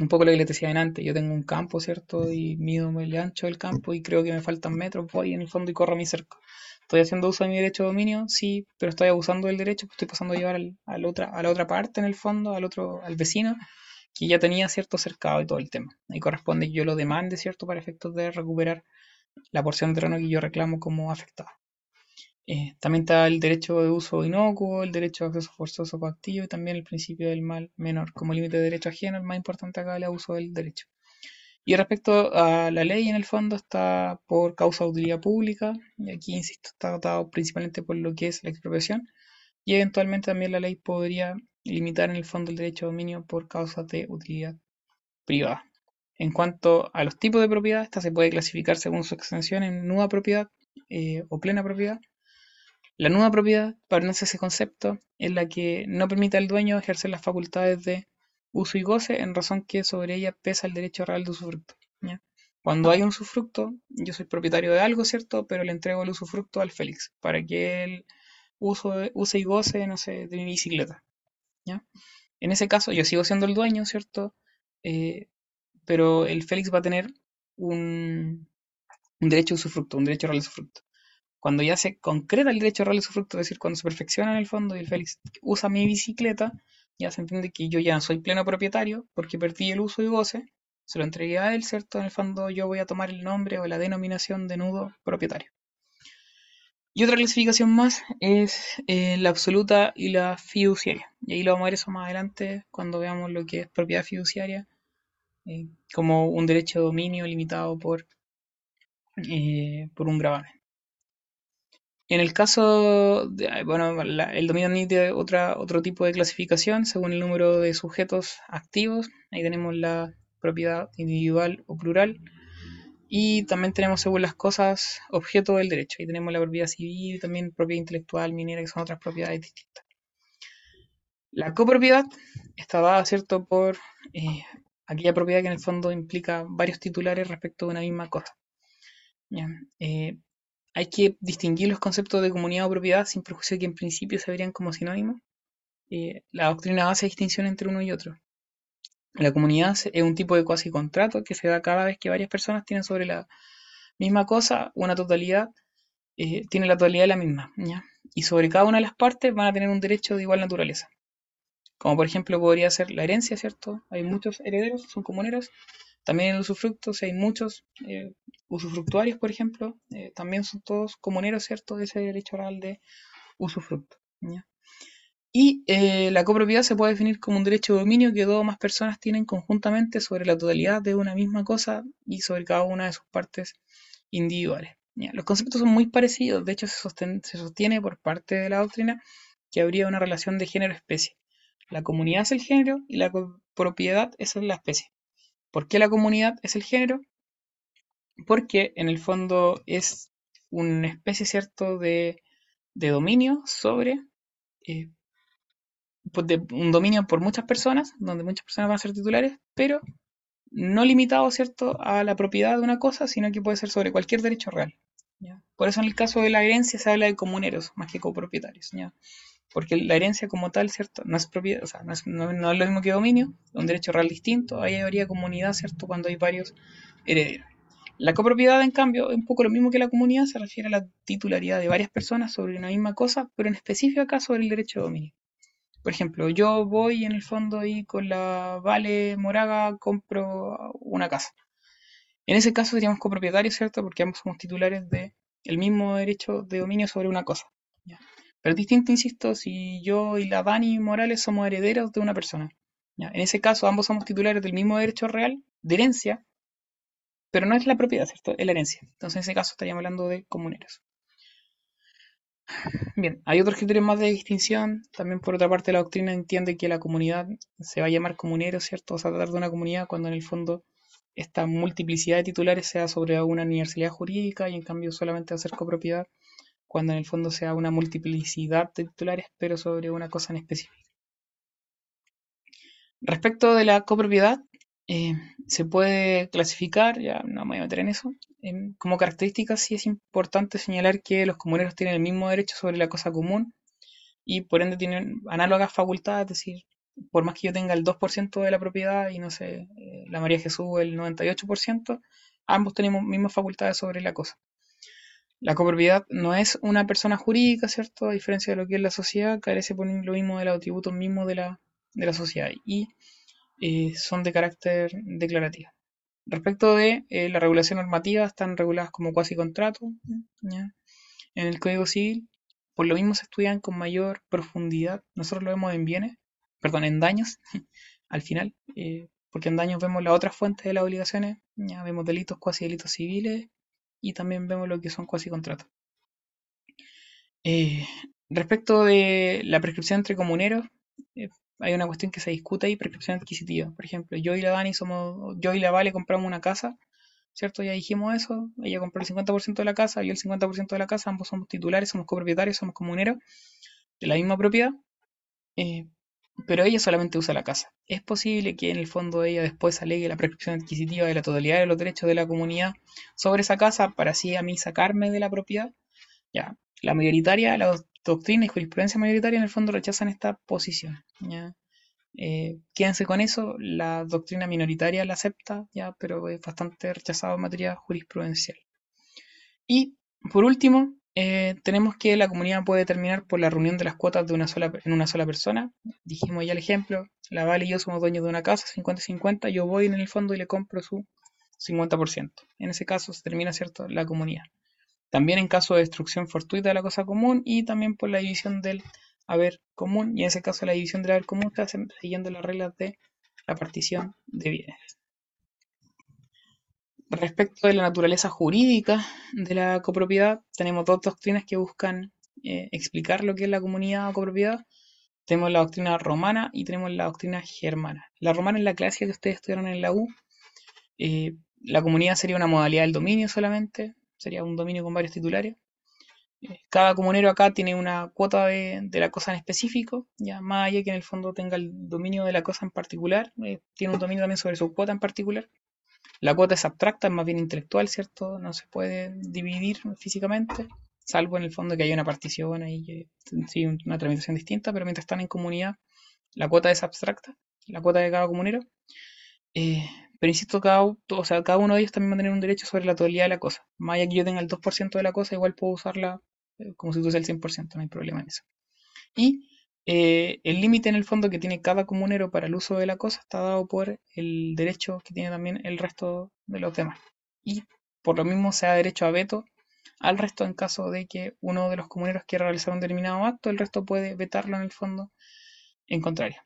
Un poco lo que les decía antes, yo tengo un campo, ¿cierto? Y mido el ancho del campo y creo que me faltan metros, voy en el fondo y corro mi cerco. ¿Estoy haciendo uso de mi derecho de dominio? Sí, pero estoy abusando del derecho, pues estoy pasando a llevar al, otra, a la otra parte en el fondo, al otro, al vecino, que ya tenía cierto cercado y todo el tema. Y corresponde que yo lo demande, ¿cierto? Para efectos de recuperar la porción de terreno que yo reclamo como afectado. Eh, también está el derecho de uso inocuo, el derecho de acceso forzoso coactivo y también el principio del mal menor. Como límite de derecho ajeno, el más importante acá es el abuso del derecho. Y respecto a la ley, en el fondo está por causa de utilidad pública, y aquí, insisto, está dotado principalmente por lo que es la expropiación, y eventualmente también la ley podría limitar en el fondo el derecho de dominio por causa de utilidad privada. En cuanto a los tipos de propiedad, esta se puede clasificar según su extensión en nuda propiedad eh, o plena propiedad, la nueva propiedad, para ese concepto, es la que no permite al dueño ejercer las facultades de uso y goce en razón que sobre ella pesa el derecho real de usufructo. Cuando hay un usufructo, yo soy propietario de algo, ¿cierto? Pero le entrego el usufructo al Félix para que él use y goce, no sé, de mi bicicleta. En ese caso, yo sigo siendo el dueño, ¿cierto? Eh, pero el Félix va a tener un, derecho de usufructo, un derecho real de usufructo cuando ya se concreta el derecho real de fruto, es decir, cuando se perfecciona en el fondo y el Félix usa mi bicicleta, ya se entiende que yo ya soy pleno propietario porque perdí el uso y goce, se lo entregué a él, ¿cierto? En el fondo yo voy a tomar el nombre o la denominación de nudo propietario. Y otra clasificación más es eh, la absoluta y la fiduciaria. Y ahí lo vamos a ver eso más adelante cuando veamos lo que es propiedad fiduciaria eh, como un derecho de dominio limitado por, eh, por un gravamen. En el caso, de, bueno, el dominio admite otra, otro tipo de clasificación según el número de sujetos activos. Ahí tenemos la propiedad individual o plural. Y también tenemos según las cosas objeto del derecho. Ahí tenemos la propiedad civil, también propiedad intelectual, minera, que son otras propiedades distintas. La copropiedad está dada, ¿cierto?, por eh, aquella propiedad que en el fondo implica varios titulares respecto de una misma cosa. Eh, hay que distinguir los conceptos de comunidad o propiedad sin perjuicio que en principio se verían como sinónimos. Eh, la doctrina hace distinción entre uno y otro. La comunidad es un tipo de cuasi contrato que se da cada vez que varias personas tienen sobre la misma cosa una totalidad, eh, tiene la totalidad de la misma. Y sobre cada una de las partes van a tener un derecho de igual naturaleza. Como por ejemplo podría ser la herencia, ¿cierto? Hay muchos herederos, son comuneros. También el usufructo, si hay muchos eh, usufructuarios, por ejemplo, eh, también son todos comuneros, ¿cierto?, de ese derecho oral de usufructo. Y eh, la copropiedad se puede definir como un derecho de dominio que dos o más personas tienen conjuntamente sobre la totalidad de una misma cosa y sobre cada una de sus partes individuales. Los conceptos son muy parecidos, de hecho se, se sostiene por parte de la doctrina que habría una relación de género-especie. La comunidad es el género y la propiedad es la especie. ¿Por qué la comunidad es el género? porque en el fondo es una especie, ¿cierto?, de, dominio sobre, eh, pues un dominio por muchas personas, donde muchas personas van a ser titulares, pero no limitado, ¿cierto?, a la propiedad de una cosa, sino que puede ser sobre cualquier derecho real. Por eso en el caso de la herencia se habla de comuneros más que copropietarios. Porque la herencia como tal, ¿cierto? No es propiedad, o sea, no es, no es lo mismo que dominio, un derecho real distinto, ahí habría comunidad, ¿cierto?, cuando hay varios herederos. La copropiedad, en cambio, es un poco lo mismo que la comunidad, se refiere a la titularidad de varias personas sobre una misma cosa, pero en específico acá sobre el derecho de dominio. Por ejemplo, yo voy en el fondo y con la Vale Moraga compro una casa. En ese caso seríamos copropietarios, ¿cierto? Porque ambos somos titulares de el mismo derecho de dominio sobre una cosa. Pero es distinto, insisto, si yo y la Dani Morales somos herederos de una persona. En ese caso, ambos somos titulares del mismo derecho real de herencia, pero no es la propiedad, ¿cierto? Es la herencia. Entonces, en ese caso estaríamos hablando de comuneros. Bien, hay otros criterios más de distinción. También, por otra parte, la doctrina entiende que la comunidad se va a llamar comunero, ¿cierto? O sea, tratar de una comunidad cuando en el fondo esta multiplicidad de titulares sea sobre una universalidad jurídica y en cambio solamente ser copropiedad cuando en el fondo sea una multiplicidad de titulares, pero sobre una cosa en específico. Respecto de la copropiedad, eh, se puede clasificar, ya no me voy a meter en eso. como características sí es importante señalar que los comuneros tienen el mismo derecho sobre la cosa común y por ende tienen análogas facultades, es decir, por más que yo tenga el 2% de la propiedad y no sé, eh, la María Jesús el 98%, ambos tenemos mismas facultades sobre la cosa. La copropiedad no es una persona jurídica, ¿cierto? A diferencia de lo que es la sociedad, carece por lo mismo de los atributos mismos de la, de la sociedad y eh, son de carácter declarativo. Respecto de eh, la regulación normativa, están reguladas como cuasi contrato. En el Código Civil, por lo mismo se estudian con mayor profundidad. Nosotros lo vemos en bienes, perdón, en daños, [laughs] al final, eh, porque en daños vemos las otras fuentes de las obligaciones, ya vemos delitos, cuasi delitos civiles y también vemos lo que son cuasi contratos. Eh, respecto de la prescripción entre comuneros, eh, hay una cuestión que se discute ahí, prescripción adquisitiva. Por ejemplo, yo y la Dani somos, yo y la Vale compramos una casa, ¿cierto? Ya dijimos eso, ella compró el 50% de la casa, yo el 50% de la casa, ambos somos titulares, somos copropietarios, somos comuneros de la misma propiedad, eh, pero ella solamente usa la casa. Es posible que en el fondo ella después alegue la prescripción adquisitiva de la totalidad de los derechos de la comunidad sobre esa casa para así a mí sacarme de la propiedad. Ya, la mayoritaria, la doctrina y jurisprudencia mayoritaria en el fondo rechazan esta posición. Eh, quédense con eso, la doctrina minoritaria la acepta, ya, pero es bastante rechazado en materia jurisprudencial. Y por último, eh, tenemos que la comunidad puede terminar por la reunión de las cuotas de una sola, en una sola persona. Dijimos ya el ejemplo, la Vale y yo somos dueños de una casa, 50-50, yo voy en el fondo y le compro su 50%. En ese caso se termina, ¿cierto?, la comunidad. También en caso de destrucción fortuita de la cosa común y también por la división del haber común, y en ese caso la división del haber común está siguiendo las reglas de la partición de bienes. Respecto de la naturaleza jurídica de la copropiedad, tenemos dos doctrinas que buscan eh, explicar lo que es la comunidad o copropiedad. Tenemos la doctrina romana y tenemos la doctrina germana. La romana es la clásica que ustedes estudiaron en la U. Eh, la comunidad sería una modalidad del dominio solamente, sería un dominio con varios titulares. Eh, cada comunero acá tiene una cuota de, la cosa en específico, ya más allá que en el fondo tenga el dominio de la cosa en particular, tiene un dominio también sobre su cuota en particular. La cuota es abstracta, es más bien intelectual, ¿cierto? No se puede dividir físicamente, salvo en el fondo que haya una partición ahí, una tramitación distinta, pero mientras están en comunidad, la cuota es abstracta, la cuota de cada comunero. Eh, pero insisto, cada, o sea, cada uno de ellos también va a tener un derecho sobre la totalidad de la cosa. Más allá que yo tenga el 2% de la cosa, igual puedo usarla eh, como si tuviese el 100%, no hay problema en eso. Y eh, el límite en el fondo que tiene cada comunero para el uso de la cosa está dado por el derecho que tiene también el resto de los demás. Y por lo mismo se da derecho a veto al resto en caso de que uno de los comuneros quiera realizar un determinado acto, el resto puede vetarlo en el fondo en contrario.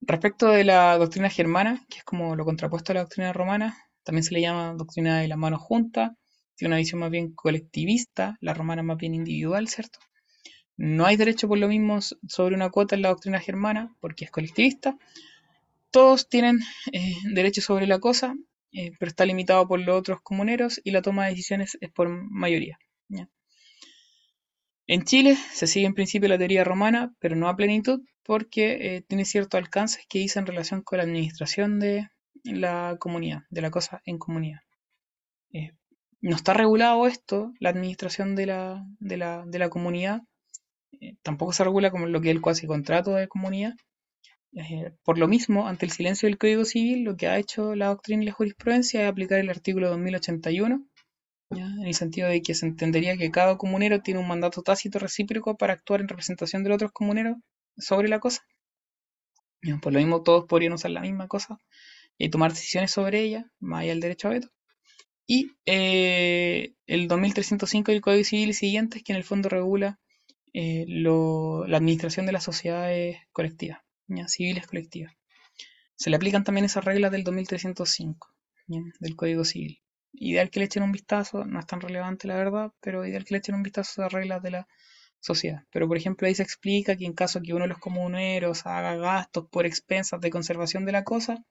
Respecto de la doctrina germana, que es como lo contrapuesto a la doctrina romana, también se le llama doctrina de la mano junta, tiene una visión más bien colectivista, la romana más bien individual, ¿cierto? No hay derecho por lo mismo sobre una cuota en la doctrina germana, porque es colectivista. Todos tienen eh, derecho sobre la cosa, eh, pero está limitado por los otros comuneros y la toma de decisiones es por mayoría. En Chile se sigue en principio la teoría romana, pero no a plenitud, porque eh, tiene ciertos alcances que dice en relación con la administración de la comunidad, de la cosa en comunidad. no está regulado esto, la administración de la comunidad, eh, tampoco se regula como lo que es el cuasi contrato de comunidad. Eh, por lo mismo, ante el silencio del Código Civil, lo que ha hecho la doctrina y la jurisprudencia es aplicar el artículo 2081, en el sentido de que se entendería que cada comunero tiene un mandato tácito recíproco para actuar en representación de los otros comuneros sobre la cosa. por lo mismo, todos podrían usar la misma cosa y tomar decisiones sobre ella, más allá del derecho a veto. Y eh, el 2305 del Código Civil y siguientes, que en el fondo regula eh, la administración de las sociedades colectivas, civiles colectivas. Se le aplican también esas reglas del 2305 del Código Civil. Ideal que le echen un vistazo, no es tan relevante la verdad, pero ideal que le echen un vistazo a las reglas de la sociedad. Pero por ejemplo ahí se explica que en caso que uno de los comuneros haga gastos por expensas de conservación de la cosa,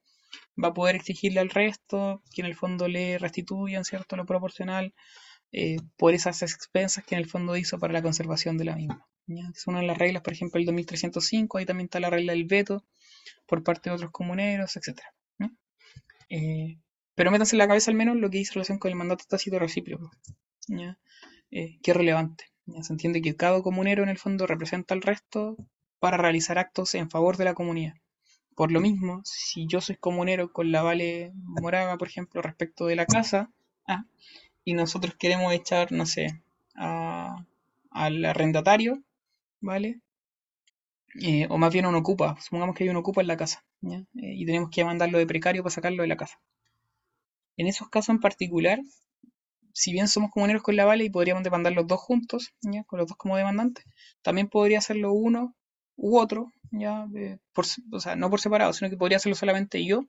va a poder exigirle al resto que en el fondo le restituyan, ¿cierto?, lo proporcional eh, por esas expensas que en el fondo hizo para la conservación de la misma. Es una de las reglas, por ejemplo, el 2305, ahí también está la regla del veto por parte de otros comuneros, etc. Eh, pero métanse en la cabeza al menos lo que dice relación con el mandato tácito recíproco. Eh, que es relevante. Se entiende que cada comunero en el fondo representa al resto para realizar actos en favor de la comunidad. Por lo mismo, si yo soy comunero con la Vale Moraga, por ejemplo, respecto de la casa, ah, y nosotros queremos echar, no sé, al arrendatario, ¿vale? Eh, o más bien un ocupa, supongamos que hay un ocupa en la casa, ¿ya? Eh, y tenemos que mandarlo de precario para sacarlo de la casa. En esos casos en particular, si bien somos comuneros con la Vale y podríamos demandar los dos juntos, ¿ya? con los dos como demandantes, también podría hacerlo uno u otro, ya por, o sea, no por separado, sino que podría hacerlo solamente yo,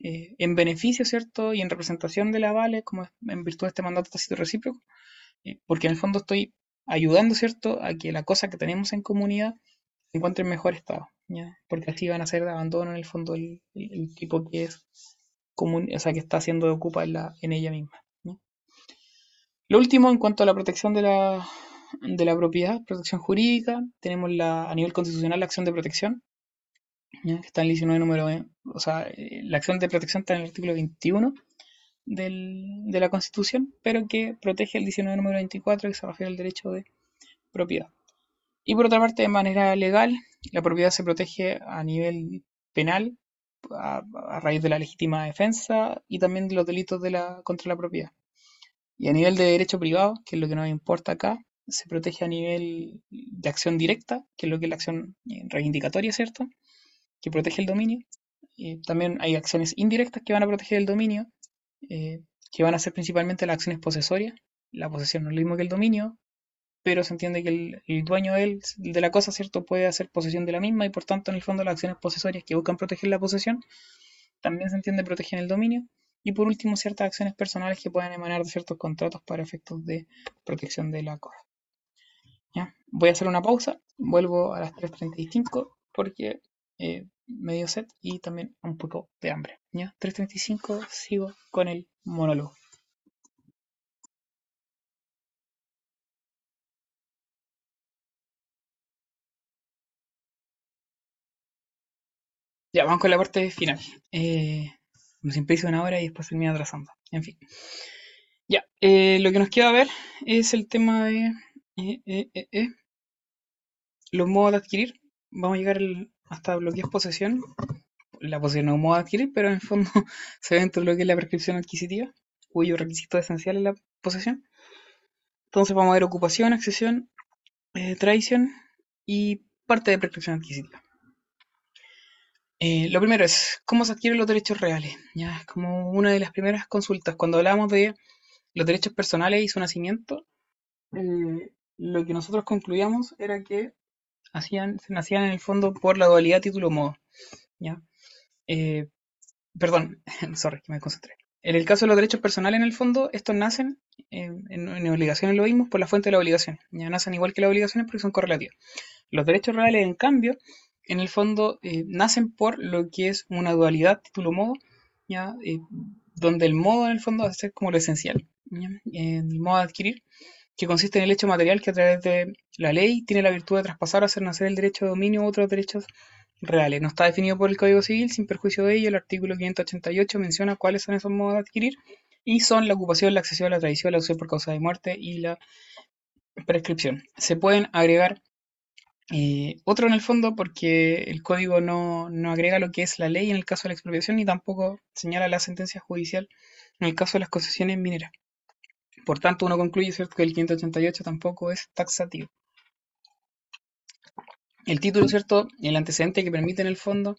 eh, en beneficio, ¿cierto? Y en representación de la Vale, como en virtud de este mandato tácito recíproco, eh, porque en el fondo estoy ayudando, ¿cierto?, a que la cosa que tenemos en comunidad se encuentre en mejor estado, ¿ya? Porque así van a ser de abandono en el fondo el, tipo que es común, o sea, que está haciendo de ocupa en ella misma. Lo último, en cuanto a la protección de la, de la propiedad, protección jurídica, tenemos la, a nivel constitucional la acción de protección, que está en el 19 número, o sea, eh, la acción de protección está en el artículo 21 del, de la Constitución, pero que protege el 19 número 24 que se refiere al derecho de propiedad. Y por otra parte, de manera legal, la propiedad se protege a nivel penal a, raíz de la legítima defensa y también de los delitos de la, contra la propiedad. Y a nivel de derecho privado, que es lo que nos importa acá, se protege a nivel de acción directa, que es lo que es la acción eh, reivindicatoria, ¿cierto? Que protege el dominio. Y también hay acciones indirectas que van a proteger el dominio, eh, que van a ser principalmente las acciones posesorias. La posesión no es lo mismo que el dominio, pero se entiende que el, dueño de, de, la cosa, ¿cierto?, puede hacer posesión de la misma y por tanto, en el fondo, las acciones posesorias que buscan proteger la posesión también se entiende protegen el dominio. Y por último, ciertas acciones personales que puedan emanar de ciertos contratos para efectos de protección de la cosa. ¿Ya? Voy a hacer una pausa, vuelvo a las 3.35 porque eh, medio set y también un poco de hambre. ¿ya? 3.35 sigo con el monólogo. Ya, vamos con la parte final. Eh, como siempre hice una hora y después termina atrasando. En fin. Ya, eh, lo que nos queda ver es el tema de eh, los modos de adquirir. Vamos a llegar hasta lo que es posesión la posesión no modo adquirir, pero en el fondo [laughs] se ve dentro de lo que es la prescripción adquisitiva, cuyo requisito esencial es la posesión. Entonces vamos a ver ocupación, accesión, eh, tradición y parte de prescripción adquisitiva. Eh, lo primero es cómo se adquieren los derechos reales. Ya es como una de las primeras consultas. Cuando hablamos de los derechos personales y su nacimiento, eh, lo que nosotros concluíamos era que hacían, se nacían en el fondo por la dualidad título-modo. ¿ya? Eh, perdón, [laughs] sorry, que me concentré. En el caso de los derechos personales, en el fondo, estos nacen en, en, obligaciones, lo mismo, por la fuente de la obligación. Ya nacen igual que las obligaciones porque son correlativas. Los derechos reales, en cambio, en el fondo, eh, nacen por lo que es una dualidad título-modo, ¿ya? Eh, donde el modo, en el fondo, va a ser como lo esencial. El modo de adquirir, que consiste en el hecho material que a través de la ley tiene la virtud de traspasar o hacer nacer el derecho de dominio u otros derechos reales. No está definido por el Código Civil, sin perjuicio de ello, el artículo 588 menciona cuáles son esos modos de adquirir y son la ocupación, la accesión, la tradición, la opción por causa de muerte y la prescripción. Se pueden agregar eh, otro en el fondo porque el código no, agrega lo que es la ley en el caso de la expropiación ni tampoco señala la sentencia judicial en el caso de las concesiones mineras. Por tanto, uno concluye ¿cierto? que el 588 tampoco es taxativo el título, ¿cierto? El antecedente que permite en el fondo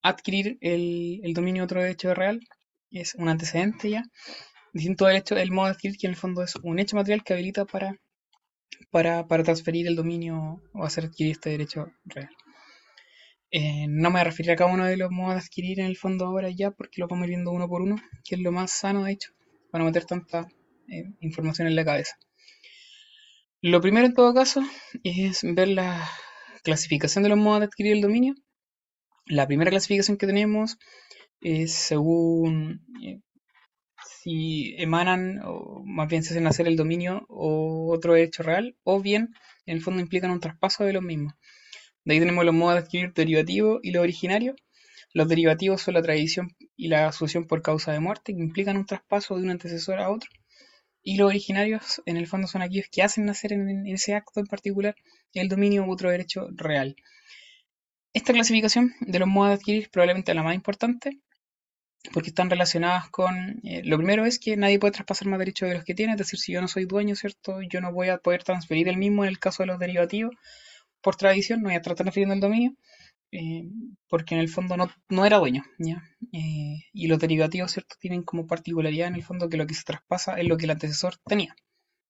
adquirir el, dominio de otro derecho real es un antecedente ya. Distinto del hecho, el modo de adquirir, que en el fondo es un hecho material que habilita para, transferir el dominio o hacer adquirir este derecho real. Eh, no me voy a cada uno de los modos de adquirir en el fondo ahora ya, porque lo vamos viendo uno por uno, que es lo más sano, de hecho, para no meter tanta eh, información en la cabeza. Lo primero, en todo caso, es ver la, clasificación de los modos de adquirir el dominio. La primera clasificación que tenemos es según eh, si emanan o más bien se hacen hacer el dominio o otro hecho real o bien en el fondo implican un traspaso de los mismos. De ahí tenemos los modos de adquirir derivativo y lo originario. Los derivativos son la tradición y la sucesión por causa de muerte, que implican un traspaso de un antecesor a otro. Y los originarios, en el fondo, son aquellos que hacen nacer en, ese acto en particular el dominio u otro derecho real. Esta clasificación de los modos de adquirir es probablemente la más importante, porque están relacionadas con... Eh, lo primero es que nadie puede traspasar más derechos de los que tiene, es decir, si yo no soy dueño, ¿cierto? Yo no voy a poder transferir el mismo en el caso de los derivativos por tradición, no voy a estar transfiriendo el dominio, eh, porque en el fondo no, era dueño, ¿ya? Eh, y los derivativos, ¿cierto? Tienen como particularidad en el fondo que lo que se traspasa es lo que el antecesor tenía,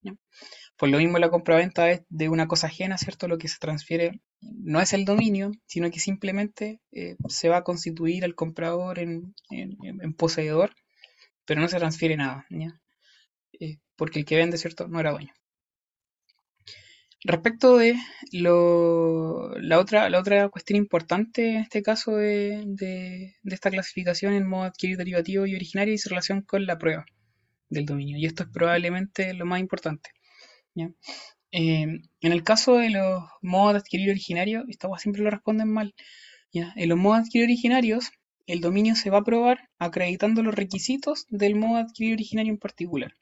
¿ya? Pues lo mismo la compra-venta es de una cosa ajena, ¿cierto? Lo que se transfiere no es el dominio, sino que simplemente eh, se va a constituir el comprador en, poseedor, pero no se transfiere nada, ¿ya? porque el que vende, ¿cierto? No era dueño. Respecto de la, otra, la otra cuestión importante en este caso de, esta clasificación en modo adquirir derivativo y originario y su relación con la prueba del dominio. Y esto es probablemente lo más importante. Eh, en el caso de los modos de adquirir originario, esta siempre lo responden mal. En los modos de adquirir originarios, el dominio se va a probar acreditando los requisitos del modo de adquirir originario en particular.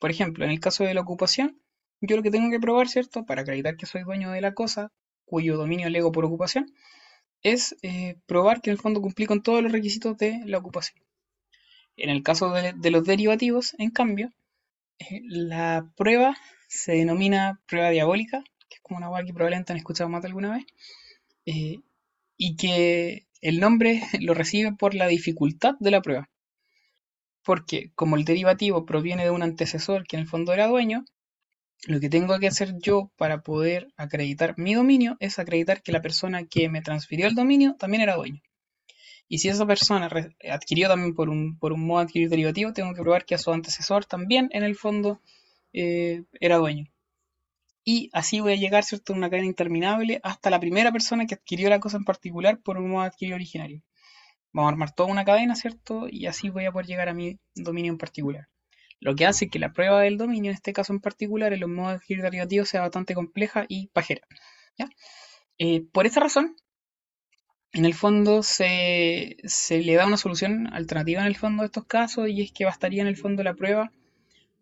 Por ejemplo, en el caso de la ocupación, yo lo que tengo que probar, ¿cierto? Para acreditar que soy dueño de la cosa, cuyo dominio lego por ocupación, es eh, probar que en el fondo cumplí con todos los requisitos de la ocupación. En el caso de, los derivativos, en cambio, eh, la prueba se denomina prueba diabólica, que es como una guay que probablemente han escuchado más de alguna vez, eh, y que el nombre [laughs] lo recibe por la dificultad de la prueba. Porque como el derivativo proviene de un antecesor que en el fondo era dueño, lo que tengo que hacer yo para poder acreditar mi dominio es acreditar que la persona que me transfirió el dominio también era dueño. Y si esa persona adquirió también por un, modo adquirir derivativo, tengo que probar que a su antecesor también en el fondo eh, era dueño. Y así voy a llegar, ¿cierto?, a una cadena interminable hasta la primera persona que adquirió la cosa en particular por un modo adquirir originario. Vamos a armar toda una cadena, ¿cierto? Y así voy a poder llegar a mi dominio en particular lo que hace que la prueba del dominio, en este caso en particular, en los modos de derivativos sea bastante compleja y pajera. Eh, por esa razón, en el fondo se, le da una solución alternativa en el fondo de estos casos y es que bastaría en el fondo la prueba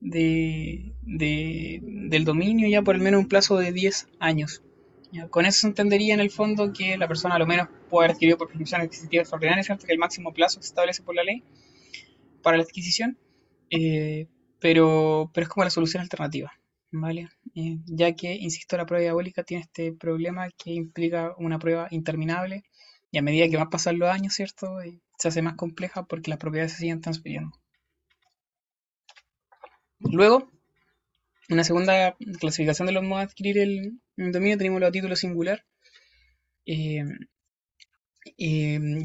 de, del dominio ya por al menos un plazo de 10 años. Con eso se entendería en el fondo que la persona a lo menos puede haber adquirido por prescripción adquisitiva extraordinaria, ¿cierto? que el máximo plazo que se establece por la ley para la adquisición eh, pero, pero es como la solución alternativa, ¿vale? Eh, ya que, insisto, la prueba diabólica tiene este problema que implica una prueba interminable y a medida que van pasando los años, ¿cierto? Eh, se hace más compleja porque las propiedades se siguen transfiriendo. Luego, en la segunda clasificación de los modos de adquirir el, dominio tenemos los a título singular y a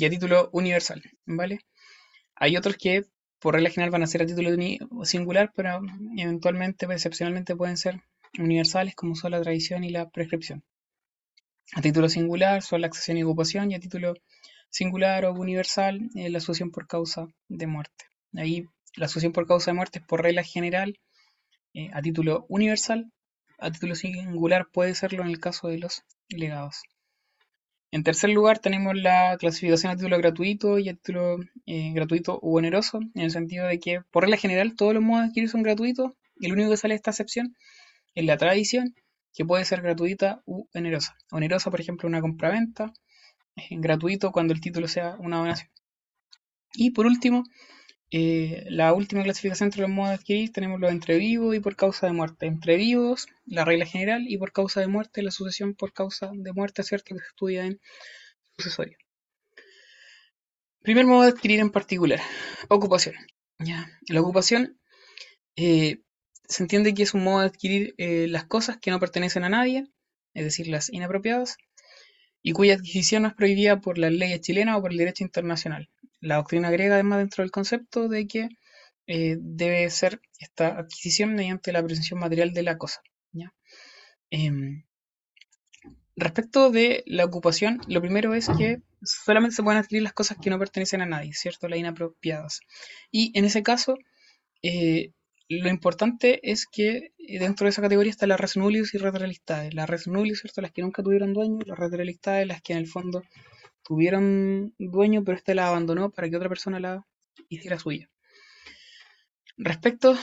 título universal, ¿vale? Hay otros que por regla general van a ser a título singular, pero eventualmente, excepcionalmente pueden ser universales como son la tradición y la prescripción. A título singular son la accesión y ocupación y a título singular o universal eh, la asociación por causa de muerte. Ahí la asociación por causa de muerte es por regla general eh, a título universal, a título singular puede serlo en el caso de los legados. En tercer lugar tenemos la clasificación a título gratuito y a título eh, gratuito u oneroso, en el sentido de que por regla general todos los modos de adquirir son gratuitos y el único que sale de esta excepción es la tradición, que puede ser gratuita u onerosa. Onerosa, por ejemplo, una compra-venta, gratuito cuando el título sea una donación. Y por último, eh, la última clasificación entre los modos de adquirir tenemos los entre vivos y por causa de muerte. Entre vivos, la regla general, y por causa de muerte, la sucesión por causa de muerte, ¿cierto? Que se estudia en sucesorio. Primer modo de adquirir en particular, ocupación. La ocupación eh, se entiende que es un modo de adquirir eh, las cosas que no pertenecen a nadie, es decir, las inapropiadas, y cuya adquisición no es prohibida por las leyes chilenas o por el derecho internacional la doctrina griega además dentro del concepto de que eh, debe ser esta adquisición mediante la presencia material de la cosa. Em, respecto de la ocupación, lo primero es que solamente se pueden adquirir las cosas que no pertenecen a nadie, ¿cierto? Las inapropiadas. Y en ese caso, eh, lo importante es que dentro de esa categoría está la res y La Las res ¿cierto? Las que nunca tuvieron dueño, las red las que en el fondo tuvieron dueño, pero este la abandonó para que otra persona la hiciera suya. Respecto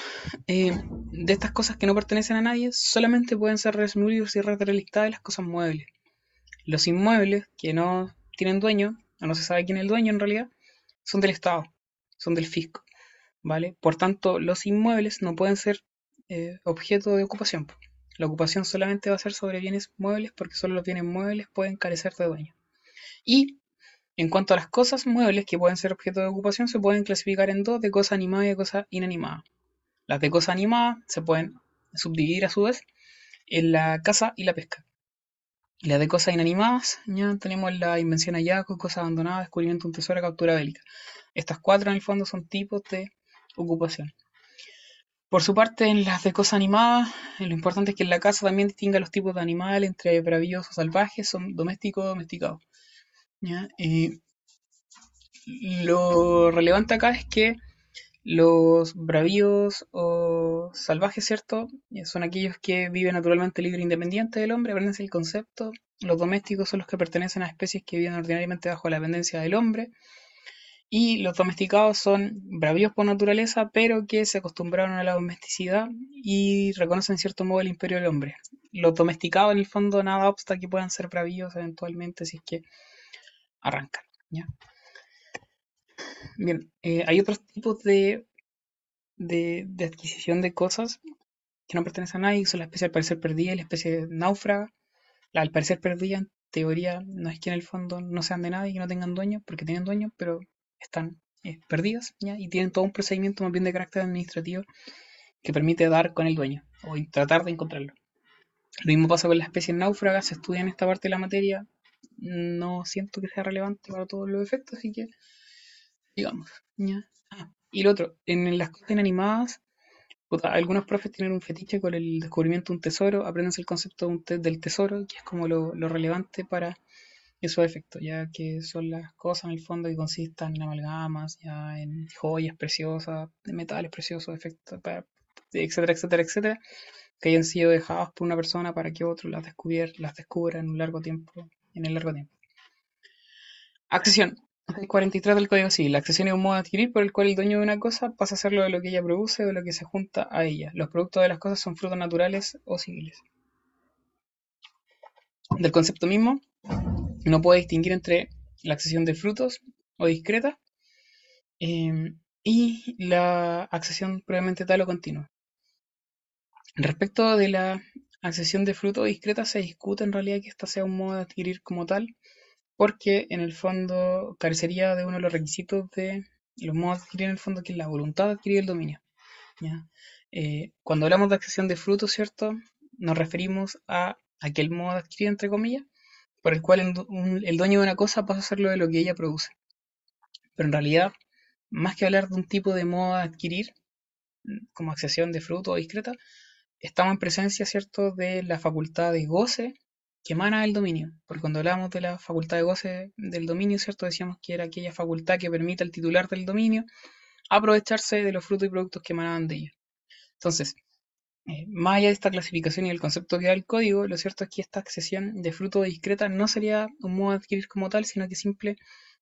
eh, de estas cosas que no pertenecen a nadie, solamente pueden ser resmuridos y relictadas las cosas muebles. Los inmuebles que no tienen dueño, o no se sabe quién es el dueño en realidad, son del Estado, son del fisco. ¿vale? Por tanto, los inmuebles no pueden ser eh, objeto de ocupación. La ocupación solamente va a ser sobre bienes muebles porque solo los bienes muebles pueden carecer de dueño. Y en cuanto a las cosas muebles que pueden ser objeto de ocupación, se pueden clasificar en dos, de cosa animada y de cosa inanimada. Las de cosa animada se pueden subdividir a su vez en la caza y la pesca. Y las de cosas inanimadas, ya tenemos la invención hallazgo, cosas abandonadas, descubrimiento de un tesoro, captura bélica. Estas cuatro en el fondo son tipos de ocupación. Por su parte, en las de cosas animadas, lo importante es que en la casa también distinga los tipos de animales entre bravíos o salvajes, son domésticos o domesticados. Lo relevante acá es que los bravíos o salvajes, ¿cierto? Son aquellos que viven naturalmente libre e independiente del hombre, aprendense el concepto. Los domésticos son los que pertenecen a especies que viven ordinariamente bajo la dependencia del hombre. Y los domesticados son bravíos por naturaleza, pero que se acostumbraron a la domesticidad y reconocen en cierto modo el imperio del hombre. Los domesticados, en el fondo, nada obsta que puedan ser bravíos eventualmente si es que arrancan. Bien, eh, hay otros tipos de, de, adquisición de cosas que no pertenecen a nadie, son la especie al parecer perdida y la especie náufraga. La al parecer perdida, en teoría, no es que en el fondo no sean de nadie, que no tengan dueño, porque tienen dueño, pero están eh, perdidas ¿ya? y tienen todo un procedimiento más bien de carácter administrativo que permite dar con el dueño o tratar de encontrarlo. Lo mismo pasa con las especies náufragas, se estudia en esta parte de la materia, no siento que sea relevante para todos los efectos, así que digamos. Ah, y lo otro, en las cosas inanimadas, algunos profes tienen un fetiche con el descubrimiento de un tesoro, aprenden el concepto del tesoro, que es como lo relevante para esos efectos, ya que son las cosas en el fondo que consistan en amalgamas, ya en joyas preciosas, de metales preciosos, efectos, etcétera, etcétera, etcétera, que hayan sido dejados por una persona para que otro las, descubier las descubra en un largo tiempo, en el largo tiempo. Accesión. 43 del Código Civil. La accesión es un modo de adquirir por el cual el dueño de una cosa pasa a hacerlo de lo que ella produce o de lo que se junta a ella. Los productos de las cosas son frutos naturales o civiles. Del concepto mismo, no puede distinguir entre la accesión de frutos o discreta em, y la accesión previamente tal o continua. Respecto de la accesión de fruto discreta, se discute en realidad que esta sea un modo de adquirir como tal, porque en el fondo carecería de uno de los requisitos de los modos de adquirir en el fondo, que es la voluntad de adquirir el dominio. Eh, cuando hablamos de accesión de frutos, ¿cierto? Nos referimos a aquel modo de adquirir, entre comillas, por el cual el dueño de una cosa pasa a hacerlo de lo que ella produce. Pero en realidad, más que hablar de un tipo de modo de adquirir, como accesión de fruto o discreta, estamos en presencia, ¿cierto?, de la facultad de goce que emana del dominio. Porque cuando hablamos de la facultad de goce del dominio, ¿cierto?, decíamos que era aquella facultad que permite al titular del dominio aprovecharse de los frutos y productos que emanaban de ella. Entonces, eh, más allá de esta clasificación y el concepto que da el código, lo cierto es que esta accesión de fruto discreta no sería un modo de adquirir como tal, sino que simple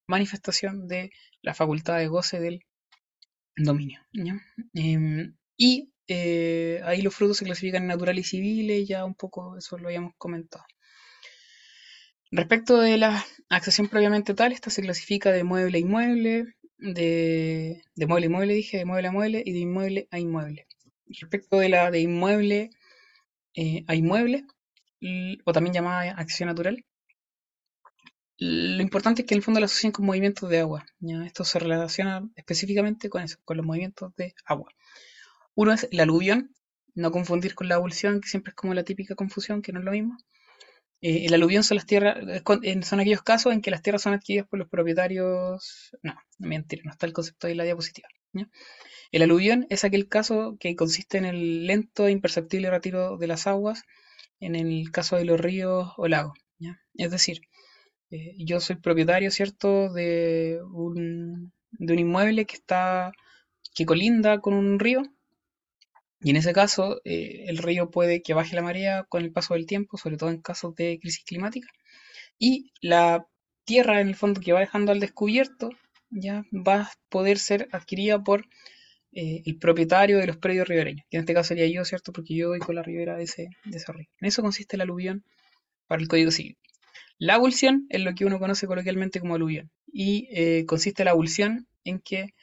manifestación de la facultad de goce del dominio. Em, y eh, ahí los frutos se clasifican en naturales y civiles, ya un poco eso lo habíamos comentado. Respecto de la accesión propiamente tal, esta se clasifica de mueble a inmueble, de, mueble a inmueble dije, de mueble a mueble y de inmueble a inmueble respecto de la de inmueble eh, a inmueble, o también llamada acción natural, lo importante es que en el fondo la asocian con movimientos de agua. Esto se relaciona específicamente con eso, con los movimientos de agua. Uno es el aluvión, no confundir con la abulsión, que siempre es como la típica confusión, que no es lo mismo. Eh, el aluvión son las tierras, son aquellos casos en que las tierras son adquiridas por los propietarios. No, no mentira, no está el concepto de la diapositiva. El aluvión es aquel caso que consiste en el lento e imperceptible retiro de las aguas en el caso de los ríos o lagos. Es decir, eh, yo soy propietario, ¿cierto?, de un, de un inmueble que está que colinda con un río y en ese caso eh, el río puede que baje la marea con el paso del tiempo, sobre todo en casos de crisis climática y la tierra en el fondo que va dejando al descubierto ya va a poder ser adquirida por eh, el propietario de los predios ribereños, que en este caso sería yo, ¿cierto? Porque yo voy con la ribera de ese, de ese río. En eso consiste el aluvión para el Código Civil. La abulsión es lo que uno conoce coloquialmente como aluvión y eh, consiste la abulsión en que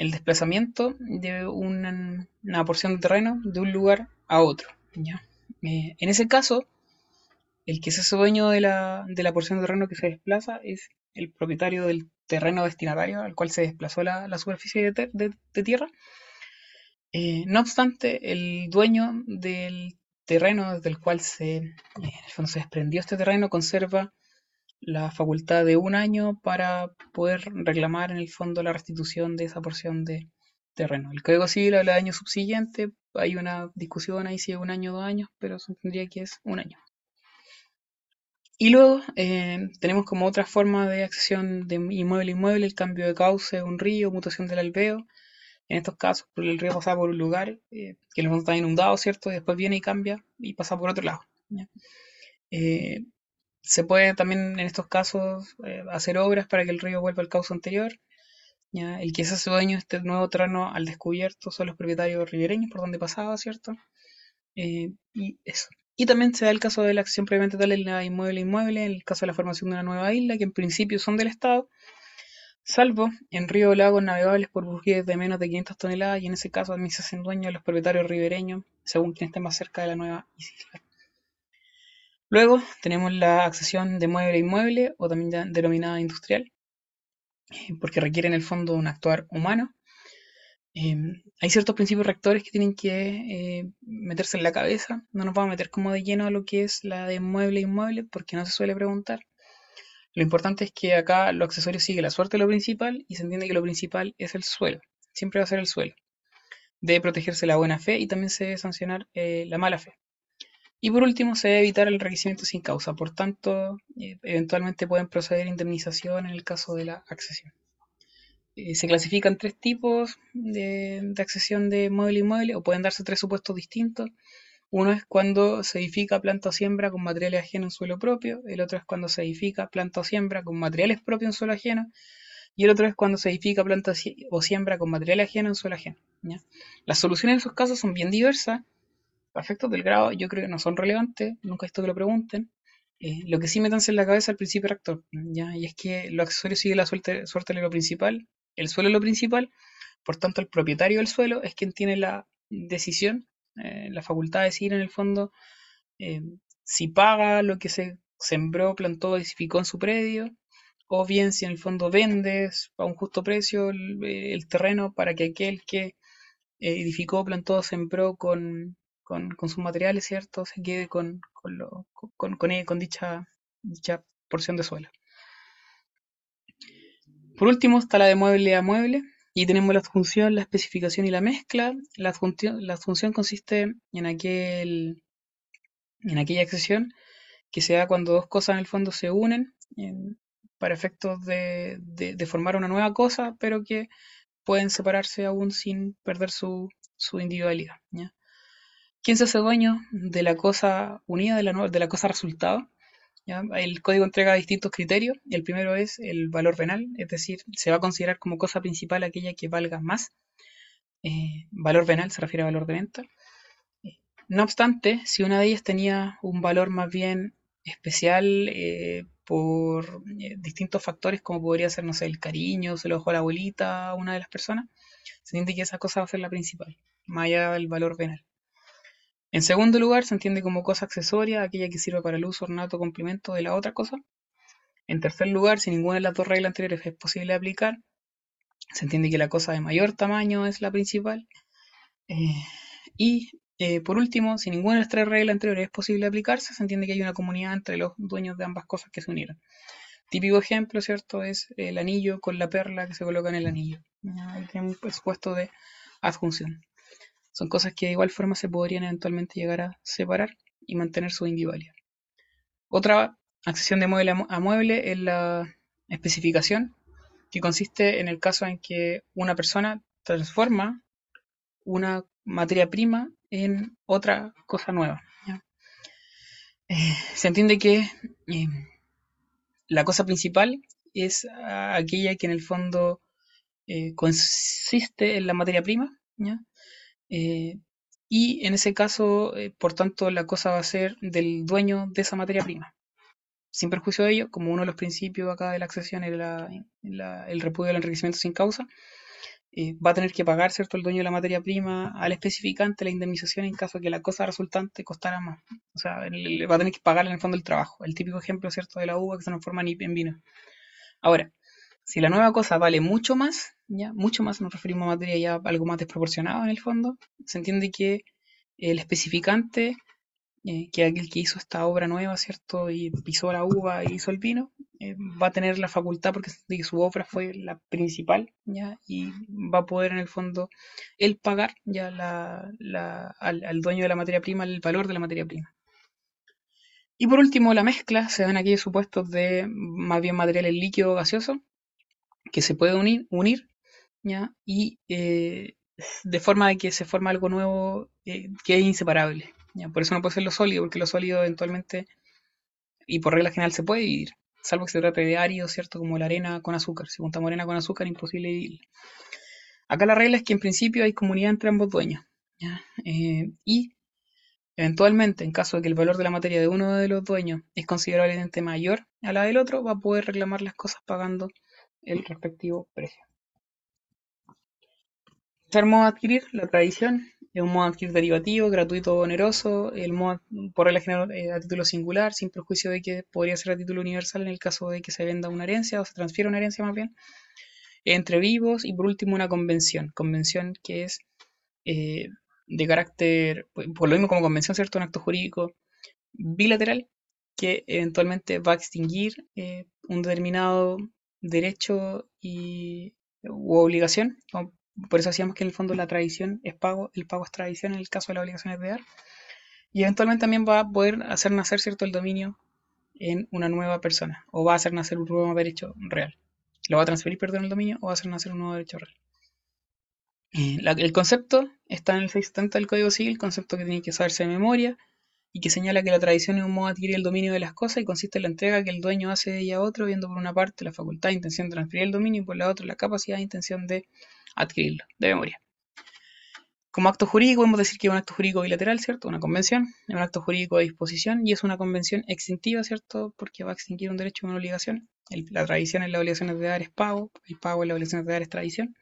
el desplazamiento de una, porción de terreno de un lugar a otro. Eh, en ese caso, el que se hace dueño de la, de la, porción de terreno que se desplaza es el propietario del terreno destinatario al cual se desplazó la, superficie de, tierra. Eh, no obstante, el dueño del terreno desde el cual se, se desprendió este terreno conserva la facultad de un año para poder reclamar en el fondo la restitución de esa porción de terreno. El Código Civil habla de año subsiguiente, hay una discusión ahí si es un año o dos años, pero se que es un año. Y luego eh, tenemos como otra forma de accesión de inmueble a inmueble el cambio de cauce un río, mutación del alveo. En estos casos, el río pasa por un lugar eh, que el fondo está inundado, ¿cierto? Y después viene y cambia y pasa por otro lado. Eh, se puede también en estos casos eh, hacer obras para que el río vuelva al cauce anterior. El que se hace dueño de este nuevo terreno al descubierto son los propietarios ribereños por donde pasaba, ¿cierto? Eh, y eso. Y también se da el caso de la acción previamente tal en la inmueble inmueble, en el caso de la formación de una nueva isla, que en principio son del Estado, salvo en río o lagos navegables por buques de menos de 500 toneladas, y en ese caso también se hacen dueños los propietarios ribereños, según quien esté más cerca de la nueva isla. Luego tenemos la accesión de mueble a inmueble o también denominada industrial, eh, porque requiere en el fondo un actuar humano. Em, hay ciertos principios rectores que tienen que eh, meterse en la cabeza. No nos vamos a meter como de lleno a lo que es la de mueble a inmueble, porque no se suele preguntar. Lo importante es que acá lo accesorio sigue la suerte de lo principal y se entiende que lo principal es el suelo. Siempre va a ser el suelo. Debe protegerse la buena fe y también se debe sancionar eh, la mala fe. Y por último, se debe evitar el enriquecimiento sin causa. Por tanto, eh, eventualmente pueden proceder indemnización en el caso de la accesión. Eh, se clasifican tres tipos de, accesión de mueble inmueble, o pueden darse tres supuestos distintos. Uno es cuando se edifica planta o siembra con materiales ajenos en suelo propio, el otro es cuando se edifica planta o siembra con materiales propios en suelo ajeno, y el otro es cuando se edifica planta o siembra con materiales ajenos en suelo ajeno. Las soluciones en esos casos son bien diversas, efectos del grado yo creo que no son relevantes, nunca he visto que lo pregunten. Eh, lo que sí metanse en la cabeza al principio rector, ¿ya? y es que lo accesorio sigue la suerte, suerte de lo principal, el suelo es lo principal, por tanto el propietario del suelo es quien tiene la decisión, eh, la facultad de decidir en el fondo eh, si paga lo que se sembró, plantó, edificó en su predio, o bien si en el fondo vendes a un justo precio el terreno para que aquel que edificó, plantó, sembró con, con, sus materiales, ¿cierto? Se quede con, con, con, con, dicha, dicha porción de suelo. Por último está la de mueble a mueble y tenemos la función, la especificación y la mezcla. La función, consiste en, aquel, en aquella accesión que se da cuando dos cosas en el fondo se unen para efectos de, de, formar una nueva cosa, pero que pueden separarse aún sin perder su, su individualidad. ¿ya? ¿Quién se hace dueño de la cosa unida, de la, de la cosa resultado? El código entrega distintos criterios. El primero es el valor venal, es decir, se va a considerar como cosa principal aquella que valga más. Eh, valor venal se refiere a valor de venta. No obstante, si una de ellas tenía un valor más bien especial eh, por eh, distintos factores, como podría ser, no sé, el cariño, se lo dejó a la abuelita a una de las personas, se entiende que esa cosa va a ser la principal, más allá del valor venal. En segundo lugar, se entiende como cosa accesoria aquella que sirve para el uso, ornato complemento de la otra cosa. En tercer lugar, si ninguna de las dos reglas anteriores es posible aplicar, se entiende que la cosa de mayor tamaño es la principal. Eh, y eh, por último, si ninguna de las tres reglas anteriores es posible aplicarse, se entiende que hay una comunidad entre los dueños de ambas cosas que se unieron. Típico ejemplo, ¿cierto? Es el anillo con la perla que se coloca en el anillo. Tenemos un presupuesto de adjunción. Son cosas que de igual forma se podrían eventualmente llegar a separar y mantener su individualidad. Otra accesión de mueble a mueble es la especificación, que consiste en el caso en que una persona transforma una materia prima en otra cosa nueva. Eh, se entiende que eh, la cosa principal es aquella que en el fondo eh, consiste en la materia prima, ¿ya? Eh, y en ese caso, eh, por tanto, la cosa va a ser del dueño de esa materia prima. Sin perjuicio de ello, como uno de los principios acá de la accesión es el repudio del enriquecimiento sin causa, va a tener que pagar, ¿cierto?, el dueño de la materia prima al especificante la indemnización en caso de que la cosa resultante costara más. O sea, va a tener que pagar en el fondo el trabajo. El típico ejemplo, ¿cierto?, de la uva que se transforma en vino. Ahora, si la nueva cosa vale mucho más, ya, mucho más, nos referimos a materia ya algo más desproporcionado en el fondo, se entiende que el especificante, eh, que aquel que hizo esta obra nueva, ¿cierto? Y pisó la uva y hizo el vino, eh, va a tener la facultad porque su obra fue la principal, ¿ya? Y va a poder en el fondo él pagar ya la, al, dueño de la materia prima el valor de la materia prima. Y por último, la mezcla, se dan aquí supuestos de más bien materiales líquido o gaseoso, que se puede unir, unir ¿ya? y eh, de forma de que se forma algo nuevo eh, que es inseparable. ¿ya? Por eso no puede ser lo sólido, porque lo sólido eventualmente y por regla general se puede dividir, salvo que se trate de árido, ¿cierto? Como la arena con azúcar. Si juntamos arena con azúcar, imposible dividir. Acá la regla es que en principio hay comunidad entre ambos dueños. ¿ya? Eh, y eventualmente, en caso de que el valor de la materia de uno de los dueños es considerablemente mayor a la del otro, va a poder reclamar las cosas pagando el respectivo precio. Tercer modo de adquirir, la tradición, es un modo de adquirir derivativo, gratuito o oneroso, el modo por regla general eh, a título singular, sin perjuicio de que podría ser a título universal en el caso de que se venda una herencia o se transfiera una herencia más bien, entre vivos y por último una convención, convención que es eh, de carácter, por lo mismo como convención, ¿cierto? Un acto jurídico bilateral que eventualmente va a extinguir eh, un determinado derecho y, u obligación. Por eso hacíamos que en el fondo la tradición es pago, el pago es tradición en el caso de las obligaciones de dar. Y eventualmente también va a poder hacer nacer cierto el dominio en una nueva persona, o va a hacer nacer un nuevo derecho real. Lo va a transferir, perdón, el dominio, o va a hacer nacer un nuevo derecho real. Eh, el concepto está en el 670 del Código Civil, concepto que tiene que saberse de memoria, y que señala que la tradición es un modo adquirir el dominio de las cosas y consiste en la entrega que el dueño hace de ella a otro, viendo por una parte la facultad e intención de transferir el dominio y por la otra la capacidad e intención de adquirirlo, de memoria. Como acto jurídico, podemos decir que es un acto jurídico bilateral, ¿cierto? Una convención, es un acto jurídico de disposición y es una convención extintiva, ¿cierto? Porque va a extinguir un derecho o una obligación. la tradición en las obligaciones de dar es pago, el pago en las obligaciones de dar es tradición.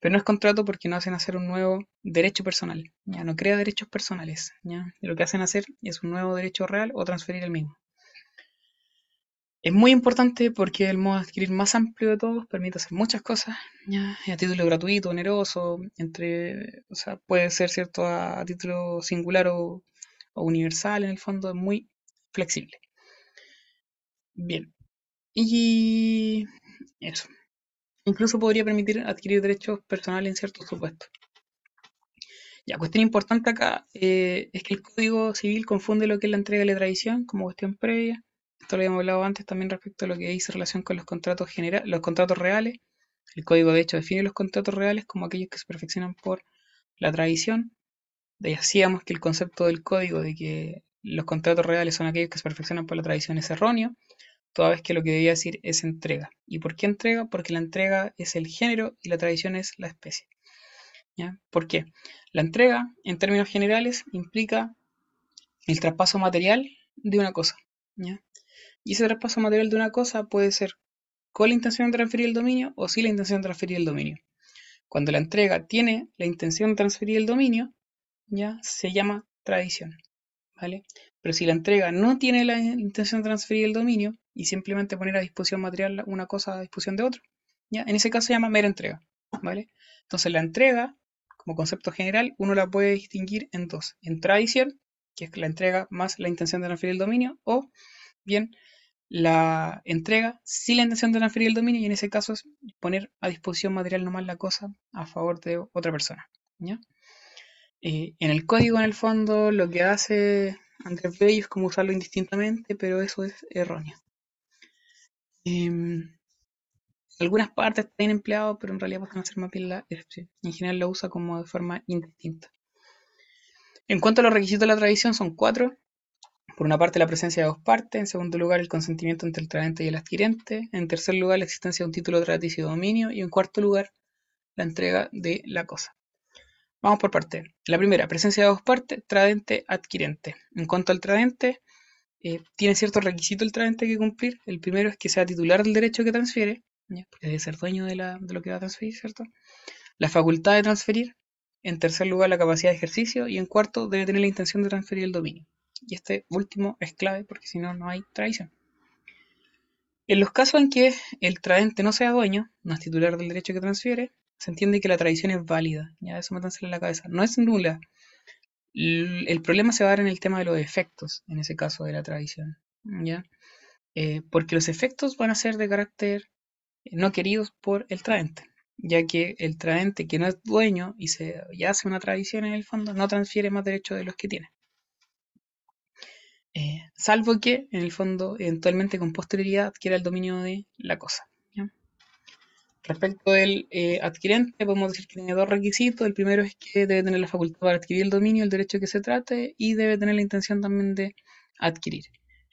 Pero no es contrato porque no hacen hacer un nuevo derecho personal, ya no crea derechos personales, ya lo que hacen hacer es un nuevo derecho real o transferir el mismo. Es muy importante porque el modo de adquirir más amplio de todos permite hacer muchas cosas, ya a título gratuito, oneroso, entre, o sea, puede ser cierto a, título singular o, o universal, en el fondo es muy flexible. Bien, y eso. Incluso podría permitir adquirir derechos personales en ciertos supuestos. Ya, cuestión importante acá eh, es que el Código Civil confunde lo que es la entrega de la tradición como cuestión previa. Esto lo habíamos hablado antes también respecto a lo que dice relación con los contratos los contratos reales. El código de hecho define los contratos reales como aquellos que se perfeccionan por la tradición. Decíamos que el concepto del código de que los contratos reales son aquellos que se perfeccionan por la tradición es erróneo toda vez que lo que debía decir es entrega. ¿Y por qué entrega? Porque la entrega es el género y la tradición es la especie. ¿Ya? ¿Por qué? La entrega, en términos generales, implica el traspaso material de una cosa. ¿ya? Y ese traspaso material de una cosa puede ser con la intención de transferir el dominio o sin la intención de transferir el dominio. Cuando la entrega tiene la intención de transferir el dominio, ya se llama tradición. ¿vale? Pero si la entrega no tiene la intención de transferir el dominio, y simplemente poner a disposición material una cosa a disposición de otra. ¿ya? En ese caso se llama mera entrega. ¿vale? Entonces la entrega, como concepto general, uno la puede distinguir en dos. En tradición, que es la entrega más la intención de transferir el dominio, o bien la entrega sin la intención de transferir el dominio, y en ese caso es poner a disposición material nomás la cosa a favor de otra persona. Eh, en el código, en el fondo, lo que hace Andrés Bello es como usarlo indistintamente, pero eso es erróneo. Em, algunas partes están empleados, pero en realidad pasan a ser más bien la excepción. En general lo usa como de forma indistinta. En cuanto a los requisitos de la tradición, son cuatro. Por una parte, la presencia de dos partes. En segundo lugar, el consentimiento entre el tradente y el adquirente. En tercer lugar, la existencia de un título tradicio de dominio. Y en cuarto lugar, la entrega de la cosa. Vamos por parte. La primera, presencia de dos partes, tradente, adquirente. En cuanto al tradente, eh, tiene ciertos requisitos el tradente que cumplir. El primero es que sea titular del derecho que transfiere, porque debe ser dueño de, de lo que va a transferir, ¿cierto? La facultad de transferir. En tercer lugar, la capacidad de ejercicio. Y en cuarto, debe tener la intención de transferir el dominio. Y este último es clave porque si no, no hay traición. En los casos en que el tradente no sea dueño, no es titular del derecho que transfiere, se entiende que la tradición es válida. Ya eso métanselo en la cabeza. No es nula. El problema se va a dar en el tema de los efectos, en ese caso de la tradición. ¿ya? Eh, porque los efectos van a ser de carácter no queridos por el tradente, ya que el tradente que no es dueño y se hace una tradición en el fondo no transfiere más derechos de los que tiene. Eh, salvo que, en el fondo, eventualmente con posterioridad adquiera el dominio de la cosa. Respecto del eh, adquirente, podemos decir que tiene dos requisitos. El primero es que debe tener la facultad para adquirir el dominio, el derecho que se trate, y debe tener la intención también de adquirir.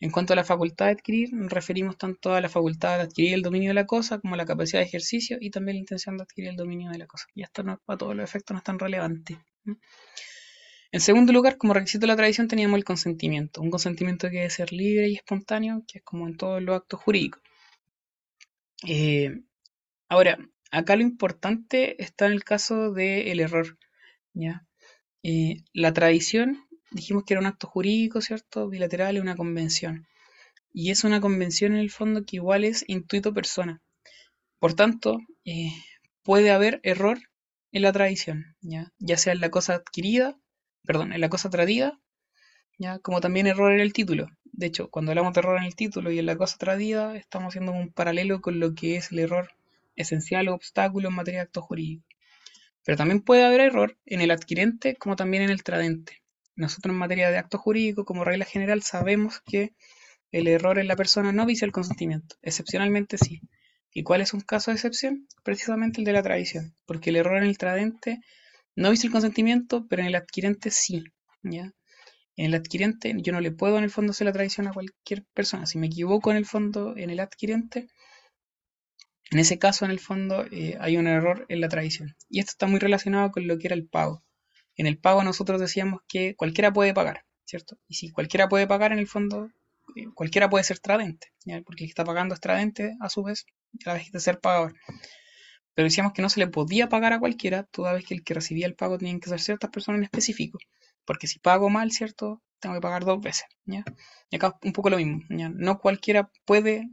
En cuanto a la facultad de adquirir, nos referimos tanto a la facultad de adquirir el dominio de la cosa como a la capacidad de ejercicio y también la intención de adquirir el dominio de la cosa. Y esto no, para todos los efectos no es tan relevante. En segundo lugar, como requisito de la tradición teníamos el consentimiento, un consentimiento que debe ser libre y espontáneo, que es como en todos los actos jurídicos. Eh, ahora, acá lo importante está en el caso del error. ¿ya? Eh, la tradición, dijimos que era un acto jurídico, ¿cierto? Bilateral una convención. Y es una convención en el fondo que igual es intuito persona. Por tanto, eh, puede haber error en la tradición, ¿ya? ya sea en la cosa adquirida perdón, en la cosa tradida, ¿ya? como también error en el título. De hecho, cuando hablamos de error en el título y en la cosa tradida, estamos haciendo un paralelo con lo que es el error esencial o obstáculo en materia de acto jurídico. Pero también puede haber error en el adquirente como también en el tradente. Nosotros en materia de acto jurídico, como regla general, sabemos que el error en la persona no vicia el consentimiento. Excepcionalmente sí. ¿Y cuál es un caso de excepción? Precisamente el de la tradición. Porque el error en el tradente no hice el consentimiento, pero en el adquirente sí, ¿ya? En el adquirente yo no le puedo en el fondo hacer la tradición a cualquier persona. Si me equivoco en el fondo en el adquirente, en ese caso en el fondo eh, hay un error en la tradición. Y esto está muy relacionado con lo que era el pago. En el pago nosotros decíamos que cualquiera puede pagar, ¿cierto? Y si cualquiera puede pagar en el fondo, eh, cualquiera puede ser tradente, ¿ya? porque el que está pagando es tradente a su vez, a la vez de ser pagador pero decíamos que no se le podía pagar a cualquiera, toda vez que el que recibía el pago tenían que ser ciertas personas en específico, porque si pago mal, ¿cierto? Tengo que pagar dos veces, ¿ya? Y acá un poco lo mismo, ¿ya? No cualquiera puede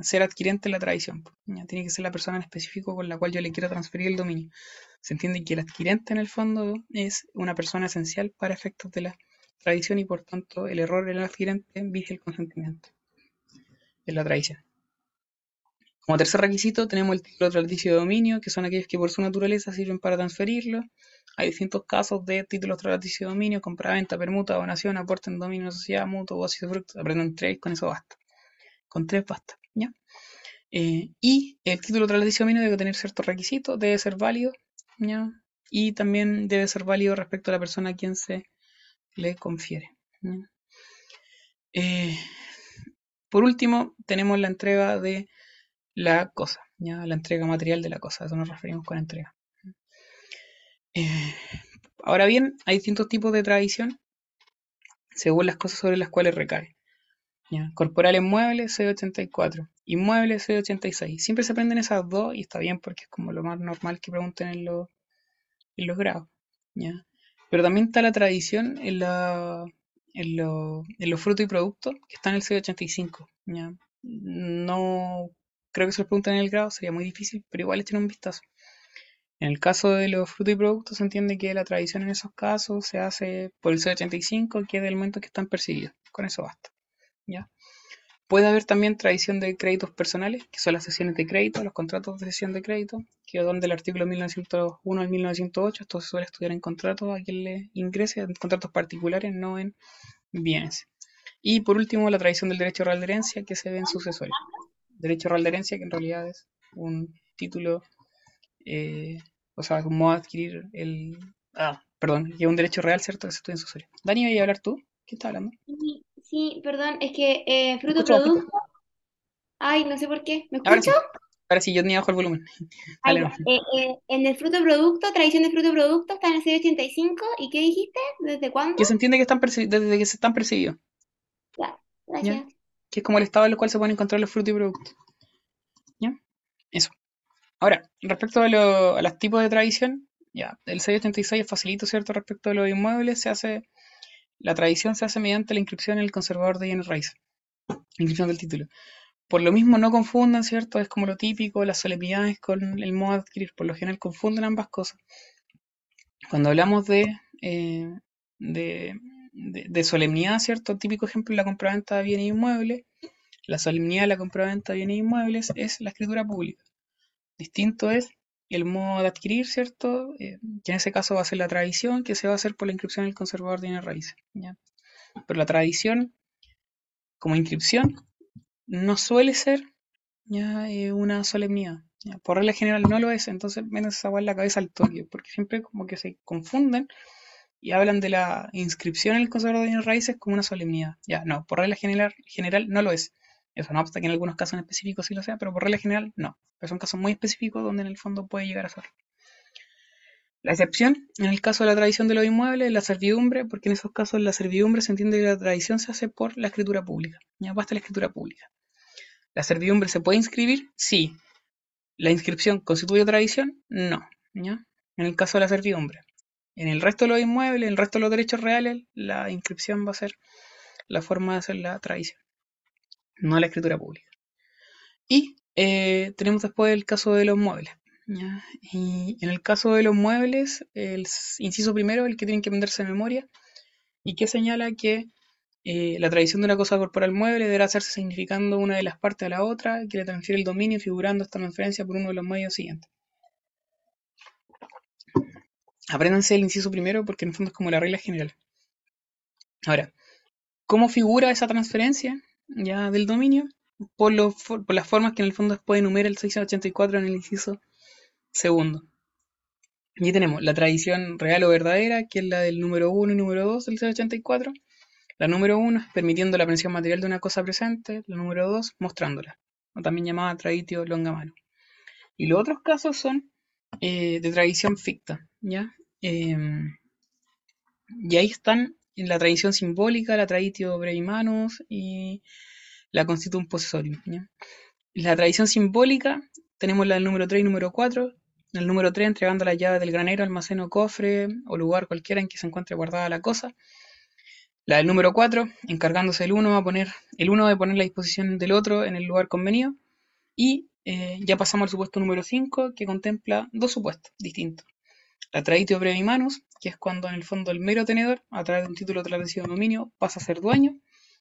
ser adquirente en la tradición, ¿ya? Tiene que ser la persona en específico con la cual yo le quiero transferir el dominio. Se entiende que el adquirente en el fondo es una persona esencial para efectos de la tradición y por tanto el error en el adquirente vicia el consentimiento en la tradición. Como tercer requisito tenemos el título tradicio de dominio, que son aquellos que por su naturaleza sirven para transferirlo. Hay distintos casos de títulos tradicio de dominio, compra-venta, permuta, donación, aporte en dominio, sociedad, mutuo, goce de fruto. Aprenden tres, con eso basta. Con tres basta, Eh, y el título de dominio debe tener ciertos requisitos, debe ser válido. Y también debe ser válido respecto a la persona a quien se le confiere. Eh, por último, tenemos la entrega de la cosa, la entrega material de la cosa, a eso nos referimos con entrega. Eh, ahora bien, hay distintos tipos de tradición según las cosas sobre las cuales recae. Corporales muebles, C84. Inmuebles, C86. Siempre se aprenden esas dos y está bien porque es como lo más normal que pregunten en, en los grados. ¿ya? Pero también está la tradición en, la, en, en los frutos y productos que están en el C85. ¿ya? No creo que se lo preguntan en el grado, sería muy difícil, pero igual echen un vistazo. En el caso de los frutos y productos, se entiende que la tradición en esos casos se hace por el C85, que es del momento que están percibidos. Con eso basta. ¿Ya? Puede haber también tradición de créditos personales, que son las sesiones de crédito, los contratos de sesión de crédito, que son del artículo 1901 al 1908. Esto se suele estudiar en contratos a quien le ingrese, en contratos particulares, no en bienes. Y por último, la tradición del derecho real de herencia, que se ve en sucesores derecho real de herencia, que en realidad es un título, eh, o sea, como adquirir el... Ah, perdón, es un derecho real, ¿cierto? Que se estudia en su serie. Dani, ¿voy a hablar tú? ¿Qué estás hablando? Sí, perdón, es que eh, ¿Me fruto escucho producto. Ay, no sé por qué. ¿Me Ahora escucho? sí. Ahora sí, yo tenía bajo el volumen. [laughs] Ay, Dale, no. ya. Eh, eh, en el fruto producto, tradición de fruto producto, está en el 685. ¿Y qué dijiste? ¿Desde cuándo? Que se entiende que están perci- desde que se están percibidos, Ya, ¿ya? gracias. Que es como el estado en el cual se pueden encontrar los frutos y productos, ¿ya? Eso. Ahora, respecto a, lo- a los tipos de tradición, ya, el 686 es facilito, ¿cierto? Respecto a los inmuebles, se hace, la tradición se hace mediante la inscripción en el conservador de bienes raíces, inscripción del título. Por lo mismo, no confundan, ¿cierto? Es como lo típico, las solemnidades con el modo de adquirir. Por lo general confunden ambas cosas. Cuando hablamos de, eh, de solemnidad, ¿cierto? Típico ejemplo la compraventa de bienes inmuebles. La solemnidad de la compraventa de bienes inmuebles es la escritura pública. Distinto es el modo de adquirir, ¿cierto? Eh, que en ese caso va a ser la tradición, que se va a hacer por la inscripción en el conservador de bienes raíces. Pero la tradición, como inscripción, no suele ser ya eh, una solemnidad. Por regla general no lo es, entonces menos esa la cabeza al toque, porque siempre como que se confunden y hablan de la inscripción en el conservador de bienes raíces como una solemnidad. Ya, no, por regla general, general no lo es. Eso no obsta que en algunos casos en específico sí lo sea, pero por regla general no. Pero son casos muy específicos donde en el fondo puede llegar a ser. La excepción, en el caso de la tradición de los inmuebles, es la servidumbre, porque en esos casos la servidumbre se entiende que la tradición se hace por la escritura pública. Ya basta la escritura pública. ¿La servidumbre se puede inscribir? Sí. ¿La inscripción constituye tradición? No. ¿ya? En el caso de la servidumbre. En el resto de los inmuebles, en el resto de los derechos reales, la inscripción va a ser la forma de hacer la tradición, no la escritura pública. Y eh, tenemos después el caso de los muebles. Y en el caso de los muebles, el inciso primero, el que tienen que aprenderse de memoria, y que señala que eh, la tradición de una cosa corporal mueble deberá hacerse significando una de las partes a la otra, que le transfiere el dominio figurando esta transferencia por uno de los medios siguientes. Apréndanse el inciso primero porque en el fondo es como la regla general. Ahora, ¿cómo figura esa transferencia ya del dominio? Por, los, por las formas que en el fondo después enumera el 684 en el inciso segundo. Y tenemos la tradición real o verdadera, que es la del número 1 y número 2 del 684. La número 1 es permitiendo la aprehensión material de una cosa presente, la número 2 mostrándola, o también llamada traditio longa mano. Y los otros casos son eh, de tradición ficta, ¿ya? Eh, y ahí están en la tradición simbólica, la traditio brevimanus y la constitutum possessorium. La tradición simbólica tenemos la del número 3 y número 4. El número 3 entregando la llave del granero, almacén cofre o lugar cualquiera en que se encuentre guardada la cosa. La del número 4 encargándose el uno a poner el uno de poner la disposición del otro en el lugar convenido. Y eh, ya pasamos al supuesto número 5 que contempla dos supuestos distintos. La traditio brevimanus, que es cuando en el fondo el mero tenedor, a través de un título tratativo de dominio, pasa a ser dueño,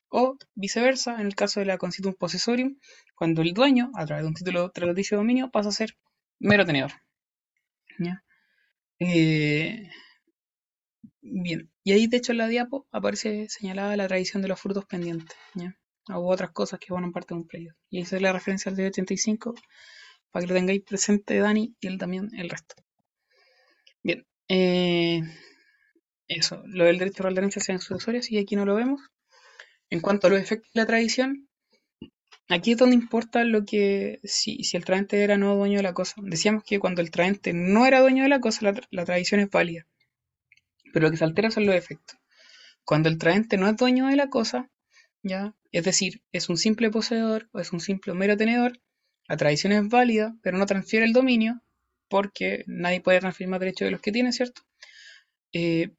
o viceversa, en el caso de la constitutum possessorium, cuando el dueño, a través de un título trataticio de dominio, pasa a ser mero tenedor. Eh, bien, y ahí de hecho en la diapo aparece señalada la tradición de los frutos pendientes, ¿ya? O otras cosas que van parte de un playo. Y esa es la referencia al 85, para que lo tengáis presente Dani y él también el resto. Bien, eh, eso, lo del derecho real de herencia sean sucesorias y aquí no lo vemos. En cuanto a los efectos de la tradición, aquí es donde importa lo que, si, si el traente era no dueño de la cosa. Decíamos que cuando el traente no era dueño de la cosa, la, la tradición es válida. Pero lo que se altera son los efectos. Cuando el traente no es dueño de la cosa, ya, es decir, es un simple poseedor o es un simple mero tenedor, la tradición es válida, pero no transfiere el dominio, porque nadie puede transferir más derechos de los que tiene, ¿cierto? Eh,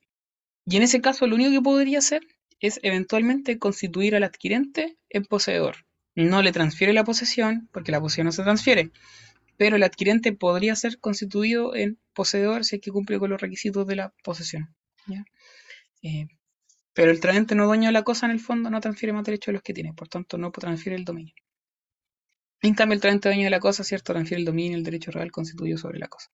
y en ese caso, lo único que podría hacer es eventualmente constituir al adquirente en poseedor. No le transfiere la posesión, porque la posesión no se transfiere, pero el adquirente podría ser constituido en poseedor si es que cumple con los requisitos de la posesión. Eh, pero el traente no dueño de la cosa en el fondo no transfiere más derechos de los que tiene, por tanto no transfiere el dominio. En cambio, el traente dueño de la cosa, ¿cierto? Transfiere el dominio, el derecho real constituido sobre la cosa.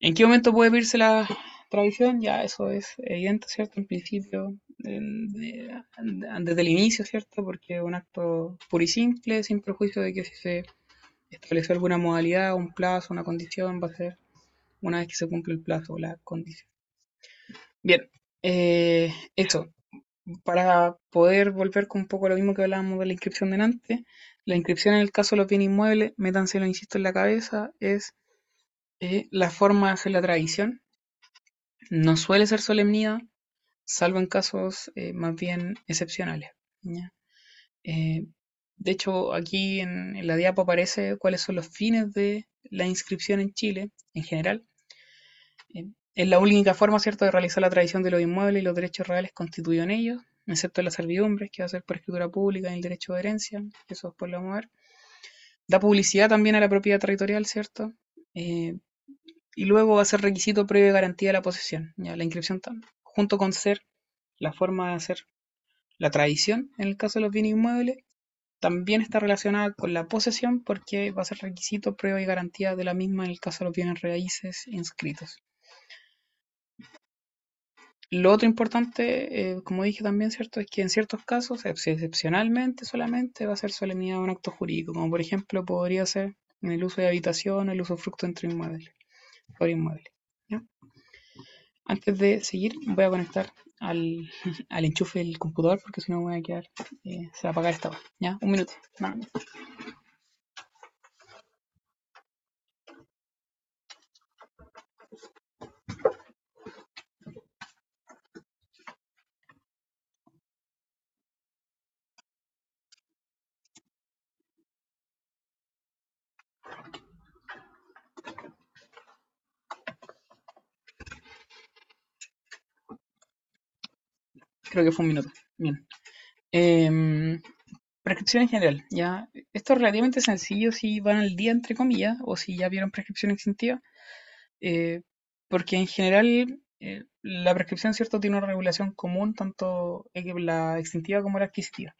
¿En qué momento puede pedirse la tradición? Ya eso es evidente, ¿cierto? En principio, de, de, desde el inicio, ¿cierto? Porque un acto puro y simple, sin perjuicio de que si se estableció alguna modalidad, un plazo, una condición, va a ser una vez que se cumple el plazo o la condición. Bien, eh, para poder volver con un poco lo mismo que hablábamos de la inscripción de antes, la inscripción en el caso de los bienes inmuebles, métanselo, insisto, en la cabeza, es eh, la forma de hacer la tradición. No suele ser solemnidad, salvo en casos eh, más bien excepcionales. Eh, de hecho, aquí en, la diapo aparece cuáles son los fines de la inscripción en Chile en general. Es la única forma, ¿cierto?, de realizar la tradición de los inmuebles y los derechos reales constituidos en ellos, excepto las servidumbres, que va a ser por escritura pública y el derecho de herencia, eso después lo vamos a ver. Da publicidad también a la propiedad territorial, ¿cierto? Eh, y luego va a ser requisito previo de garantía de la posesión, ya la inscripción junto con ser la forma de hacer la tradición en el caso de los bienes inmuebles, también está relacionada con la posesión porque va a ser requisito prueba y garantía de la misma en el caso de los bienes raíces inscritos. Lo otro importante, eh, como dije también, ¿cierto? Es que en ciertos casos, excepcionalmente solamente, va a ser solemnidad un acto jurídico, como por ejemplo podría ser en el uso de habitación el uso fruto entre inmuebles, por inmueble. Antes de seguir, voy a conectar al, [laughs] enchufe del computador porque si no voy a quedar, eh, se va a apagar esta hora. ¿Ya? Un minuto, nada. Creo que fue un minuto. Bien. Eh, prescripción en general, ya. Esto es relativamente sencillo si van al día, entre comillas, o si ya vieron prescripción extintiva. Eh, porque en general eh, la prescripción, ¿cierto?, tiene una regulación común, tanto la extintiva como la adquisitiva.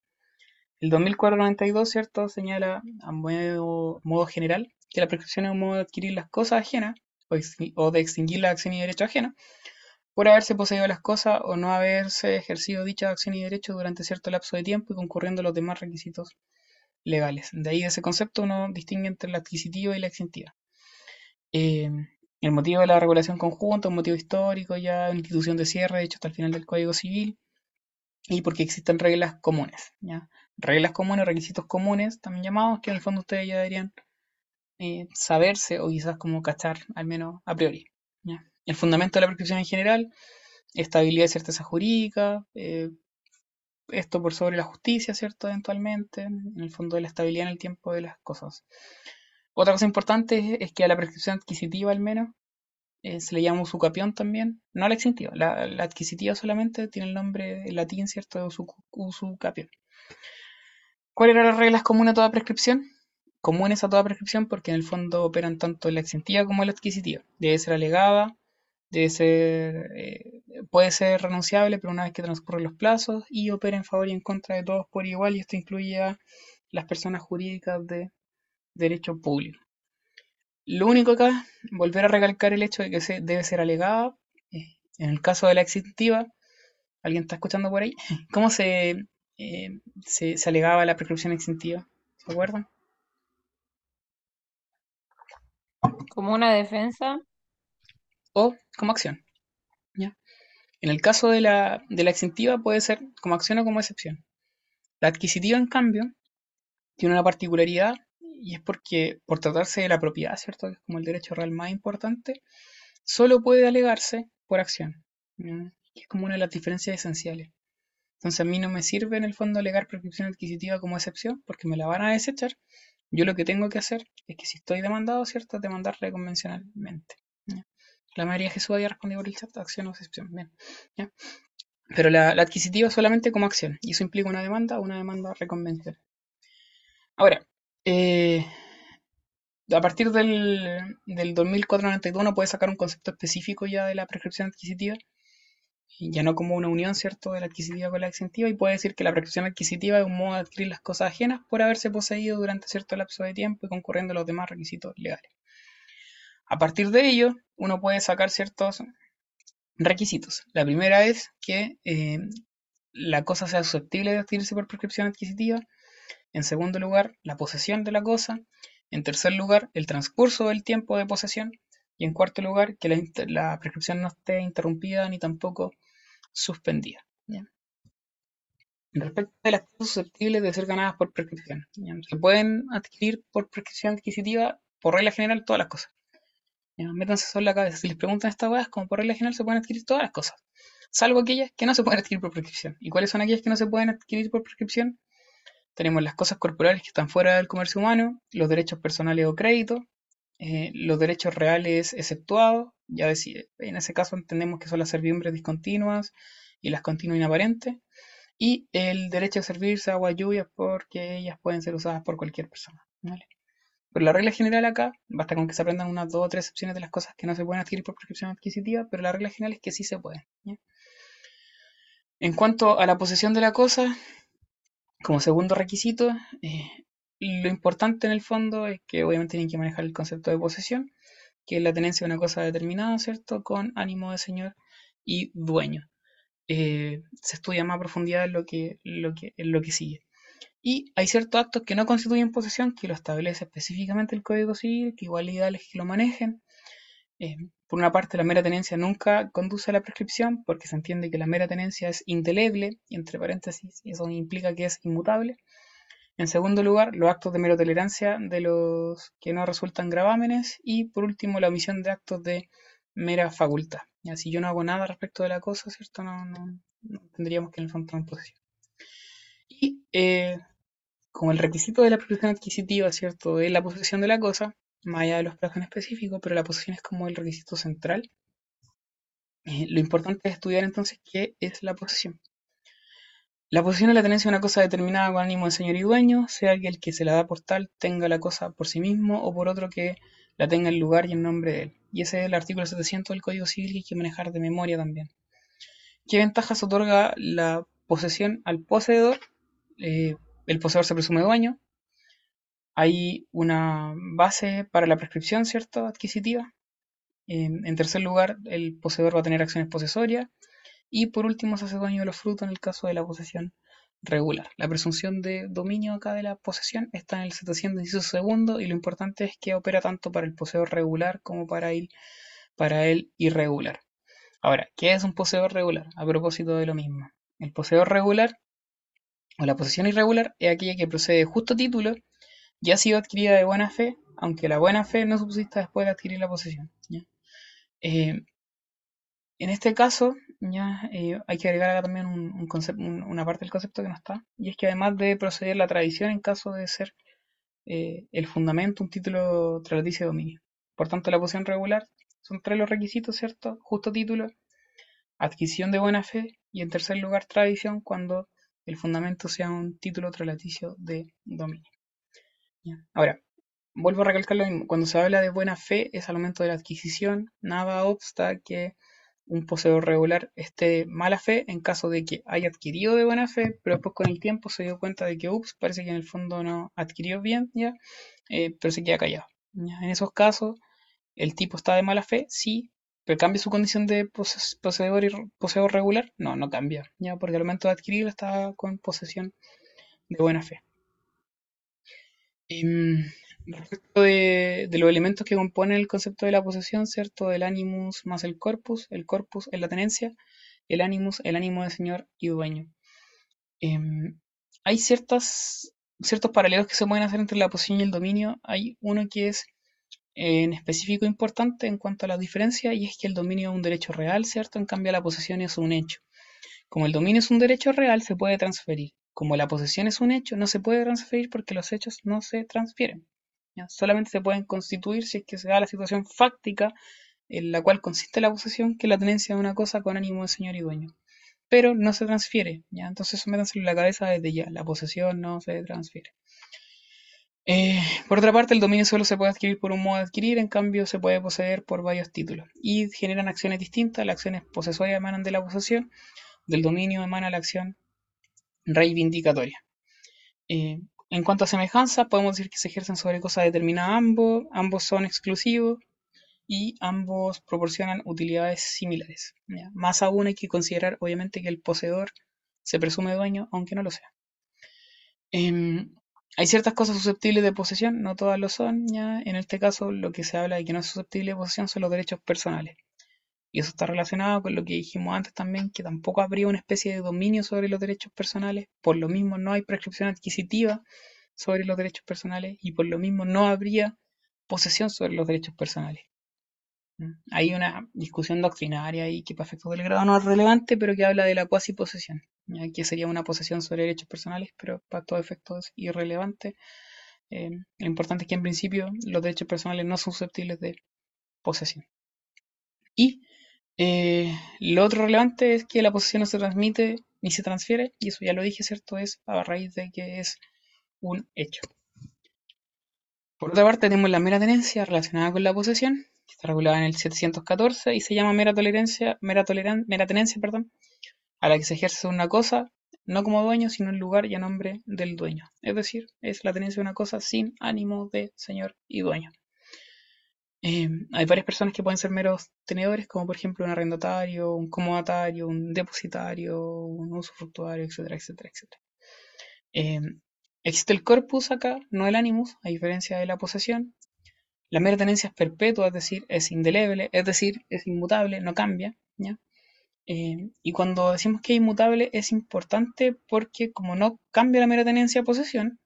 El 2492, ¿cierto?, señala a modo, modo general que la prescripción es un modo de adquirir las cosas ajenas o, o de extinguir la acción y derecho ajena por haberse poseído las cosas o no haberse ejercido dicha acción y derecho durante cierto lapso de tiempo y concurriendo los demás requisitos legales. De ahí ese concepto uno distingue entre la adquisitiva y la extintiva. Eh, el motivo de la regulación conjunta, un motivo histórico, ya una institución de cierre, hecho hasta el final del Código Civil, y porque existen reglas comunes, ¿ya? Reglas comunes, requisitos comunes, también llamados, que en el fondo ustedes ya deberían eh, saberse o quizás como cachar, al menos a priori. ¿ya? El fundamento de la prescripción en general, estabilidad y certeza jurídica, eh, esto por sobre la justicia, ¿cierto? Eventualmente, en el fondo de la estabilidad en el tiempo de las cosas. Otra cosa importante es, que a la prescripción adquisitiva al menos eh, se le llama usucapión también, no la extintiva, la, la, adquisitiva solamente tiene el nombre en latín, ¿cierto? De usucapión. ¿Cuáles eran las reglas comunes a toda prescripción? Comunes a toda prescripción porque en el fondo operan tanto la extintiva como la adquisitiva. Debe ser alegada, debe ser, eh, puede ser renunciable, pero una vez que transcurren los plazos y opera en favor y en contra de todos por igual, y esto incluye a las personas jurídicas de derecho público. Lo único acá, volver a recalcar el hecho de que se debe ser alegada. Eh, en el caso de la extintiva, ¿alguien está escuchando por ahí? [laughs] ¿Cómo se, eh, se, se alegaba la prescripción extintiva? ¿Se acuerdan? Como una defensa. o como acción. ¿ya? En el caso de la, de la extintiva puede ser como acción o como excepción. La adquisitiva, en cambio, tiene una particularidad y es porque por tratarse de la propiedad, ¿cierto? Que es como el derecho real más importante, solo puede alegarse por acción. ¿ya? Es como una de las diferencias esenciales. Entonces a mí no me sirve en el fondo alegar prescripción adquisitiva como excepción porque me la van a desechar. Yo lo que tengo que hacer es que si estoy demandado, ¿cierto? Demandarle convencionalmente. La mayoría de Jesús había respondido por el chat, acción o excepción. Bien. Pero la, la, adquisitiva solamente como acción. Y eso implica una demanda o una demanda reconvencional. Ahora, eh, a partir del, del 2492 uno puede sacar un concepto específico ya de la prescripción adquisitiva. Ya no como una unión, ¿cierto?, de la adquisitiva con la exentiva. Y puede decir que la prescripción adquisitiva es un modo de adquirir las cosas ajenas por haberse poseído durante cierto lapso de tiempo y concurriendo los demás requisitos legales. A partir de ello, uno puede sacar ciertos requisitos. La primera es que eh, la cosa sea susceptible de adquirirse por prescripción adquisitiva. En segundo lugar, la posesión de la cosa. En tercer lugar, el transcurso del tiempo de posesión. Y en cuarto lugar, que la, prescripción no esté interrumpida ni tampoco suspendida. respecto de las cosas susceptibles de ser ganadas por prescripción. Se pueden adquirir por prescripción adquisitiva, por regla general, todas las cosas. Métanse en la cabeza. Si les preguntan estas weas, como por regla general se pueden adquirir todas las cosas, salvo aquellas que no se pueden adquirir por prescripción. ¿Y cuáles son aquellas que no se pueden adquirir por prescripción? Tenemos las cosas corporales que están fuera del comercio humano, los derechos personales o crédito, eh, los derechos reales exceptuados, ya decir, en ese caso entendemos que son las servidumbres discontinuas y las continuas inaparentes, y el derecho a servirse agua lluvia porque ellas pueden ser usadas por cualquier persona. ¿vale? Pero la regla general acá, basta con que se aprendan unas dos o tres excepciones de las cosas que no se pueden adquirir por prescripción adquisitiva, pero la regla general es que sí se pueden. En cuanto a la posesión de la cosa, como segundo requisito, eh, lo importante en el fondo es que obviamente tienen que manejar el concepto de posesión, que es la tenencia de una cosa determinada, ¿cierto? Con ánimo de señor y dueño. Eh, se estudia más a profundidad lo que, lo que, en lo que sigue. Y hay ciertos actos que no constituyen posesión, que lo establece específicamente el Código Civil, que igual ideal es que lo manejen. Eh, por una parte, la mera tenencia nunca conduce a la prescripción, porque se entiende que la mera tenencia es indeleble, y entre paréntesis, eso implica que es inmutable. En segundo lugar, los actos de mera tolerancia de los que no resultan gravámenes. Y por último, la omisión de actos de mera facultad. Ya, si yo no hago nada respecto de la cosa, ¿cierto? No, tendríamos que en el tomar posesión. Y eh, como el requisito de la prescripción adquisitiva, ¿cierto? Es la posesión de la cosa, más allá de los plazos en específico, pero la posesión es como el requisito central. Eh, lo importante es estudiar entonces qué es la posesión. La posesión es la tenencia de una cosa determinada con ánimo de señor y dueño, sea que el que se la da por tal tenga la cosa por sí mismo o por otro que la tenga en lugar y en nombre de él. Y ese es el artículo 700 del Código Civil que hay que manejar de memoria también. ¿Qué ventajas otorga la posesión al poseedor? Eh, el poseedor se presume dueño. Hay una base para la prescripción, ¿cierto? Adquisitiva. En, tercer lugar, el poseedor va a tener acciones posesorias. Y por último, se hace dueño de los frutos en el caso de la posesión regular. La presunción de dominio acá de la posesión está en el 700 inciso segundo y lo importante es que opera tanto para el poseedor regular como para el, para el irregular. Ahora, ¿qué es un poseedor regular? A propósito de lo mismo. El poseedor regular o la posesión irregular es aquella que procede de justo título y ha sido adquirida de buena fe, aunque la buena fe no subsista después de adquirir la posesión. Eh, en este caso, ya eh, hay que agregar acá también un, una parte del concepto que no está, y es que además debe proceder la tradición en caso de ser eh, el fundamento un título tradicio de dominio. Por tanto, la posesión regular son tres los requisitos, ¿cierto? Justo título, adquisición de buena fe y en tercer lugar tradición cuando el fundamento sea un título trilaticio de dominio. Ahora, vuelvo a recalcar lo mismo, cuando se habla de buena fe es al momento de la adquisición, nada obsta que un poseedor regular esté de mala fe en caso de que haya adquirido de buena fe, pero después con el tiempo se dio cuenta de que, ups, parece que en el fondo no adquirió bien, ya, eh, pero se queda callado. En esos casos, el tipo está de mala fe, sí, pero cambia su condición de pose poseedor, y poseedor regular, no, no cambia, ya, porque al momento de adquirirlo está con posesión de buena fe. Eh, respecto de, los elementos que componen el concepto de la posesión, ¿cierto? El animus más el corpus, el corpus es la tenencia, el animus, el ánimo de señor y dueño. Eh, hay ciertas, ciertos paralelos que se pueden hacer entre la posesión y el dominio. Hay uno que es en específico importante en cuanto a la diferencia y es que el dominio es un derecho real, ¿cierto? En cambio la posesión es un hecho. Como el dominio es un derecho real, se puede transferir. Como la posesión es un hecho, no se puede transferir porque los hechos no se transfieren. ¿ya? Solamente se pueden constituir si es que se da la situación fáctica en la cual consiste la posesión, que es la tenencia de una cosa con ánimo de señor y dueño. Pero no se transfiere, ¿ya? Entonces eso métanse en la cabeza desde ya, la posesión no se transfiere. Eh, por otra parte, el dominio solo se puede adquirir por un modo de adquirir, en cambio se puede poseer por varios títulos y generan acciones distintas. Las acciones posesorias emanan de la posesión, del dominio emana la acción reivindicatoria. Eh, en cuanto a semejanza, podemos decir que se ejercen sobre cosas determinadas ambos, ambos son exclusivos y ambos proporcionan utilidades similares. Más aún hay que considerar, obviamente, que el poseedor se presume dueño, aunque no lo sea. Eh, hay ciertas cosas susceptibles de posesión, no todas lo son, ya. En este caso, lo que se habla de que no es susceptible de posesión son los derechos personales. Y eso está relacionado con lo que dijimos antes también, que tampoco habría una especie de dominio sobre los derechos personales, por lo mismo no hay prescripción adquisitiva sobre los derechos personales y por lo mismo no habría posesión sobre los derechos personales. Hay una discusión doctrinaria ahí que para efectos del grado no es relevante, pero que habla de la cuasi posesión, que sería una posesión sobre derechos personales, pero para todo efecto es irrelevante. Eh, lo importante es que en principio los derechos personales no son susceptibles de posesión. Y eh, lo otro relevante es que la posesión no se transmite ni se transfiere, y eso ya lo dije, ¿cierto? Es a raíz de que es un hecho. Por otra parte, tenemos la mera tenencia relacionada con la posesión, está regulada en el 714 y se llama mera mera, toleran, mera tenencia, perdón, a la que se ejerce una cosa no como dueño, sino en lugar y a nombre del dueño. Es decir, es la tenencia de una cosa sin ánimo de señor y dueño. Eh, hay varias personas que pueden ser meros tenedores, como por ejemplo un arrendatario, un comodatario, un depositario, un usufructuario, etcétera, etcétera, etcétera. Eh, existe el corpus acá, no el animus, a diferencia de la posesión. La mera tenencia es perpetua, es decir, es indeleble, es decir, es inmutable, no cambia. ¿ya? Eh, y cuando decimos que es inmutable es importante porque como no cambia la mera tenencia a posesión,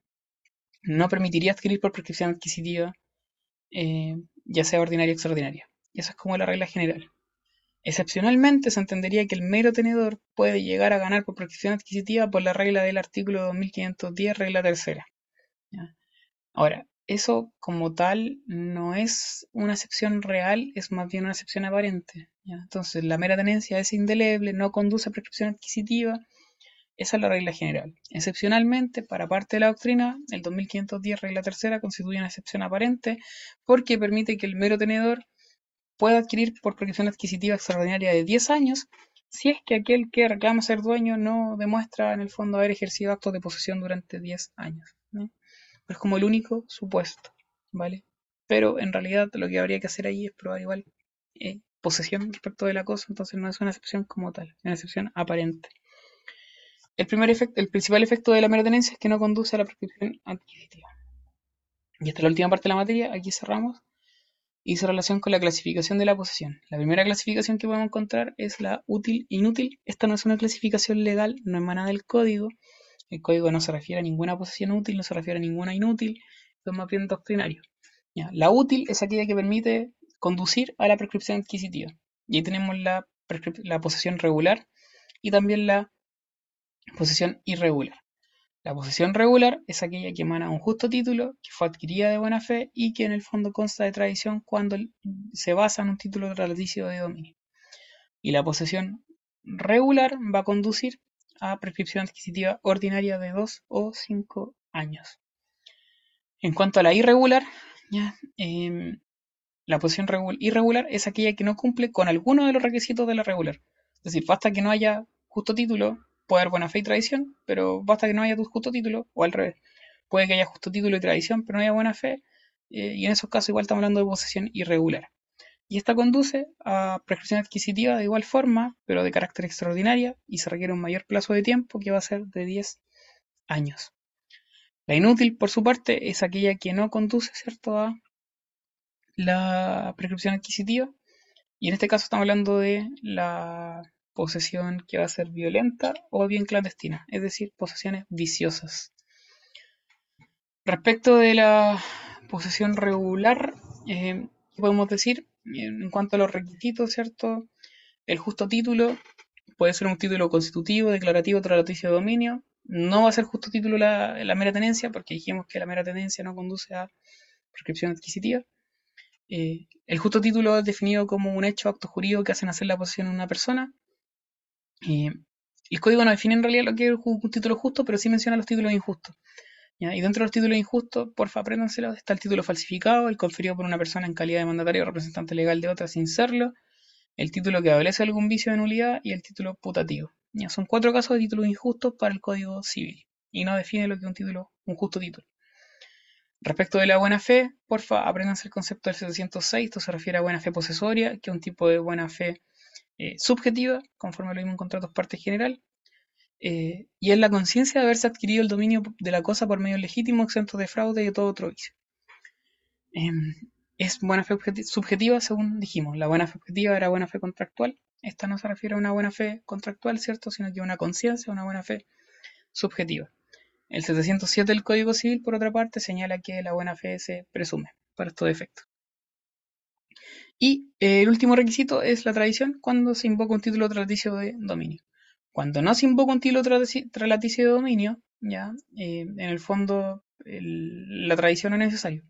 no permitiría adquirir por prescripción adquisitiva ya sea ordinaria o extraordinaria. Esa es como la regla general. Excepcionalmente se entendería que el mero tenedor puede llegar a ganar por prescripción adquisitiva por la regla del artículo 2510, regla tercera. Ahora, eso como tal no es una excepción real, es más bien una excepción aparente. Entonces, la mera tenencia es indeleble, no conduce a prescripción adquisitiva. Esa es la regla general. Excepcionalmente, para parte de la doctrina, el 2510, regla tercera, constituye una excepción aparente porque permite que el mero tenedor pueda adquirir por prescripción adquisitiva extraordinaria de 10 años si es que aquel que reclama ser dueño no demuestra en el fondo haber ejercido actos de posesión durante 10 años. Es como el único supuesto, ¿vale? Pero en realidad lo que habría que hacer ahí es probar igual eh, posesión respecto de la cosa, entonces no es una excepción como tal, es una excepción aparente. El, primer efecto, el principal efecto de la mera es que no conduce a la prescripción adquisitiva. Y esta es la última parte de la materia, aquí cerramos. Y su relación con la clasificación de la posesión. La primera clasificación que podemos encontrar es la útil-inútil. Esta no es una clasificación legal, no emana del código. El código no se refiere a ninguna posesión útil, no se refiere a ninguna inútil. Es más bien doctrinario. La útil es aquella que permite conducir a la prescripción adquisitiva. Y ahí tenemos la, la posesión regular y también la Posesión irregular. La posesión regular es aquella que emana un justo título, que fue adquirida de buena fe y que en el fondo consta de tradición cuando se basa en un título tratadísimo de dominio. Y la posesión regular va a conducir a prescripción adquisitiva ordinaria de 2 o 5 años. En cuanto a la irregular, em, la posesión irregular es aquella que no cumple con alguno de los requisitos de la regular. Es decir, basta que no haya justo título, puede haber buena fe y tradición, pero basta que no haya justo título, o al revés. Puede que haya justo título y tradición, pero no haya buena fe, eh, y en esos casos igual estamos hablando de posesión irregular. Y esta conduce a prescripción adquisitiva de igual forma, pero de carácter extraordinaria, y se requiere un mayor plazo de tiempo, que va a ser de 10 años. La inútil, por su parte, es aquella que no conduce, a la prescripción adquisitiva, y en este caso estamos hablando de la posesión que va a ser violenta o bien clandestina, es decir, posesiones viciosas. Respecto de la posesión regular, eh, ¿qué podemos decir? En cuanto a los requisitos, ¿cierto? El justo título puede ser un título constitutivo, declarativo, trataticio de dominio. No va a ser justo título la, mera tenencia, porque dijimos que la mera tenencia no conduce a prescripción adquisitiva. Eh, el justo título es definido como un hecho acto jurídico que hacen hacer la posesión de una persona el código no define en realidad lo que es un título justo, pero sí menciona los títulos injustos. Y dentro de los títulos injustos, porfa, apréndanselo, está el título falsificado, el conferido por una persona en calidad de mandatario o representante legal de otra sin serlo, el título que adolece algún vicio de nulidad y el título putativo. Son cuatro casos de títulos injustos para el Código Civil. Y no define lo que es un título, un justo título. Respecto de la buena fe, porfa, apréndanse el concepto del 706, esto se refiere a buena fe posesoria, que es un tipo de buena fe eh, subjetiva, conforme lo mismo en contratos parte general, eh, y es la conciencia de haberse adquirido el dominio de la cosa por medio legítimo, exento de fraude y de todo otro vicio. Em, es buena fe subjetiva según dijimos. La buena fe objetiva era buena fe contractual. Esta no se refiere a una buena fe contractual, ¿cierto? Sino que a una conciencia, una buena fe subjetiva. El 707 del Código Civil, por otra parte, señala que la buena fe se presume para estos efectos. Y eh, el último requisito es la tradición cuando se invoca un título tralaticio de dominio. Cuando no se invoca un título tralati- tralaticio de dominio, ya, eh, en el fondo la tradición es necesario.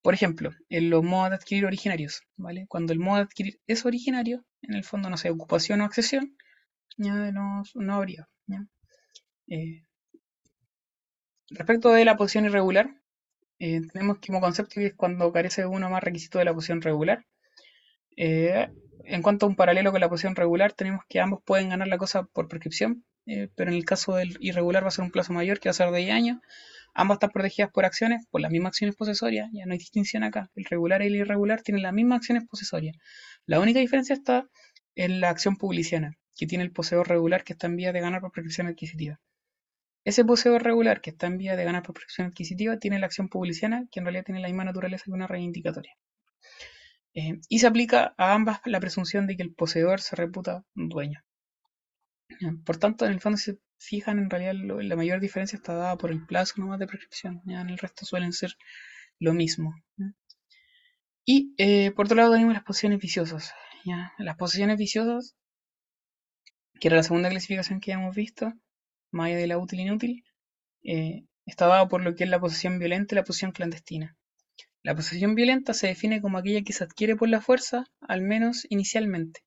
Por ejemplo, en los modos de adquirir originarios, ¿vale? Cuando el modo de adquirir es originario, en el fondo, no sé, ocupación o accesión, ya no, no habría. Eh, respecto de la posición irregular, eh, tenemos como concepto que es cuando carece de uno más requisito de la posición regular. Eh, en cuanto a un paralelo con la posición regular, tenemos que ambos pueden ganar la cosa por prescripción, eh, pero en el caso del irregular va a ser un plazo mayor, que va a ser de 10 años. Ambas están protegidas por acciones, por las mismas acciones posesorias, ya no hay distinción acá. El regular y el irregular tienen las mismas acciones posesorias. La única diferencia está en la acción publiciana, que tiene el poseedor regular que está en vía de ganar por prescripción adquisitiva. Ese poseedor regular que está en vía de ganar por prescripción adquisitiva tiene la acción publiciana, que en realidad tiene la misma naturaleza que una reivindicatoria. Eh, y se aplica a ambas la presunción de que el poseedor se reputa dueño. Ya, Por tanto, en el fondo, se fijan, en realidad la mayor diferencia está dada por el plazo nomás de prescripción. En el resto suelen ser lo mismo. Y eh, por otro lado tenemos las posiciones viciosas. Las posiciones viciosas, que era la segunda clasificación que ya hemos visto, más allá de la útil e inútil, eh, está dado por lo que es la posesión violenta y la posesión clandestina. La posesión violenta se define como aquella que se adquiere por la fuerza, al menos inicialmente.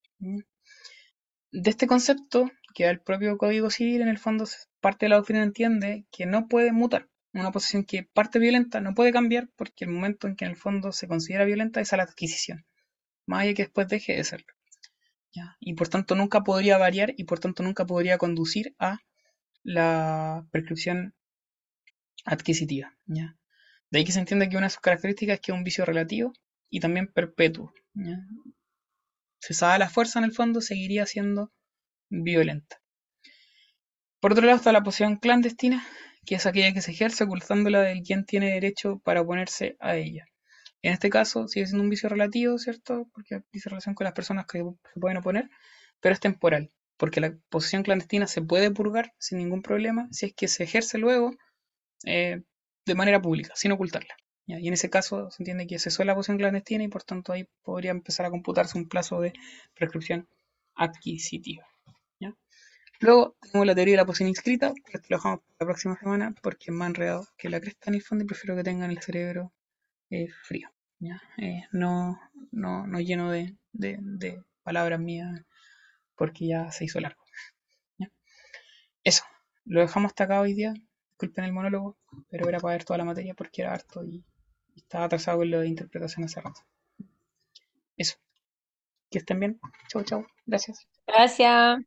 De este concepto, que el propio Código Civil, en el fondo parte de la doctrina entiende que no puede mutar. Una posesión que parte violenta no puede cambiar porque el momento en que en el fondo se considera violenta es a la adquisición, más allá que después deje de serlo. Y por tanto nunca podría variar y por tanto nunca podría conducir a la prescripción adquisitiva. De ahí que se entiende que una de sus características es que es un vicio relativo y también perpetuo. ¿ya? Si usada la fuerza en el fondo, seguiría siendo violenta. Por otro lado está la posesión clandestina, que es aquella que se ejerce ocultándola del quien tiene derecho para oponerse a ella. En este caso sigue siendo un vicio relativo, ¿cierto? Porque dice relación con las personas que se pueden oponer, pero es temporal, porque la posesión clandestina se puede purgar sin ningún problema si es que se ejerce luego eh, de manera pública, sin ocultarla. Y en ese caso se entiende que cesó la posesión clandestina y por tanto ahí podría empezar a computarse un plazo de prescripción adquisitiva. Luego tenemos la teoría de la posesión inscrita, que dejamos para la próxima semana porque es más enredado que la cresta en el fondo y prefiero que tengan el cerebro eh, frío. Eh, no, no, no lleno de, palabras mías porque ya se hizo largo. Eso, lo dejamos hasta acá hoy día. Disculpen el monólogo, pero era para ver toda la materia porque era harto y, estaba atrasado con lo de interpretación hace rato. Eso, que estén bien. Chau, chau. Gracias. Gracias.